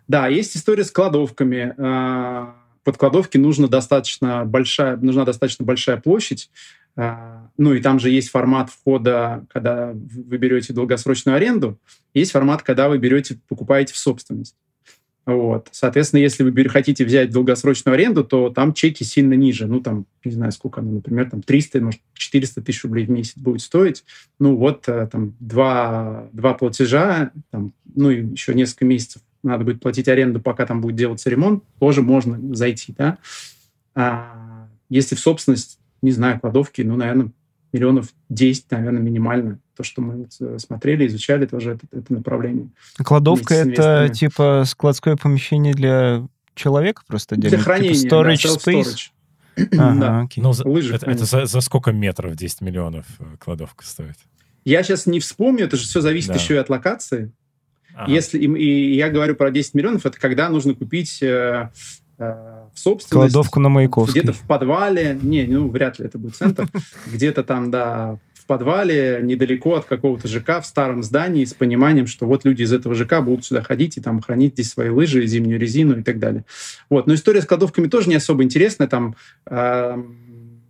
Да, есть история с кладовками. А, Под кладовки нужно достаточно большая, нужна достаточно большая площадь. А, Ну и там же есть формат входа, когда вы берете долгосрочную аренду, есть формат, когда вы берете, покупаете в собственность. Вот. Соответственно, если вы хотите взять долгосрочную аренду, то там чеки сильно ниже. Ну, там, не знаю, сколько оно, например, там 300, может, 400 тысяч рублей в месяц будет стоить. Ну, вот э, там два, два платежа, там, ну, и еще несколько месяцев надо будет платить аренду, пока там будет делаться ремонт, тоже можно зайти, да. А если в собственность, не знаю, кладовки, ну, наверное, миллионов 10, наверное, минимально. То, что мы вот, э, смотрели, изучали тоже это, это направление. Кладовка — вместе с это типа складское помещение для человека просто Для отдельно? хранения. Типа да, storage space? self-storage. Ага, Да. окей. Ну, за- Лыжи, это, это за, за сколько метров 10 миллионов э, кладовка стоит? Я сейчас не вспомню, это же все зависит Да. еще и от локации. Ага. Если, и, и я говорю про 10 миллионов, это когда нужно купить э, в собственность. Кладовку на Маяковской. Где-то в подвале, не, ну, вряд ли это будет центр, где-то там, да, в подвале, недалеко от какого-то ЖК, в старом здании, с пониманием, что вот люди из этого ЖК будут сюда ходить и там хранить здесь свои лыжи, зимнюю резину и так далее. Вот. Но история с кладовками тоже не особо интересная. Там э,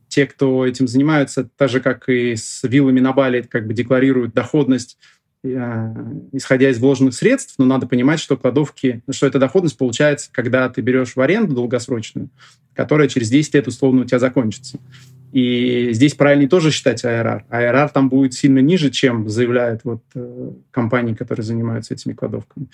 те, кто этим занимаются, так же, как и с виллами на Бали, как бы декларируют доходность э, исходя из вложенных средств, но надо понимать, что кладовки, что эта доходность получается, когда ты берешь в аренду долгосрочную, которая через 10 лет условно у тебя закончится. И здесь правильнее тоже считать IRR. IRR там будет сильно ниже, чем заявляют вот, э, компании, которые занимаются этими кладовками.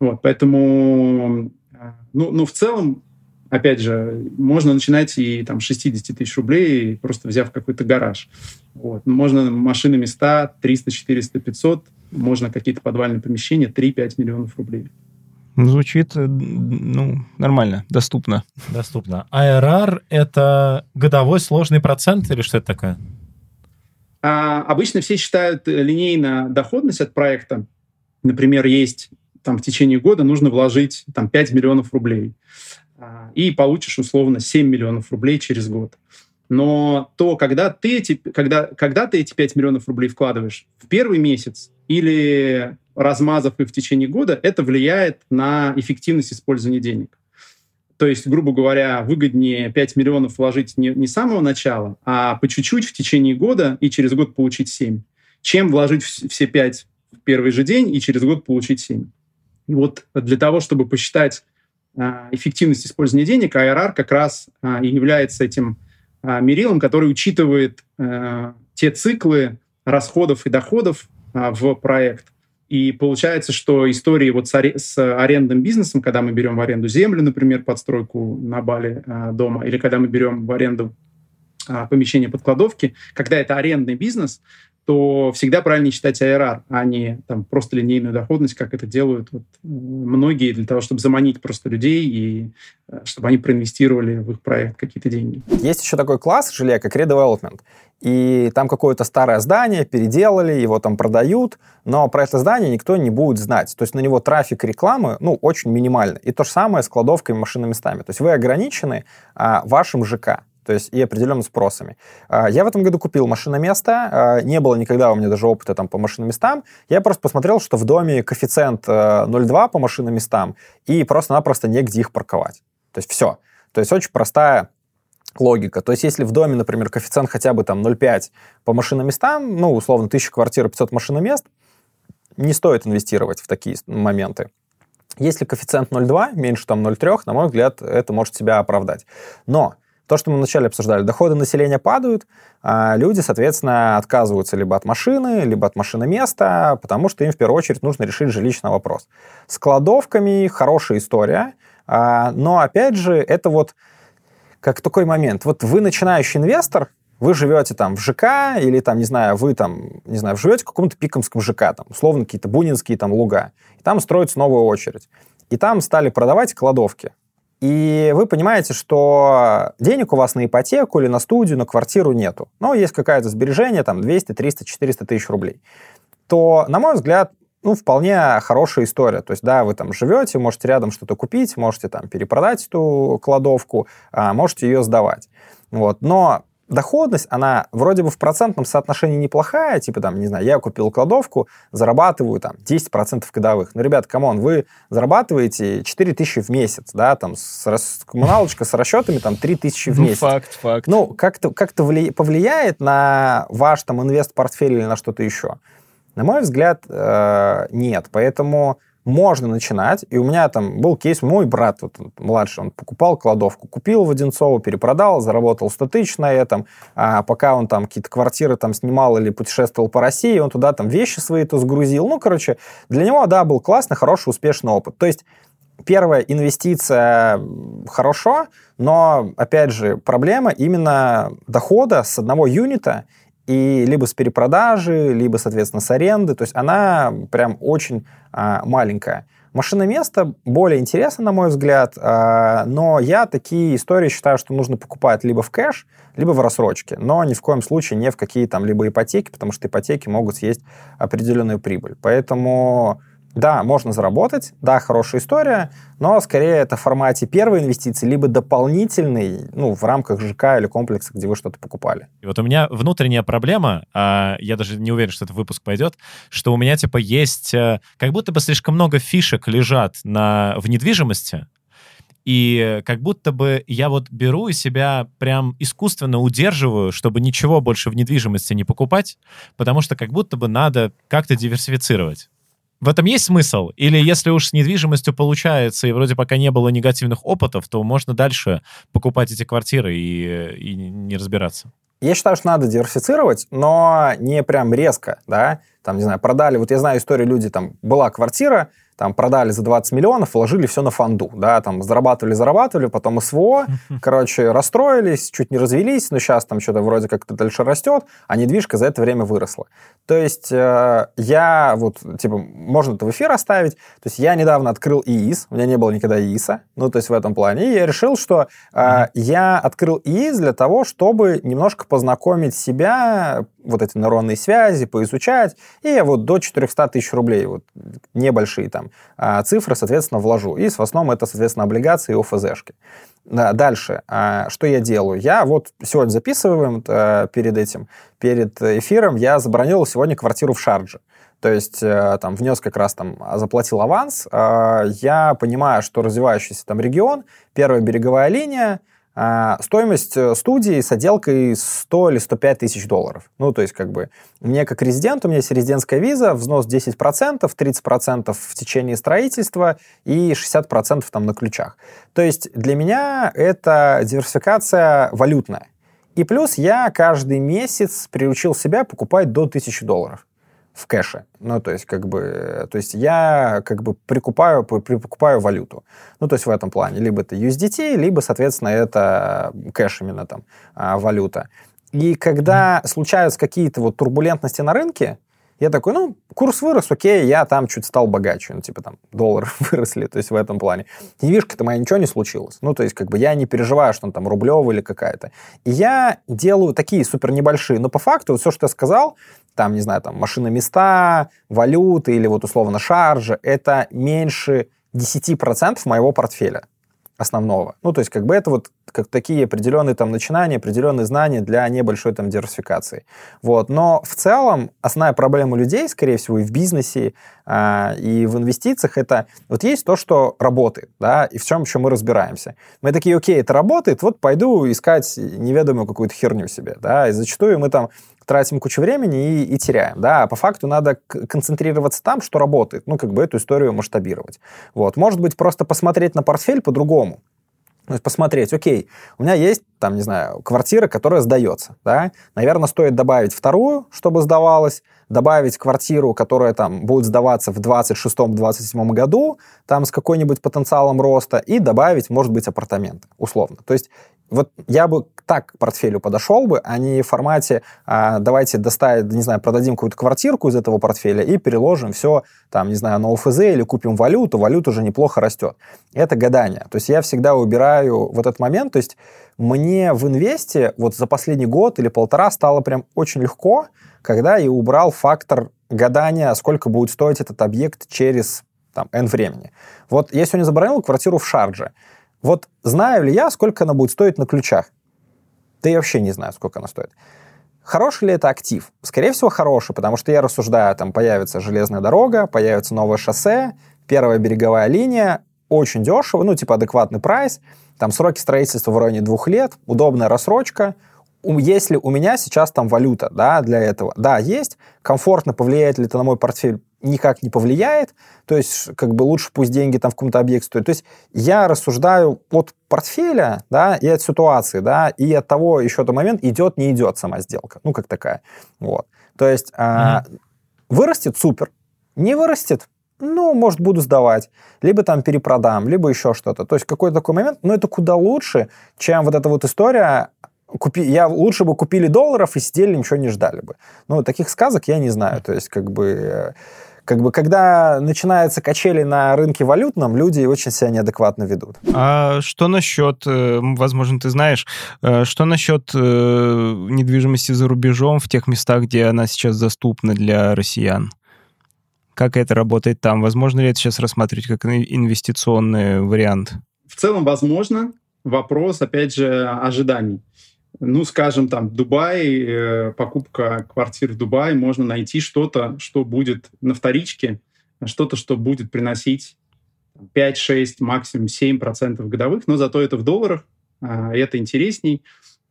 Вот, поэтому, э, ну, ну, в целом, опять же, можно начинать и там 60 тысяч рублей, просто взяв какой-то гараж. Вот. Можно машины места 300, 400, 500, можно какие-то подвальные помещения 3-5 миллионов рублей. Звучит, э, ну, нормально, доступно. Доступно. IRR — это годовой сложный процент или что это такое? А обычно все считают э, линейно доходность от проекта. Например, есть там в течение года нужно вложить там 5 миллионов рублей. А, И получишь условно 7 миллионов рублей через год. Но то, когда ты, эти, когда, когда ты эти 5 миллионов рублей вкладываешь в первый месяц или размазав их в течение года, это влияет на эффективность использования денег. То есть, грубо говоря, выгоднее 5 миллионов вложить не, не с самого начала, а по чуть-чуть в течение года и через год получить 7, чем вложить вс- все 5 в первый же день и через год получить 7. И вот для того, чтобы посчитать а, эффективность использования денег, IRR как раз а, и является этим мерилом, который учитывает а, те циклы расходов и доходов а, в проект. И получается, что истории вот с, аре- с арендным бизнесом, когда мы берем в аренду землю, например, подстройку на Бали а, дома, или когда мы берем в аренду а, помещение под кладовки, когда это арендный бизнес, то всегда правильнее считать IRR, а не там, просто линейную доходность, как это делают вот, многие для того, чтобы заманить просто людей и э, чтобы они проинвестировали в их проект какие-то деньги. Есть еще такой класс жилья, как redevelopment. И там какое-то старое здание переделали, его там продают, но про это здание никто не будет знать. То есть на него трафик рекламы, ну, очень минимальный. И то же самое с кладовками, машиноместами. То есть вы ограничены а, вашим ЖК то есть и определенными спросами. А, я в этом году купил машиноместо, а, не было никогда у меня даже опыта там по машиноместам, я просто посмотрел, что в доме коэффициент 0,2 по машиноместам, и просто-напросто негде их парковать. То есть все. То есть очень простая логика. То есть если в доме, например, коэффициент хотя бы там 0,5 по машиноместам, ну, условно, 1000 квартир, 500 машиномест, не стоит инвестировать в такие моменты. Если коэффициент 0,2, меньше там 0,3, на мой взгляд, это может себя оправдать. Но то, что мы вначале обсуждали, доходы населения падают, а люди, соответственно, отказываются либо от машины, либо от машиноместа, потому что им в первую очередь нужно решить жилищный вопрос. С кладовками хорошая история, а, но, опять же, это вот как такой момент. Вот вы начинающий инвестор, вы живете там в ЖК, или там, не знаю, вы там, не знаю, живете в каком-то пикомском ЖК, там, условно, какие-то бунинские там луга, и там строится новая очередь. И там стали продавать кладовки. И вы понимаете, что денег у вас на ипотеку или на студию, на квартиру нету. Но есть какое-то сбережение, там 200, 300, 400 тысяч рублей. То, на мой взгляд, ну, вполне хорошая история. То есть, да, вы там живете, можете рядом что-то купить, можете там перепродать эту кладовку, а можете ее сдавать. Вот. Но доходность, она вроде бы в процентном соотношении неплохая, типа там, не знаю, я купил кладовку, зарабатываю там 10% годовых. Ну, ребят, come on, вы зарабатываете 4 тысячи в месяц, да, там, с, с коммуналочка с расчетами там 3 тысячи в Ну, месяц. факт, факт. Ну, как-то как вли... повлияет на ваш там инвест-портфель или на что-то еще? На мой взгляд, э, нет. Поэтому можно начинать. И у меня там был кейс, мой брат вот, младший, он покупал кладовку, купил в Одинцово, перепродал, заработал 100 тысяч на этом. А пока он там какие-то квартиры там снимал или путешествовал по России, он туда там вещи свои то сгрузил. Ну, короче, для него, да, был классный, хороший, успешный опыт. То есть первая инвестиция хорошо, но, опять же, проблема именно дохода с одного юнита и либо с перепродажи, либо, соответственно, с аренды. То есть она прям очень а, маленькая. Машиноместо более интересно, на мой взгляд, а, но я такие истории считаю, что нужно покупать либо в кэш, либо в рассрочке, но ни в коем случае не в какие там либо ипотеки, потому что ипотеки могут съесть определенную прибыль. Поэтому да, можно заработать, да, хорошая история, но скорее это в формате первой инвестиции, либо дополнительной, ну, в рамках ЖК или комплекса, где вы что-то покупали. И вот у меня внутренняя проблема, а, я даже не уверен, что этот выпуск пойдет, что у меня, типа, есть... э, Как будто бы слишком много фишек лежат на, в недвижимости, и как будто бы я вот беру и себя прям искусственно удерживаю, чтобы ничего больше в недвижимости не покупать, потому что как будто бы надо как-то диверсифицировать. В этом есть смысл? Или если уж с недвижимостью получается, и вроде пока не было негативных опытов, то можно дальше покупать эти квартиры и, и не разбираться? Я считаю, что надо диверсифицировать, но не прям резко, да, там, не знаю, продали, вот я знаю историю, люди, там, была квартира, там, продали за 20 миллионов, вложили все на фонду, да, там, зарабатывали, зарабатывали, потом СВО, короче, расстроились, чуть не развелись, но сейчас там что-то вроде как-то дальше растет, а недвижка за это время выросла. То есть э, я вот, типа, можно это в эфир оставить, то есть я недавно открыл ИИС, у меня не было никогда ИИСа, ну, то есть в этом плане, и я решил, что э, я открыл ИИС для того, чтобы немножко познакомить себя, вот эти нейронные связи, поизучать, и я вот до 400 тысяч рублей, вот небольшие там цифры, соответственно, вложу. И в основном это, соответственно, облигации и ОФЗшки. Да, Дальше, а, что я делаю? Я вот сегодня записываем э, перед этим, перед эфиром, я забронировал сегодня квартиру в Шардже. То есть э, там внес как раз там, заплатил аванс. Э, Я понимаю, что развивающийся там регион, первая береговая линия, а, стоимость э, студии с отделкой 100 или 105 тысяч долларов. Ну, то есть, как бы, мне как резидент, у меня есть резидентская виза, взнос 10%, 30% в течение строительства и 60% там на ключах. То есть, для меня это диверсификация валютная. И плюс я каждый месяц приучил себя покупать до 1000 долларов. В кэше. Ну, то есть, как бы, то есть я как бы прикупаю, прикупаю валюту. Ну, то есть в этом плане. Либо это USDT, либо, соответственно, это кэш именно там, а, валюта. И когда mm-hmm. случаются какие-то вот турбулентности на рынке, я такой, ну, курс вырос, окей, я там чуть стал богаче, ну, типа там доллары выросли, то есть в этом плане. Недвижка-то моя ничего не случилось. Ну, то есть как бы я не переживаю, что он там рублевый или какая-то. И я делаю такие супер небольшие, но по факту вот все, что я сказал, там, не знаю, там машины места, валюты или вот условно шаржа, это меньше 10% моего портфеля основного. Ну, то есть, как бы это вот как такие определенные там начинания, определенные знания для небольшой там диверсификации. Вот. Но в целом основная проблема людей, скорее всего, и в бизнесе, а, и в инвестициях, это вот есть то, что работает, да, и в чем еще мы разбираемся. Мы такие, окей, это работает, вот пойду искать неведомую какую-то херню себе, да, и зачастую мы там тратим кучу времени и, и теряем, да, а по факту надо концентрироваться там, что работает, ну, как бы эту историю масштабировать. Вот, может быть, просто посмотреть на портфель по-другому, то есть посмотреть, окей, у меня есть, там, не знаю, квартира, которая сдается, да, наверное, стоит добавить вторую, чтобы сдавалась, добавить квартиру, которая там будет сдаваться в 26-27 году, там с какой-нибудь потенциалом роста, и добавить, может быть, апартаменты, условно. То есть вот я бы так к портфелю подошел бы, а не в формате а, давайте доставить, не знаю, продадим какую-то квартирку из этого портфеля и переложим все, там, не знаю, на ОФЗ или купим валюту, валюта уже неплохо растет. Это гадание. То есть я всегда убираю вот этот момент, то есть мне в инвесте вот за последний год или полтора стало прям очень легко, когда я убрал фактор гадания, сколько будет стоить этот объект через там, N времени. Вот я сегодня забронировал квартиру в Шардже. Вот знаю ли я, сколько она будет стоить на ключах? Да я вообще не знаю, сколько она стоит. Хороший ли это актив? Скорее всего, хороший, потому что я рассуждаю, там появится железная дорога, появится новое шоссе, первая береговая линия, очень дешево, ну, типа адекватный прайс, там сроки строительства в районе двух лет, удобная рассрочка, если у меня сейчас там валюта, да, для этого, да, есть, комфортно повлияет ли это на мой портфель, никак не повлияет, то есть как бы лучше пусть деньги там в каком-то объекте стоят. То есть я рассуждаю от портфеля, да, и от ситуации, да, и от того еще до момент, идет, не идет сама сделка, ну, как такая, вот. То есть mm-hmm. вырастет, супер, не вырастет, ну, может, буду сдавать, либо там перепродам, либо еще что-то. То есть какой-то такой момент, но это куда лучше, чем вот эта вот история купи, я лучше бы купили долларов и сидели, ничего не ждали бы. Ну, таких сказок я не знаю. То есть, как бы, э, как бы, когда начинаются качели на рынке валютном, люди очень себя неадекватно ведут. А что насчет, э, возможно, ты знаешь, э, что насчет недвижимости за рубежом в тех местах, где она сейчас доступна для россиян? Как это работает там? Возможно ли это сейчас рассматривать как инвестиционный вариант? В целом, возможно. Вопрос, опять же, ожиданий ну, скажем, там, Дубай, э, покупка квартир в Дубае, можно найти что-то, что будет на вторичке, что-то, что будет приносить 5, 6, максимум 7% годовых, но зато это в долларах, э, это интересней.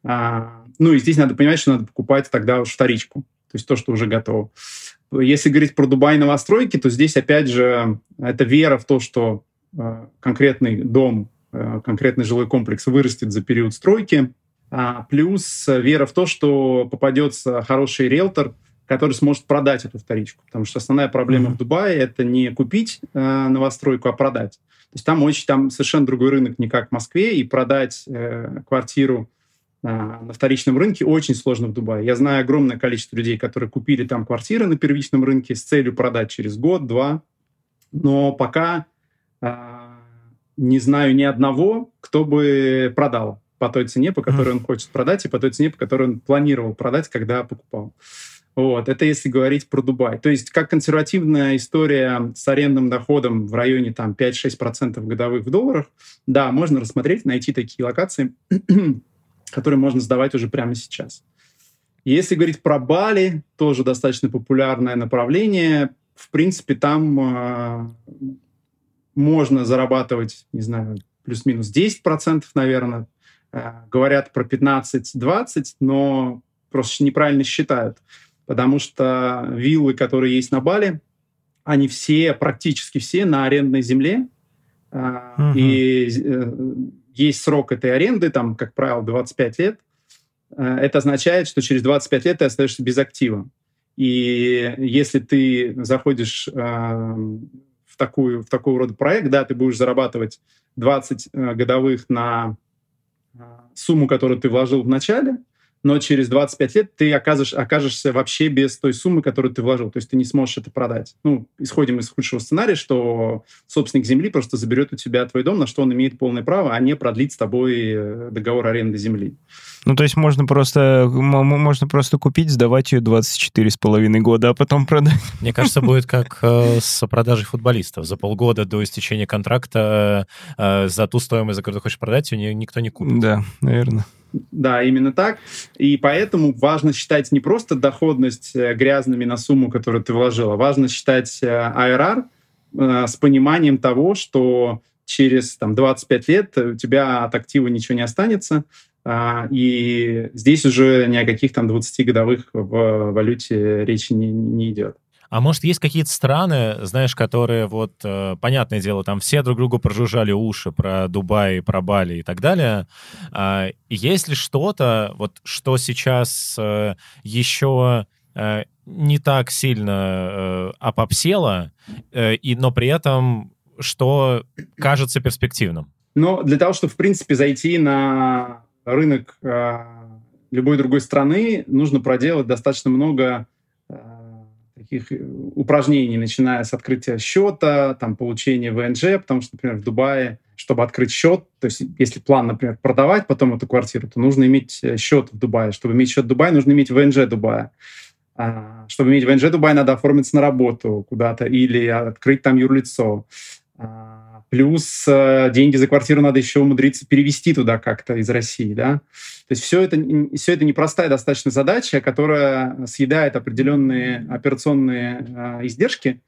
А, ну, и здесь надо понимать, что надо покупать тогда уж вторичку, то есть то, что уже готово. Если говорить про Дубай новостройки, то здесь, опять же, это вера в то, что э, конкретный дом, э, конкретный жилой комплекс вырастет за период стройки, а, плюс вера в то, что попадется хороший риэлтор, который сможет продать эту вторичку. Потому что основная проблема mm-hmm. в Дубае это не купить э, новостройку, а продать. То есть там очень там совершенно другой рынок, не как в Москве, и продать э, квартиру э, на вторичном рынке очень сложно в Дубае. Я знаю огромное количество людей, которые купили там квартиры на первичном рынке с целью продать через год-два, но пока э, не знаю ни одного, кто бы продал по той цене, по которой он хочет продать, и по той цене, по которой он планировал продать, когда покупал. Вот, это если говорить про Дубай. То есть как консервативная история с арендным доходом в районе там 5-6% годовых в долларах, да, можно рассмотреть, найти такие локации, которые можно сдавать уже прямо сейчас. Если говорить про Бали, тоже достаточно популярное направление. В принципе, там э, можно зарабатывать, не знаю, плюс-минус 10%, наверное, говорят про 15-20, но просто неправильно считают. Потому что виллы, которые есть на Бали, они все, практически все на арендной земле. Угу. И э, есть срок этой аренды, там, как правило, 25 лет. Это означает, что через 25 лет ты остаешься без актива. И если ты заходишь э, в, такую, в такого рода проект, да, ты будешь зарабатывать 20 э, годовых на э, сумму, которую ты вложил в начале, но через 25 лет ты окажешь, окажешься вообще без той суммы, которую ты вложил. То есть ты не сможешь это продать. Ну, исходим из худшего сценария, что собственник земли просто заберет у тебя твой дом, на что он имеет полное право, а не продлить с тобой э, договор аренды земли. Ну, то есть можно просто, можно просто купить, сдавать ее 24 с половиной года, а потом продать. Мне кажется, будет как э, с продажей футболистов. За полгода до истечения контракта э, за ту стоимость, за которую ты хочешь продать, ее никто не купит. Да, наверное. Да, именно так. И поэтому важно считать не просто доходность э, грязными на сумму, которую ты вложил, а важно считать IRR э, с пониманием того, что через там, 25 лет у тебя от актива ничего не останется, а, и здесь уже ни о каких там 20 годовых в валюте речи не, не идет. А может, есть какие-то страны, знаешь, которые, вот, э, понятное дело, там все друг другу прожужжали уши про Дубай, про Бали и так далее. А, есть ли что-то, вот, что сейчас э, еще э, не так сильно э, опопсело, э, и, но при этом что кажется перспективным? Но для того, чтобы, в принципе, зайти на рынок э, любой другой страны, нужно проделать достаточно много э, таких э, упражнений, начиная с открытия счета, там, получения ВНЖ, потому что, например, в Дубае, чтобы открыть счет, то есть если план, например, продавать потом эту квартиру, то нужно иметь э, счет в Дубае. Чтобы иметь счет в Дубае, нужно иметь ВНЖ Дубая. А, чтобы иметь ВНЖ Дубай, надо оформиться на работу куда-то или открыть там юрлицо. Плюс э, деньги за квартиру надо еще умудриться перевести туда как-то из России, да. То есть все это, все это непростая достаточно задача, которая съедает определенные операционные э, издержки,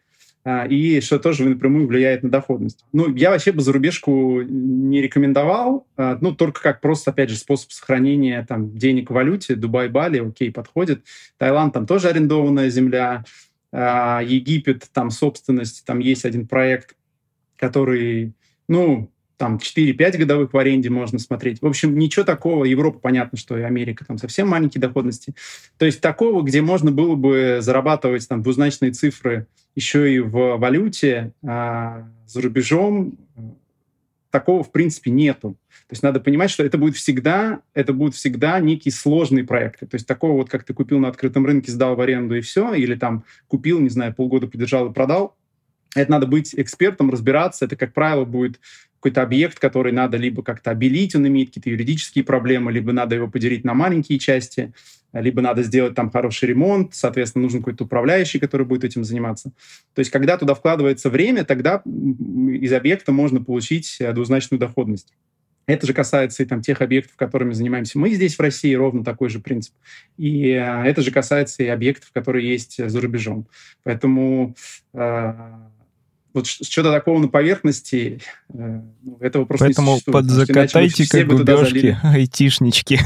э, и что тоже напрямую влияет на доходность. Ну, я вообще бы зарубежку не рекомендовал, э, ну, только как просто, опять же, способ сохранения там денег в валюте. Дубай, Бали, окей, подходит. Таиланд, там тоже арендованная земля. Э, Египет, там собственность, там есть один проект который, ну, там 4-5 годовых в аренде можно смотреть. В общем, ничего такого. Европа, понятно, что и Америка там совсем маленькие доходности. То есть такого, где можно было бы зарабатывать там двузначные цифры еще и в валюте а за рубежом, такого в принципе нету. То есть надо понимать, что это будет всегда, это будут всегда некие сложные проекты. То есть такого вот, как ты купил на открытом рынке, сдал в аренду и все, или там купил, не знаю, полгода подержал и продал, это надо быть экспертом, разбираться. Это, как правило, будет какой-то объект, который надо либо как-то обелить, он имеет какие-то юридические проблемы, либо надо его поделить на маленькие части, либо надо сделать там хороший ремонт, соответственно, нужен какой-то управляющий, который будет этим заниматься. То есть, когда туда вкладывается время, тогда из объекта можно получить двузначную доходность. Это же касается и там тех объектов, которыми занимаемся мы здесь в России, ровно такой же принцип. И э, это же касается и объектов, которые есть за рубежом. Поэтому э, вот что-то такого на поверхности, э, ну, этого просто Поэтому не подзакатайте как губежки айтишнички.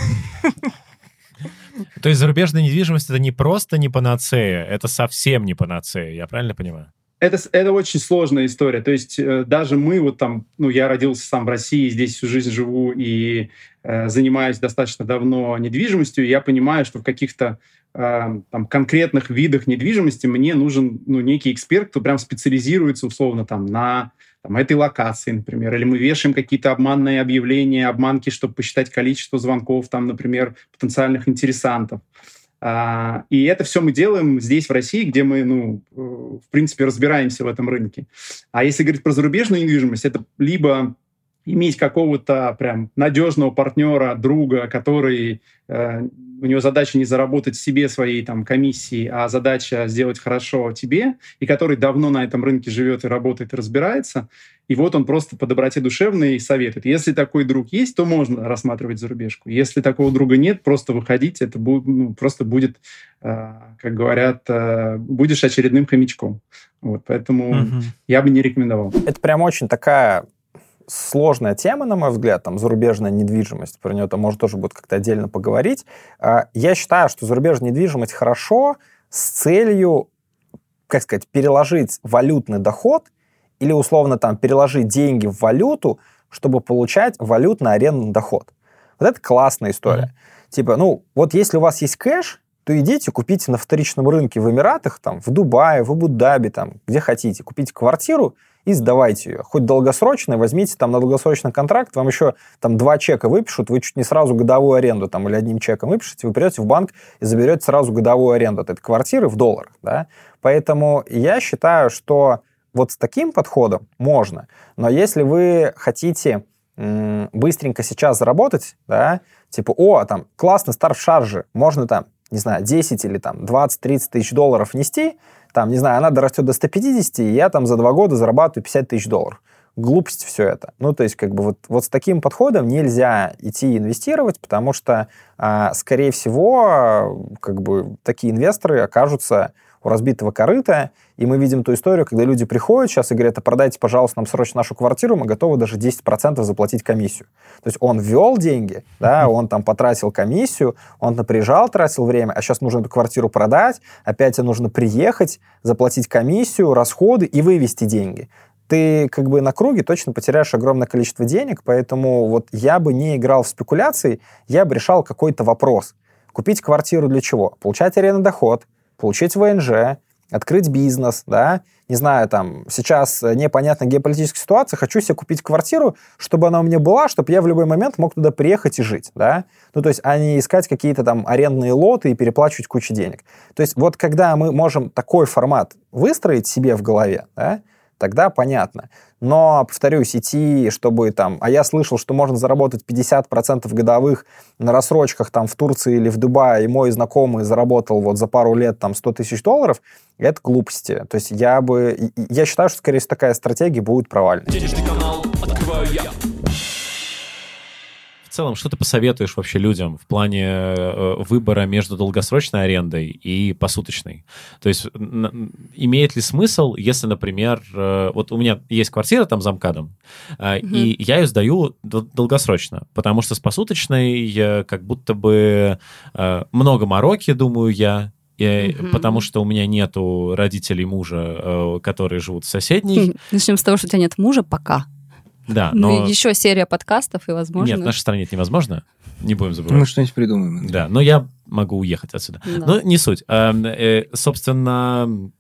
То есть зарубежная недвижимость это не просто не панацея, это совсем не панацея, я правильно понимаю? Это, это очень сложная история. То есть э, даже мы вот там, ну, я родился сам в России, здесь всю жизнь живу и э, занимаюсь достаточно давно недвижимостью, я понимаю, что в каких-то э, там конкретных видах недвижимости мне нужен, ну, некий эксперт, кто прям специализируется условно там на там, этой локации, например, или мы вешаем какие-то обманные объявления, обманки, чтобы посчитать количество звонков, там, например, потенциальных интересантов. А, и это все мы делаем здесь, в России, где мы, ну, э, в принципе, разбираемся в этом рынке. А если говорить про зарубежную недвижимость, это либо иметь какого-то прям надежного партнера, друга, который э, у него задача не заработать себе своей там комиссии, а задача сделать хорошо тебе, и который давно на этом рынке живет и работает, и разбирается, и вот он просто по доброте душевной советует. Если такой друг есть, то можно рассматривать зарубежку. Если такого друга нет, просто выходить, это будет, ну, просто будет, э, как говорят, э, будешь очередным хомячком. Вот, поэтому угу. я бы не рекомендовал. Это прям очень такая сложная тема, на мой взгляд, там, зарубежная недвижимость, про нее там может тоже будет как-то отдельно поговорить. А, я считаю, что зарубежная недвижимость хорошо с целью, как сказать, переложить валютный доход или, условно, там, переложить деньги в валюту, чтобы получать валютный арендный доход. Вот это классная история. Mm-hmm. Типа, ну, вот если у вас есть кэш, то идите, купите на вторичном рынке в Эмиратах, там, в Дубае, в Абу-Даби, там, где хотите, купите квартиру и сдавайте ее. Хоть долгосрочно, возьмите там на долгосрочный контракт, вам еще там два чека выпишут, вы чуть не сразу годовую аренду там или одним чеком выпишете, вы придете в банк и заберете сразу годовую аренду от этой квартиры в долларах, да. Поэтому я считаю, что вот с таким подходом можно, но если вы хотите быстренько сейчас заработать, да, типа, о, там, классный старт в шарже, можно там, не знаю, 10 или там 20-30 тысяч долларов внести, там, не знаю, она дорастет до 150, и я там за два года зарабатываю 50 тысяч долларов. Глупость все это. Ну, то есть, как бы вот, вот с таким подходом нельзя идти инвестировать, потому что, а, скорее всего, как бы такие инвесторы окажутся у разбитого корыта, и мы видим ту историю, когда люди приходят сейчас и говорят, а продайте, пожалуйста, нам срочно нашу квартиру, мы готовы даже 10% заплатить комиссию. То есть он ввел деньги, да, он там потратил комиссию, он напряжал, тратил время, а сейчас нужно эту квартиру продать, опять нужно приехать, заплатить комиссию, расходы и вывести деньги ты как бы на круге точно потеряешь огромное количество денег, поэтому вот я бы не играл в спекуляции, я бы решал какой-то вопрос. Купить квартиру для чего? Получать арендный доход, получить ВНЖ, открыть бизнес, да, не знаю, там, сейчас непонятная геополитическая ситуация, хочу себе купить квартиру, чтобы она у меня была, чтобы я в любой момент мог туда приехать и жить, да, ну, то есть, а не искать какие-то там арендные лоты и переплачивать кучу денег. То есть, вот когда мы можем такой формат выстроить себе в голове, да, тогда понятно. Но, повторюсь, идти, чтобы там... А я слышал, что можно заработать 50% годовых на рассрочках там в Турции или в Дубае, и мой знакомый заработал вот за пару лет там 100 тысяч долларов, это глупости. То есть я бы... Я считаю, что, скорее всего, такая стратегия будет провальной. Денежный канал открываю я. В целом, что ты посоветуешь вообще людям в плане э, выбора между долгосрочной арендой и посуточной? То есть имеет ли смысл, если, например, э, вот у меня есть квартира там за МКАДом, Мгм. и я ее сдаю дол- долгосрочно, потому что с посуточной э, как будто бы много мороки, думаю я, э, Мгм. потому что у меня нету родителей мужа, которые живут в соседней. Начнем с того, что у тебя нет мужа пока. Да, Ну, но... еще серия подкастов, и, возможно... Нет, в нашей стране это невозможно. Не будем забывать. Мы Ну, что-нибудь придумаем. Да, но я могу уехать отсюда. Да. Но не суть. Эм, э, Собственно,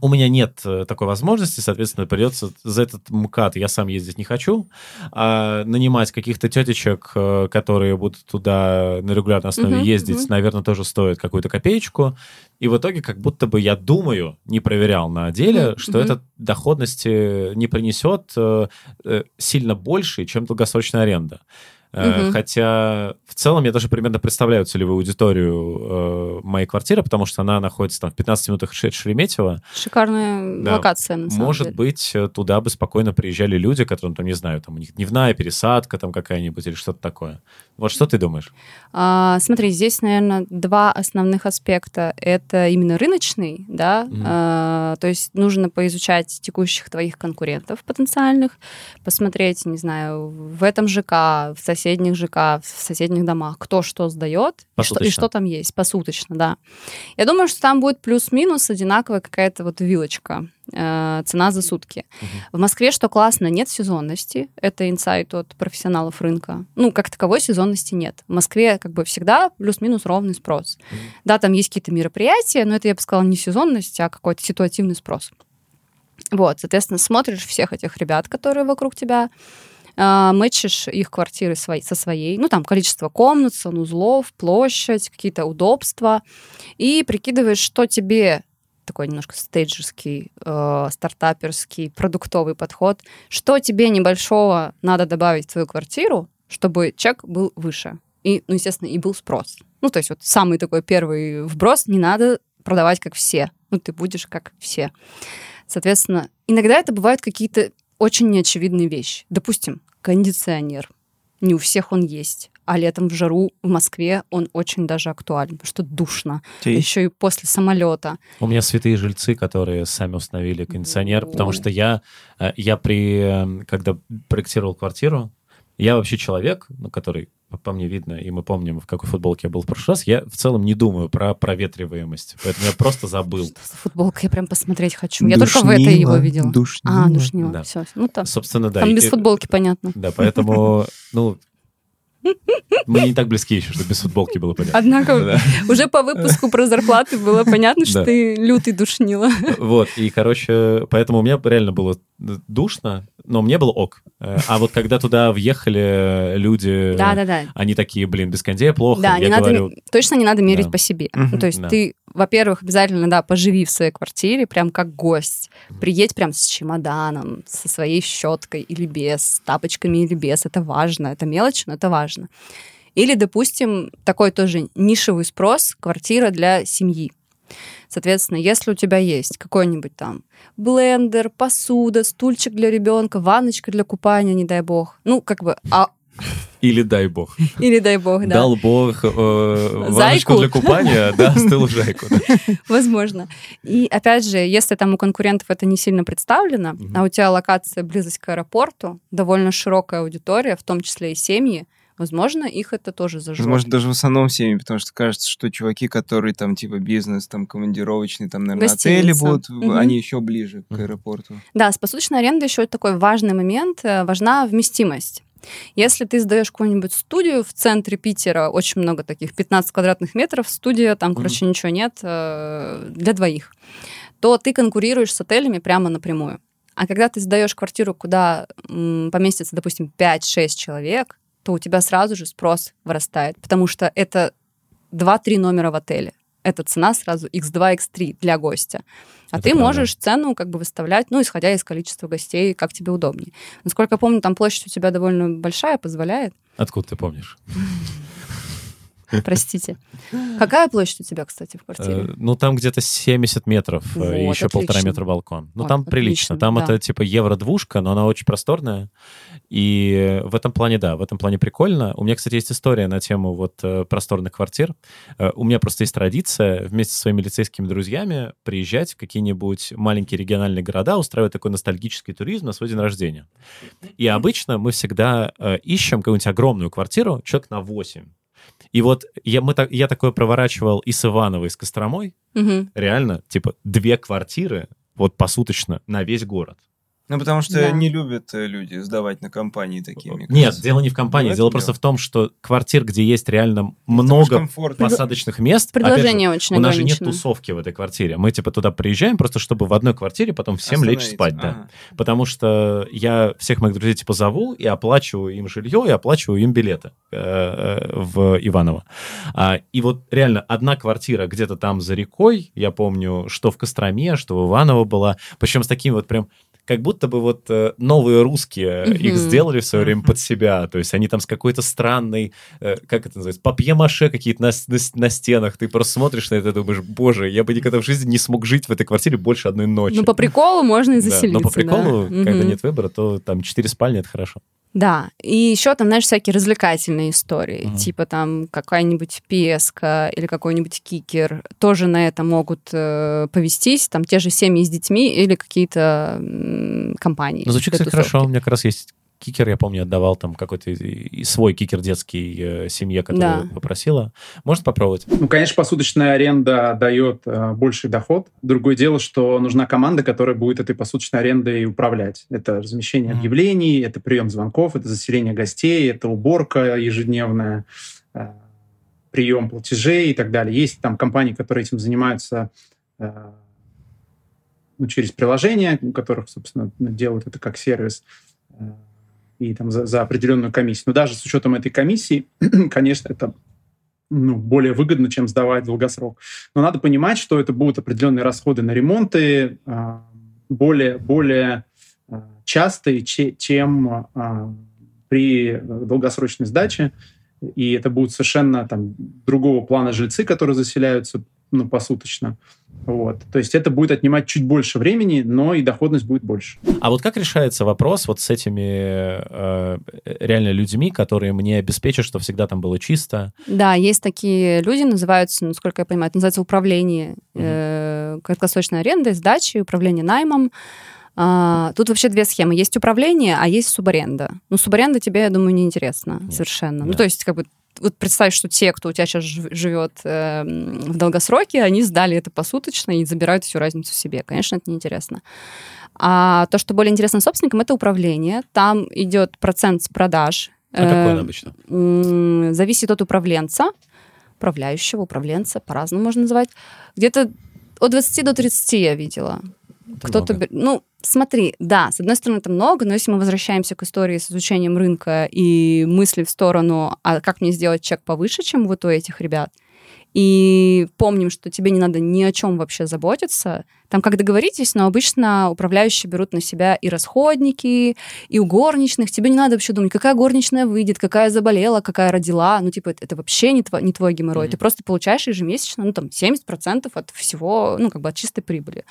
у меня нет э, такой возможности, соответственно, придется за этот МКАД, я сам ездить не хочу, а нанимать каких-то тетечек, э, которые будут туда на регулярной основе Мгм, ездить, мгм. наверное, тоже стоит какую-то копеечку. И в итоге как будто бы я думаю, не проверял на деле, Мгм, что мгм. это доходности не принесет э, сильно больше, чем долгосрочная аренда. Мгм. Хотя в целом я даже примерно представляю целевую аудиторию э, моей квартиры, потому что она находится там в 15 минутах от Шереметьево. Шикарная Да. локация, на самом Может деле. быть, э, туда бы спокойно приезжали люди, которым, там, не знаю, там у них дневная пересадка там какая-нибудь или что-то такое. Вот что ты думаешь? А, смотри, здесь, наверное, два основных аспекта. Это именно рыночный, да, Мгм. а, то есть нужно поизучать текущих твоих конкурентов потенциальных, посмотреть, не знаю, в этом ЖК, в соседних ЖК, в соседних домах, кто что сдает и что, и что там есть, посуточно, да. Я думаю, что там будет плюс-минус одинаковая какая-то вот вилочка, э, цена за сутки. В Москве, что классно, нет сезонности. Это инсайт от профессионалов рынка. Ну, как таковой сезонности нет. В Москве как бы всегда плюс-минус ровный спрос. Мгм. Да, там есть какие-то мероприятия, но это, я бы сказала, не сезонность, а какой-то ситуативный спрос. Вот, соответственно, смотришь всех этих ребят, которые вокруг тебя, мэчишь их квартиры свои, со своей, ну, там, количество комнат, санузлов, площадь, какие-то удобства, и прикидываешь, что тебе такой немножко стейджерский, э, стартаперский, продуктовый подход, что тебе небольшого надо добавить в твою квартиру, чтобы чек был выше. И, ну, естественно, и был спрос. Ну, то есть вот самый такой первый вброс, не надо продавать как все. Ну, ты будешь как все. Соответственно, иногда это бывают какие-то очень неочевидные вещи. Допустим, кондиционер. Не у всех он есть. А летом в жару в Москве он очень даже актуален, потому что душно. Те- Еще и после самолета. У меня святые жильцы, которые сами установили кондиционер, потому Ой. что я, э, я при, э, когда проектировал квартиру, я вообще человек, ну, который, по- мне видно, и мы помним, в какой футболке я был в прошлый раз, я в целом не думаю про проветриваемость, поэтому я просто забыл. Что за футболка? Я прям посмотреть хочу. Я только в этой его видела. Душнило. А, душнило. Да. Все. Ну, там, Собственно, да. там без футболки, понятно. Да, поэтому, ну, Мы не так близки еще, чтобы без футболки было понятно. Однако Да. уже по выпуску про зарплаты было понятно, что Да. ты лютый душнила. Вот, и, короче, поэтому у меня реально было душно, но мне было ок. Э, А вот когда туда въехали люди, Да-да-да. они такие, блин, без кондея плохо. Да, Я не надо, говорю, ме- точно не надо мерить Да. по себе. Ну, то есть да. ты, во-первых, обязательно, да, поживи в своей квартире, прям как гость. Приедь прям с чемоданом, со своей щеткой или без, с тапочками или без. Это важно, это мелочь, но это важно. Или, допустим, такой тоже нишевый спрос, квартира для семьи. Соответственно, если у тебя есть какой-нибудь там блендер, посуда, стульчик для ребенка, ванночка для купания, не дай бог. Ну, как бы, а, или дай бог. или дай бог, да. Дал бог э, Зайку? для купания, да, стыл жайку. да. Возможно. И опять же, если там у конкурентов это не сильно представлено, а у тебя локация близость к аэропорту, довольно широкая аудитория, в том числе и семьи, возможно, их это тоже зажжет. Возможно, даже в основном семьи, потому что кажется, что чуваки, которые там типа бизнес, там командировочный, там, наверное, отели Гостиница. будут, Мгм. они еще ближе к аэропорту. Да, с посуточной арендой еще такой важный момент, э, важна вместимость. Если ты сдаешь какую-нибудь студию в центре Питера, очень много таких, 15 квадратных метров, студия, там, короче, ничего нет, э, для двоих, то ты конкурируешь с отелями прямо напрямую. А когда ты сдаешь квартиру, куда м, поместится, допустим, 5-6 человек, то у тебя сразу же спрос вырастает, потому что это 2-3 номера в отеле. Это цена сразу x2, x3 для гостя. А Это ты правда. можешь цену как бы выставлять, ну, исходя из количества гостей, как тебе удобнее. Насколько я помню, там площадь у тебя довольно большая, позволяет. Откуда ты помнишь? Простите. Какая площадь у тебя, кстати, в квартире? Э, Ну, там где-то 70 метров э, и Вот, еще полтора отлично. метра балкон. Ну, Вот, там прилично. отлично, Там да. это типа евро-двушка, но она очень просторная. И в этом плане, да, в этом плане прикольно. У меня, кстати, есть история на тему вот э, просторных квартир. У меня просто есть традиция вместе со своими лицейскими друзьями приезжать в какие-нибудь маленькие региональные города, устраивать такой ностальгический туризм на свой день рождения. И обычно мы всегда ищем какую-нибудь огромную квартиру, человек на 8. И вот я, мы, так- я такое проворачивал и с Ивановой, и с Костромой. Мгм. Реально, типа, две квартиры вот посуточно на весь город. Ну, потому что Да. не любят э, люди сдавать на компании такие, мне Нет, кажется. дело не в компании, Ну, дело просто дело. в том, что квартир, где есть реально много посадочных мест, опять же, Предложение очень у нас же нет ограничено. тусовки в этой квартире. Мы типа туда приезжаем просто, чтобы в одной квартире потом всем лечь спать, да. Ага. Потому что я всех моих друзей типа зову и оплачиваю им жилье, и оплачиваю им билеты э, э, в Иваново. А, и вот реально одна квартира где-то там за рекой, я помню, что в Костроме, что в Иваново была, причем с таким вот прям как будто бы вот э, новые русские Мгм. их сделали в свое время под себя. То есть они там с какой-то странной, э, как это называется, папье-маше какие-то на, на на стенах. Ты просто смотришь на это и думаешь, боже, я бы никогда в жизни не смог жить в этой квартире больше одной ночи. Ну, по приколу можно и Да, заселиться. Но по приколу, да. когда Мгм. нет выбора, то там четыре спальни — это хорошо. Да, и еще там, знаешь, всякие развлекательные истории, Мгм. типа там какая-нибудь песка или какой-нибудь кикер, тоже на это могут э, повестись, там те же семьи с детьми или какие-то м, компании. Ну, звучит, кстати, хорошо. У меня как раз есть кикер, я помню, отдавал там какой-то свой кикер детский э, семье, которая Да. попросила. Можно попробовать? Ну, конечно, посуточная аренда дает э, больший доход. Другое дело, что нужна команда, которая будет этой посуточной арендой управлять. Это размещение Мгм. объявлений, это прием звонков, это заселение гостей, это уборка ежедневная, э, прием платежей и так далее. Есть там компании, которые этим занимаются э, ну, через приложения, у которых, собственно, делают это как сервис э, и там за, за определенную комиссию. Но даже с учетом этой комиссии, конечно, это ну, более выгодно, чем сдавать долгосрок. Но надо понимать, что это будут определенные расходы на ремонты, а, более, более а, частые, че- чем а, при долгосрочной сдаче. И это будут совершенно там, другого плана жильцы, которые заселяются ну, посуточно. Вот. То есть это будет отнимать чуть больше времени, но и доходность будет больше. А вот как решается вопрос вот с этими э, реально людьми, которые мне обеспечат, что всегда там было чисто? Да, есть такие люди, называются, насколько я понимаю, это называется управление э, краткосрочной арендой, сдачей, управление наймом. А, тут вообще две схемы. Есть управление, а есть субаренда. Ну, субаренда тебе, я думаю, неинтересно Нет. совершенно. Да. Ну, то есть, как бы, вот представь, что те, кто у тебя сейчас живет э, в долгосроке, они сдали это посуточно и забирают всю разницу себе. Конечно, это неинтересно. А то, что более интересно собственникам, это управление. Там идет процент с продаж А какой Э, он обычно? М, Зависит от управленца, управляющего, управленца, по-разному можно называть. Где-то от 20 до 30 я видела. Кто-то, ну, смотри, да, с одной стороны, это много, но если мы возвращаемся к истории с изучением рынка и мысли в сторону, а как мне сделать чек повыше, чем вот у этих ребят, и помним, что тебе не надо ни о чем вообще заботиться, там как договоритесь, но обычно управляющие берут на себя и расходники, и у горничных. Тебе не надо вообще думать, какая горничная выйдет, какая заболела, какая родила. Ну, типа, это, это вообще не, тво- не твой геморрой. Мгм. Ты просто получаешь ежемесячно, ну, там, 70% от всего, ну, как бы от чистой прибыли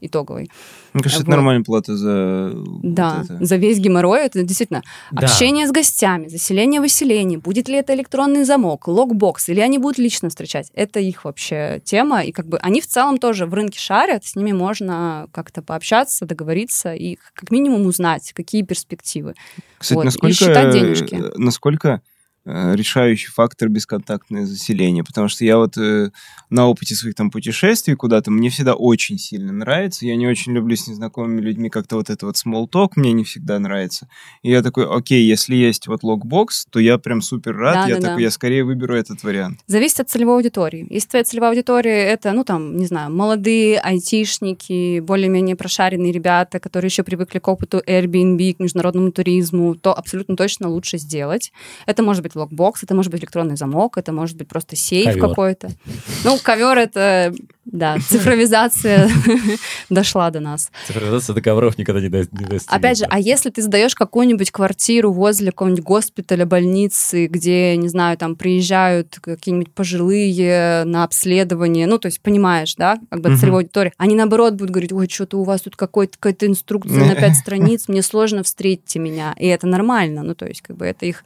итоговой. Мне кажется, это Вот. нормальная плата за вот Да, это. за весь геморрой это действительно Да. общение с гостями, заселение-выселение, будет ли это электронный замок, логбокс, или они будут лично встречать. Это их вообще тема, и как бы они в целом тоже в рынке шарят, с ними можно как-то пообщаться, договориться и как минимум узнать, какие перспективы. Кстати, Вот, и насколько, считать денежки. э, насколько решающий фактор бесконтактное заселение, потому что я вот э, на опыте своих там путешествий куда-то, мне всегда очень сильно нравится, я не очень люблю с незнакомыми людьми как-то вот это вот small talk, мне не всегда нравится. И я такой, окей, если есть вот логбокс, то я прям супер рад, я Да-да-да. такой, я скорее выберу этот вариант. Зависит от целевой аудитории. Если твоя целевая аудитория это, ну там, не знаю, молодые айтишники, более-менее прошаренные ребята, которые еще привыкли к опыту Airbnb, к международному туризму, то абсолютно точно лучше сделать. Это может быть lockbox, это может быть электронный замок, это может быть просто сейф какой-то. Ну, ковер это, да, цифровизация дошла до нас. Цифровизация договоров никогда не, до- не достигнет. Опять же, а если ты сдаешь какую-нибудь квартиру возле какого-нибудь госпиталя, больницы, где, не знаю, там приезжают какие-нибудь пожилые на обследование, ну, то есть понимаешь, да, как бы Мгм. целевая аудитория, они наоборот будут говорить, ой, что-то у вас тут какая-то инструкция на пять страниц, мне сложно, встретьте меня. И это нормально, ну, то есть как бы это их,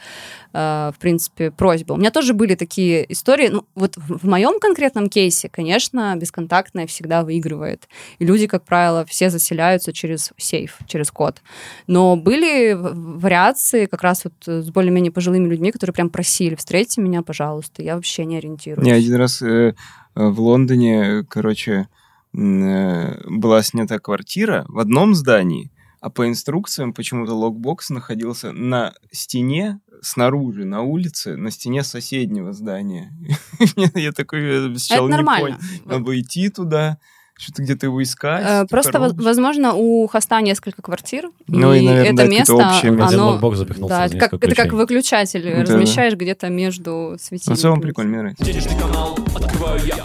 э, в принципе, просьба. У меня тоже были такие истории, ну, вот в моем конкретном кейсе, конечно, бесконтактная всегда выигрывает. И люди, как правило, все заселяются через сейф, через код. Но были вариации как раз вот э, с более-менее пожилыми людьми, которые прям просили, встретьте меня, пожалуйста, я вообще не ориентируюсь. Не, один раз э, э, в Лондоне, короче, м, э, была снята квартира в одном здании, а по инструкциям почему-то lockbox находился на стене снаружи, на улице, на стене соседнего здания. Я такой э, сначала Это не нормально. понял. Надо идти туда, что-то где-то его искать. Э, эту Просто, коробочку. возможно, у хоста несколько квартир, Ну и, наверное, это место. Один оно... Да, это как, это выключатель, Да-да. размещаешь где-то между Ну, в светильниками. целом прикольно, мне нравится. Денежный канал открываю я.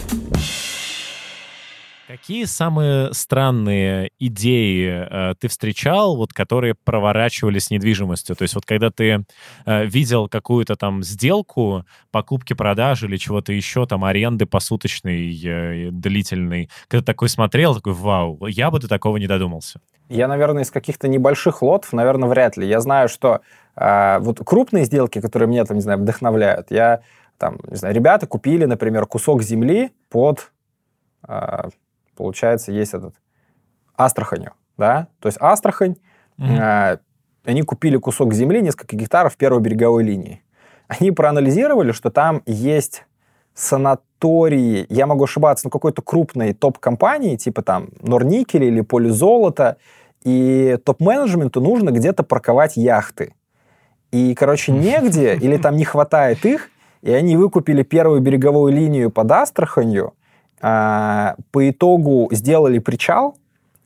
Какие самые странные идеи э, ты встречал, вот, которые проворачивались с недвижимостью? То есть вот когда ты э, видел какую-то там сделку, покупки-продажи или чего-то еще, там аренды посуточной, э, длительной, когда ты такой смотрел, такой, вау, я бы до такого не додумался. Я, наверное, из каких-то небольших лотов, наверное, вряд ли. Я знаю, что а, вот крупные сделки, которые меня, там, не знаю, вдохновляют, я, там, не знаю, ребята купили, например, кусок земли под, а, получается, есть этот, Астраханью, да? То есть Астрахань, Мгм. а, они купили кусок земли, несколько гектаров первой береговой линии. Они проанализировали, что там есть санатории, я могу ошибаться, но какой-то крупной топ-компании, типа там Норникель или Поле Золота, и топ-менеджменту нужно где-то парковать яхты. И, короче, негде, или там не хватает их, и они выкупили первую береговую линию под Астраханью, по итогу сделали причал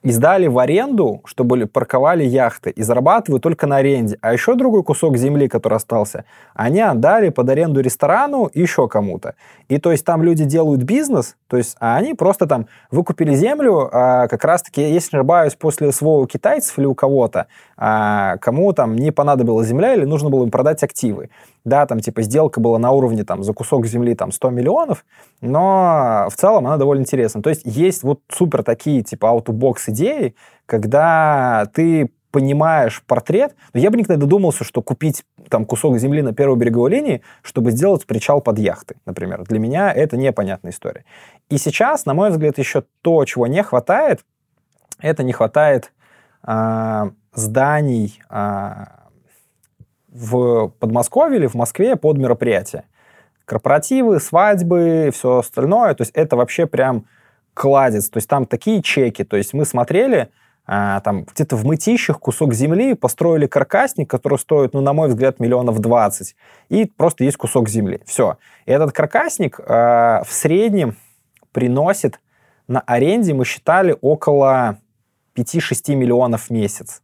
и сдали в аренду, чтобы парковали яхты, и зарабатывают только на аренде. А еще другой кусок земли, который остался, они отдали под аренду ресторану еще кому-то. И то есть там люди делают бизнес, то есть, а они просто там выкупили землю, а, как раз-таки, если не ошибаюсь, после СВО у китайцев или у кого-то, а, кому там не понадобилась земля или нужно было им продать активы. Да, там типа сделка была на уровне там за кусок земли там 100 миллионов, но в целом она довольно интересна. То есть есть вот супер такие типа out-of-box идеи, когда ты понимаешь портрет, но я бы никогда не додумался, что купить там кусок земли на первой береговой линии, чтобы сделать причал под яхты, например. Для меня это непонятная история. И сейчас, на мой взгляд, еще то, чего не хватает, это не хватает а, зданий а, в Подмосковье или в Москве под мероприятия. Корпоративы, свадьбы, все остальное. То есть это вообще прям кладец. То есть там такие чеки. То есть мы смотрели, а, там где-то в мытищах кусок земли построили каркасник, который стоит, ну, на мой взгляд, миллионов 20, и просто есть кусок земли. Все. И этот каркасник а, в среднем приносит на аренде, мы считали, около 5-6 миллионов в месяц.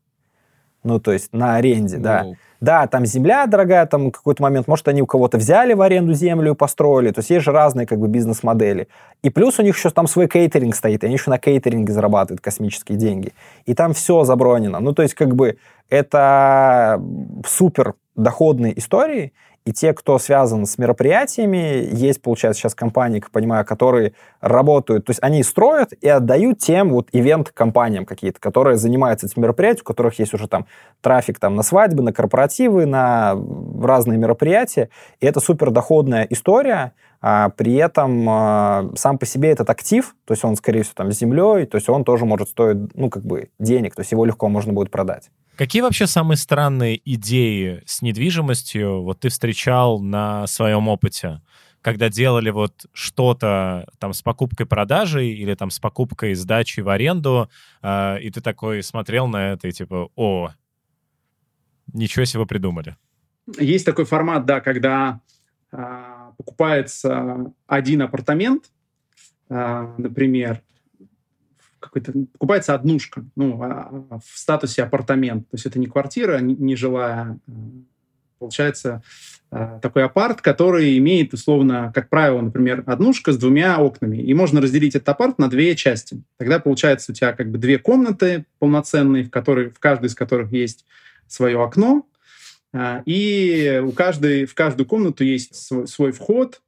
Ну, то есть на аренде, да. Да, там земля дорогая, там какой-то момент, может, они у кого-то взяли в аренду землю и построили. То есть есть же разные как бы бизнес-модели. И плюс у них еще там свой кейтеринг стоит, и они еще на кейтеринге зарабатывают космические деньги. И там все забронено. Ну, то есть как бы это супер доходные истории, и те, кто связан с мероприятиями, есть, получается, сейчас компании, как понимаю, которые работают, то есть они строят и отдают тем вот ивент-компаниям какие-то, которые занимаются этим мероприятием, у которых есть уже там трафик там на свадьбы, на корпоративы, на разные мероприятия. И это супер доходная история, а при этом а, сам по себе этот актив, то есть он, скорее всего, там с землей, то есть он тоже может стоить, ну, как бы денег, то есть его легко можно будет продать. Какие вообще самые странные идеи с недвижимостью вот ты встречал на своем опыте? Когда делали вот что-то там с покупкой-продажей или там с покупкой сдачей в аренду, э, и ты такой смотрел на это и типа, о, ничего себе придумали. Есть такой формат, да, когда а, покупается один апартамент, а, например, какой-то покупается однушка, ну, а, а, в статусе апартамент. То есть это не квартира, не, жилая. а, Получается такой апарт, который имеет, условно, как правило, например, однушка с двумя окнами. И можно разделить этот апарт на две части. Тогда получается у тебя как бы две комнаты полноценные, в, которой, в каждой из которых есть свое окно. И у каждой, в каждую комнату есть свой, свой вход.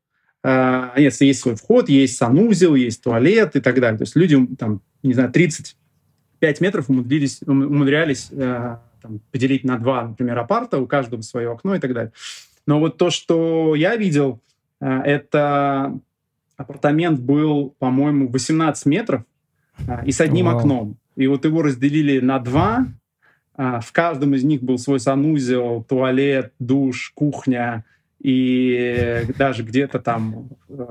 А, Нет, есть свой вход, есть санузел, есть туалет и так далее. То есть люди, там, не знаю, 35 метров умудрились, ум- умудрялись а, там, поделить на два, например, апарта, у каждого свое окно и так далее. Но вот то, что я видел, а, это апартамент был, по-моему, 18 метров а, и с одним Вау. окном. И вот его разделили на два, а, в каждом из них был свой санузел, туалет, душ, кухня и даже где-то там э,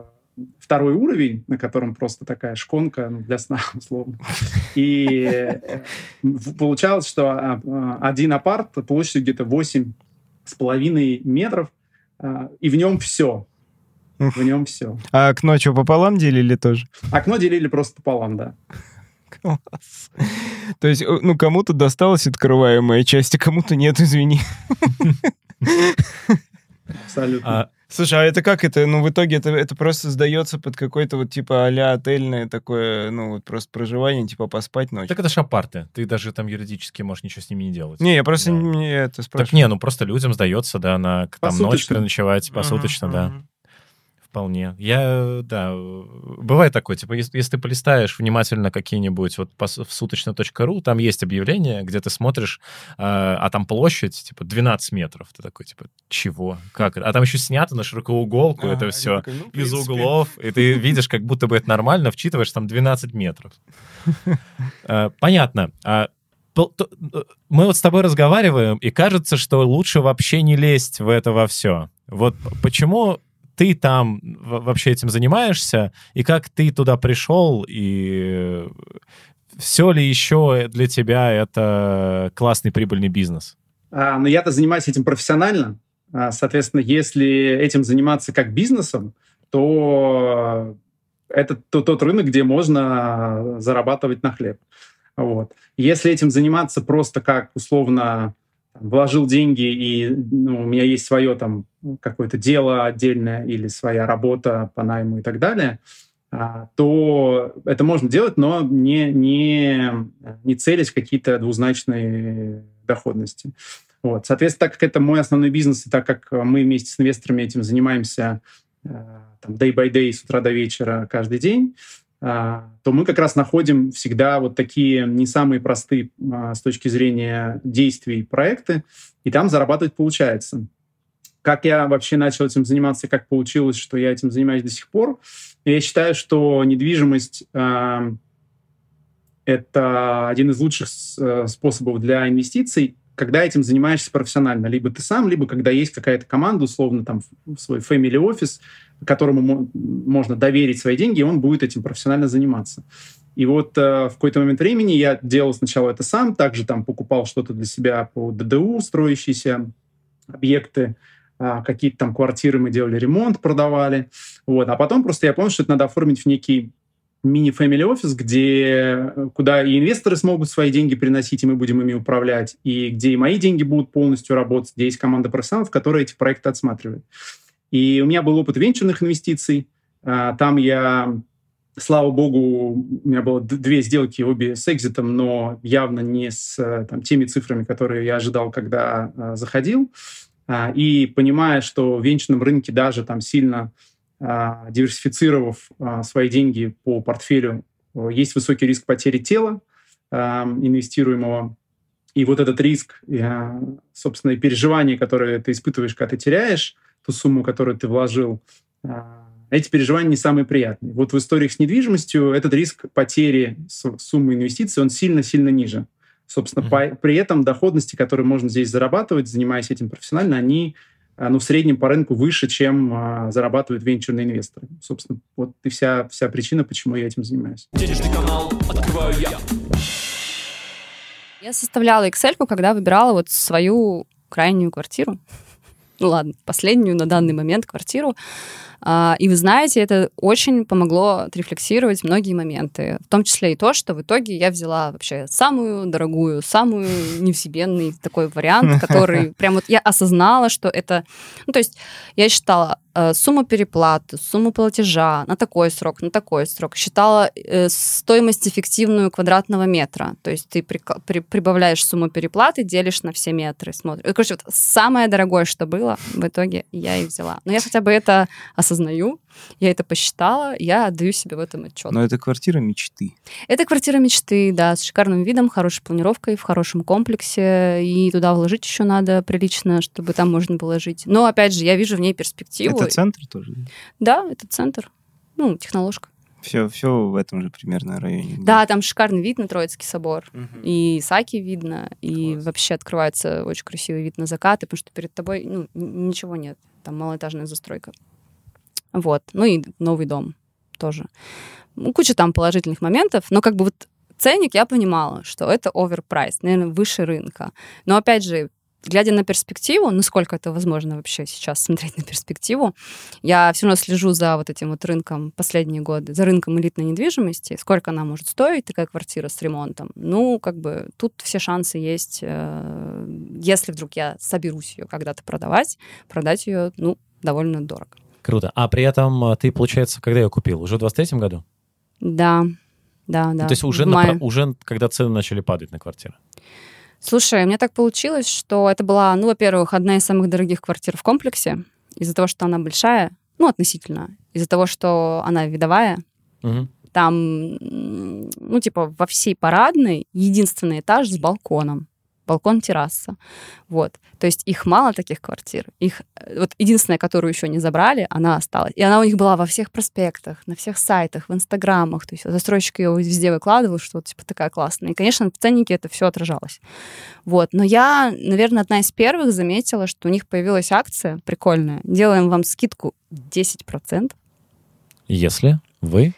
второй уровень, на котором просто такая шконка ну, для сна, условно. И э, получалось, что а, а, один апарт площадью где-то 8 с половиной метров, а, и в нем все. В нем все. А окно что, пополам делили тоже? Окно делили просто пополам, да. Класс. То есть, ну, кому-то досталась открываемая часть, а кому-то нет, извини. Абсолютно. А, Слушай, а это как это? Ну, в итоге это, это просто сдается под какой-то вот типа а отельное такое, ну, вот просто проживание, типа поспать ночью. так это ж апарты. Ты даже там юридически можешь ничего с ними не делать. Не, я просто Да. не это спрашиваю. Так не, ну просто людям сдается, да, на там ночь переночевать, посуточно, да. мгм. Вполне. Я, да, бывает такое, типа, если, если ты полистаешь внимательно какие-нибудь, вот по, в суточно.ру, там есть объявление, где ты смотришь, э, а там площадь, типа, 12 метров. Ты такой, типа, чего? Как это? А там еще снято на широкоуголку А, это все такой, ну, из углов, и ты видишь, как будто бы это нормально, вчитываешь там 12 метров. Э, Понятно. А Мы вот с тобой разговариваем, и кажется, что лучше вообще не лезть в это во все. Вот почему ты там вообще этим занимаешься, и как ты туда пришел, и все ли еще для тебя это классный прибыльный бизнес? А, но я-то занимаюсь этим профессионально. А, соответственно, если этим заниматься как бизнесом, то это то- тот рынок, где можно зарабатывать на хлеб. Вот. Если этим заниматься просто как условно вложил деньги и ну, у меня есть свое там какое-то дело отдельное или своя работа по найму и так далее, а, то это можно делать, но не, не, не целясь какие-то двузначные доходности. Вот. Соответственно, так как это мой основной бизнес, и так как мы вместе с инвесторами этим занимаемся э, там, day by day, с утра до вечера, каждый день, то мы как раз находим всегда вот такие не самые простые а, с точки зрения действий проекты, и там зарабатывать получается. Как я вообще начал этим заниматься, как получилось, что я этим занимаюсь до сих пор, я считаю, что недвижимость а, это один из лучших э, способов для инвестиций, когда этим занимаешься профессионально. Либо ты сам, либо когда есть какая-то команда, условно, там, свой family офис, которому мо- можно доверить свои деньги, и он будет этим профессионально заниматься. И вот э, в какой-то момент времени я делал сначала это сам, также там покупал что-то для себя по ДДУ, строящиеся объекты, а, какие-то там квартиры мы делали ремонт, продавали. Вот. А потом просто я понял, что это надо оформить в некий мини-фэмили офис, где, куда и инвесторы смогут свои деньги приносить, и мы будем ими управлять, и где и мои деньги будут полностью работать, где есть команда профессионалов, которая эти проекты отсматривает. И у меня был опыт венчурных инвестиций. А, там я, слава богу, у меня было две сделки, обе с экзитом, но явно не с там, теми цифрами, которые я ожидал, когда а, заходил. А, и понимая, что в венчурном рынке даже там сильно диверсифицировав а, свои деньги по портфелю, есть высокий риск потери тела инвестируемого. И вот этот риск, собственно, и переживания, которые ты испытываешь, когда ты теряешь ту сумму, которую ты вложил, эти переживания не самые приятные. Вот в историях с недвижимостью этот риск потери суммы инвестиций, он сильно-сильно ниже. Собственно, mm-hmm. по, при этом доходности, которые можно здесь зарабатывать, занимаясь этим профессионально, они а, ну, в среднем по рынку выше, чем а, зарабатывают венчурные инвесторы. Собственно, вот и вся, вся причина, почему я этим занимаюсь. Денежный канал открываю я. Я составляла Excel, когда выбирала вот свою крайнюю квартиру. Ну ладно, последнюю на данный момент квартиру. А, и вы знаете, это очень помогло отрефлексировать многие моменты, в том числе и то, что в итоге я взяла вообще самую дорогую, самую невсебенный такой вариант, который прям вот я осознала, что это... Ну, то есть я считала, Э, сумму переплаты, сумму платежа на такой срок, на такой срок. Считала э, стоимость эффективную квадратного метра. То есть ты при, при, прибавляешь сумму переплаты, делишь на все метры, смотришь. Короче, вот самое дорогое, что было, в итоге я и взяла. Но я хотя бы это осознаю, я это посчитала, я отдаю себе в этом отчет. Но это квартира мечты. Это квартира мечты, да, с шикарным видом, хорошей планировкой, в хорошем комплексе, и туда вложить еще надо прилично, чтобы там можно было жить. Но, опять же, я вижу в ней перспективу. Это центр тоже? Да, это центр. Ну, техноложка. Все, все в этом же примерно районе. Да, там шикарный вид на Троицкий собор. Мгм. И Саки видно, и Класс. вообще открывается очень красивый вид на закаты, потому что перед тобой ну, ничего нет. Там малоэтажная застройка. Вот. Ну и новый дом тоже. Ну, куча там положительных моментов, но как бы вот ценник я понимала, что это оверпрайс, наверное, выше рынка. Но опять же, глядя на перспективу, насколько это возможно вообще сейчас смотреть на перспективу, я все равно слежу за вот этим вот рынком последние годы, за рынком элитной недвижимости, сколько она может стоить, такая квартира с ремонтом. Ну, как бы тут все шансы есть, э, если вдруг я соберусь ее когда-то продавать, продать ее, ну, довольно дорого. Круто. А при этом э, ты, получается, когда ее купил? Уже в 23 году? Да, да, да. Ну, То есть уже, на уже когда цены начали падать на квартиры? Слушай, мне так получилось, что это была, ну, во-первых, одна из самых дорогих квартир в комплексе, из-за того, что она большая, ну, относительно, из-за того, что она видовая, Мгм. там, ну, типа, во всей парадной единственный этаж с балконом. Балкон-терраса. Вот. То есть их мало таких квартир. Их, э, вот единственная, которую еще не забрали, она осталась. И она у них была во всех проспектах, на всех сайтах, в инстаграмах. То есть застройщик ее везде выкладывал, что вот, типа такая классная. И, конечно, в ценнике это все отражалось. Вот. Но я, наверное, одна из первых заметила, что у них появилась акция прикольная. Делаем вам скидку 10%. Если вы...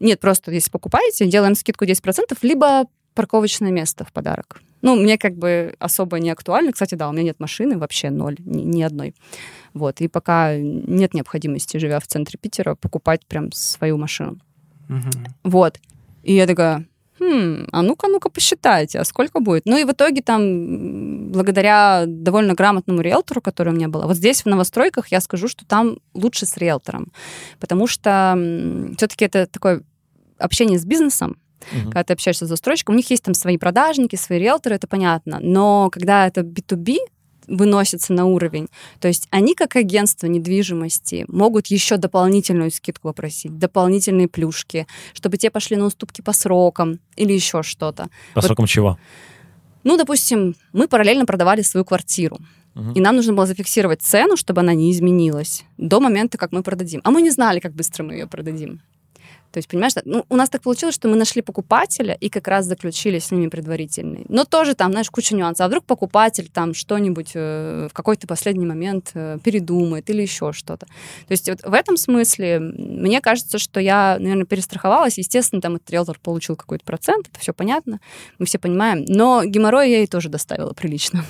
Нет, просто если покупаете, делаем скидку 10%, либо парковочное место в подарок. Ну, мне как бы особо не актуально. Кстати, да, у меня нет машины вообще ноль, ни, ни одной. Вот, и пока нет необходимости, живя в центре Питера, покупать прям свою машину. Мгм. Вот. И я такая, хм, а ну-ка, ну-ка посчитайте, а сколько будет? Ну и в итоге там, благодаря довольно грамотному риэлтору, который у меня был, вот здесь в новостройках я скажу, что там лучше с риэлтором, потому что все-таки это такое общение с бизнесом, Мгм. когда ты общаешься с застройщиком, у них есть там свои продажники, свои риэлторы, это понятно, но когда это B2B, выносится на уровень. То есть они, как агентство недвижимости, могут еще дополнительную скидку попросить, дополнительные плюшки, чтобы те пошли на уступки по срокам или еще что-то. По Вот- срокам чего? Ну, допустим, мы параллельно продавали свою квартиру, и нам нужно было зафиксировать цену, чтобы она не изменилась до момента, как мы продадим. А мы не знали, как быстро мы ее продадим. То есть, понимаешь, ну, у нас так получилось, что мы нашли покупателя и как раз заключили с ними предварительный. Но тоже там, знаешь, куча нюансов. А вдруг покупатель там что-нибудь э, в какой-то последний момент э, передумает или еще что-то. То есть вот в этом смысле мне кажется, что я, наверное, перестраховалась. Естественно, там этот риэлтор получил какой-то процент, это все понятно, мы все понимаем. Но геморрой я ей тоже доставила прилично.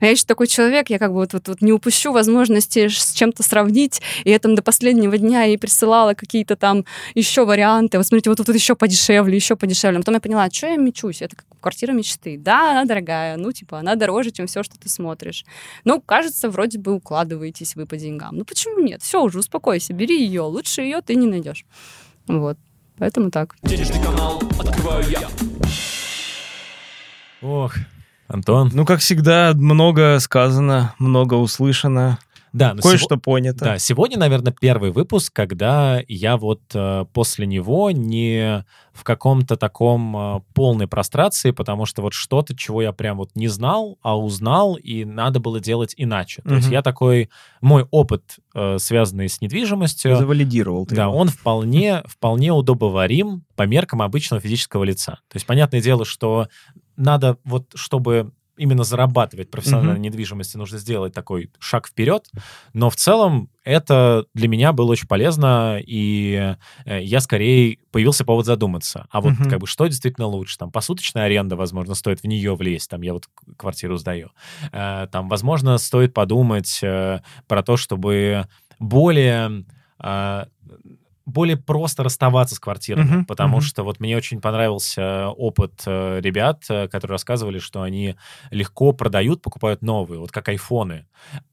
А я еще такой человек, я как бы вот, вот, вот не упущу возможности с чем-то сравнить, и я там до последнего дня ей присылала какие-то там еще варианты. Вот смотрите, вот тут еще подешевле, еще подешевле. А потом я поняла, что я мечусь? Это как квартира мечты. Да, она дорогая, ну, типа, она дороже, чем все, что ты смотришь. Ну, кажется, вроде бы укладываетесь вы по деньгам. Ну, почему нет? Все, уже успокойся, бери ее. Лучше ее ты не найдешь. Вот. Поэтому так. Денежный канал открываю я. Ох, Антон. Ну, как всегда, много сказано, много услышано, Да, но кое-что сего- понято. Да, сегодня, наверное, первый выпуск, когда я вот э, после него не в каком-то таком э, полной прострации, потому что вот что-то, чего я прям вот не знал, а узнал, и надо было делать иначе. То есть я такой, мой опыт, э, связанный с недвижимостью, Завалидировал ты да, его. он вполне, вполне удобоварим по меркам обычного физического лица. То есть, понятное дело, что надо вот, чтобы именно зарабатывать профессиональной Мгм. недвижимости, нужно сделать такой шаг вперед. Но в целом это для меня было очень полезно, и э, я скорее появился повод задуматься. А вот Мгм. как бы что действительно лучше? Там посуточная аренда, возможно, стоит в нее влезть. Там я вот квартиру сдаю. Э, Там, возможно, стоит подумать э, про то, чтобы более более просто расставаться с квартирами, Мгм, потому мгм. что вот мне очень понравился опыт э, ребят, э, которые рассказывали, что они легко продают, покупают новые, вот как айфоны.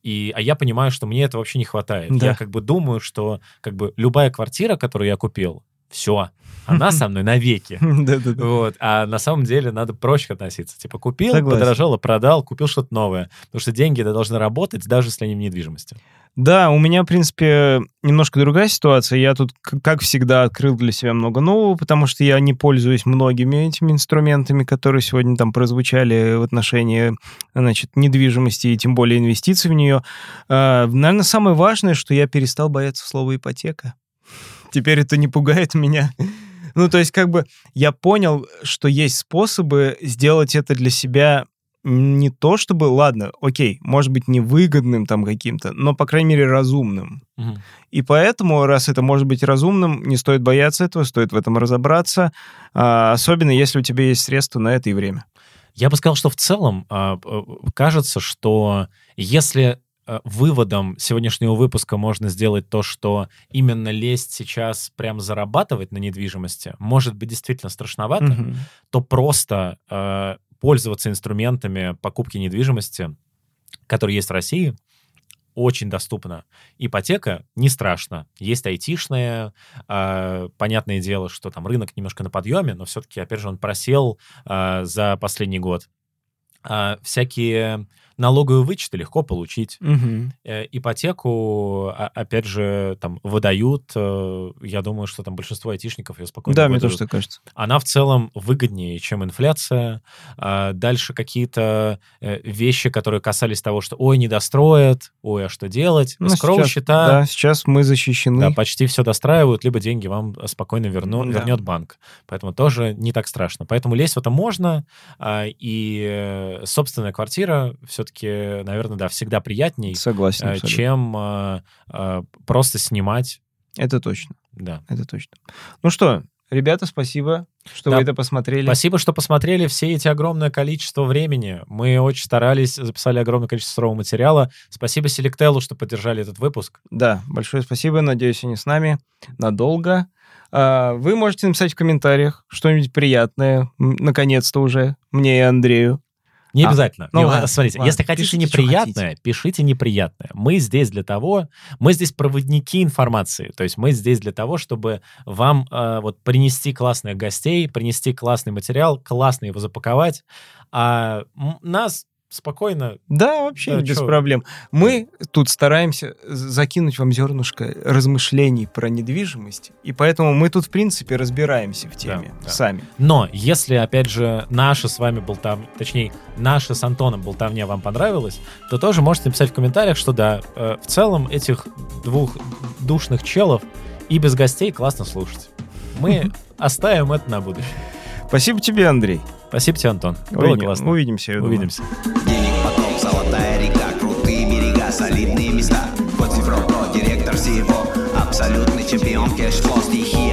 И, а я понимаю, что мне этого вообще не хватает. Да. Я как бы думаю, что как бы любая квартира, которую я купил, все, она со мной навеки. Вот. А на самом деле надо проще относиться. Типа купил, Согласен. подорожало, продал, купил что-то новое. Потому что деньги должны работать, даже если они в недвижимости. Да, у меня, в принципе, немножко другая ситуация. Я тут, как всегда, открыл для себя много нового, потому что я не пользуюсь многими этими инструментами, которые сегодня там прозвучали в отношении, значит, недвижимости и тем более инвестиций в нее. наверное, самое важное, что я перестал бояться слова ипотека. Теперь это не пугает меня. Ну, то есть, как бы, я понял, что есть способы сделать это для себя не то чтобы, ладно, окей, может быть, невыгодным там каким-то, но, по крайней мере, разумным. Мгм. И поэтому, раз это может быть разумным, не стоит бояться этого, стоит в этом разобраться, а, особенно если у тебя есть средства на это и время. Я бы сказал, что в целом а, э, кажется, что если э, выводом сегодняшнего выпуска можно сделать то, что именно лезть сейчас прям зарабатывать на недвижимости, может быть действительно страшновато, Мгм. то просто пользоваться инструментами покупки недвижимости, которые есть в России, очень доступно. Ипотека не страшно. Есть айтишная, э, понятное дело, что там рынок немножко на подъеме, но все-таки, опять же, он просел э, за последний год. А всякие налоговые вычеты легко получить. Э, ипотеку, а- опять же, там выдают. э, я думаю, что там большинство айтишников ее спокойно Да, мне выдают тоже так кажется. она в целом выгоднее, чем инфляция. А Дальше какие-то э, вещи, которые касались того, что ой, не достроят, ой, а что делать? Ну, Скроу сейчас- счета, Да, сейчас мы защищены. да, почти все достраивают, либо деньги вам спокойно верну, Да. вернет банк. Поэтому тоже не так страшно. Поэтому лезть в это можно, а, и собственная квартира все-таки, наверное, да, всегда приятней, Согласен. э, абсолютно. чем а, а, просто снимать. Это точно. Да. Это точно. Ну что, ребята, спасибо, что Да. вы это посмотрели. Спасибо, что посмотрели все эти огромное количество времени. Мы очень старались, записали огромное количество сырого материала. Спасибо Селектелу, что поддержали этот выпуск. Да, большое спасибо. Надеюсь, они с нами надолго. А, Вы можете написать в комментариях что-нибудь приятное, наконец-то уже, мне и Андрею. Не А, обязательно. ну Не, ладно, смотрите, ладно, если хотите пишите, неприятное, пишите неприятное. Мы здесь для того, мы здесь проводники информации. То есть мы здесь для того, чтобы вам э, вот принести классных гостей, принести классный материал, классно его запаковать, а нас спокойно Да, вообще Да, без чё? проблем. Мы тут стараемся закинуть вам зернышко размышлений про недвижимость, и поэтому мы тут, в принципе, разбираемся в теме да. сами. Но если, опять же, наша с вами болтовня, точнее, наша с Антоном болтовня вам понравилась, то тоже можете написать в комментариях, что да, э, в целом этих двух душных челов и без гостей классно слушать. Мы оставим это на будущее. Спасибо тебе, Андрей. Спасибо тебе, Антон. Было Увидим- классно. Увидимся. я. Увидимся. Денег поток, золотая река, крутые берега, солидные места. Вот директор всего, абсолютный чемпион стихия, стихи.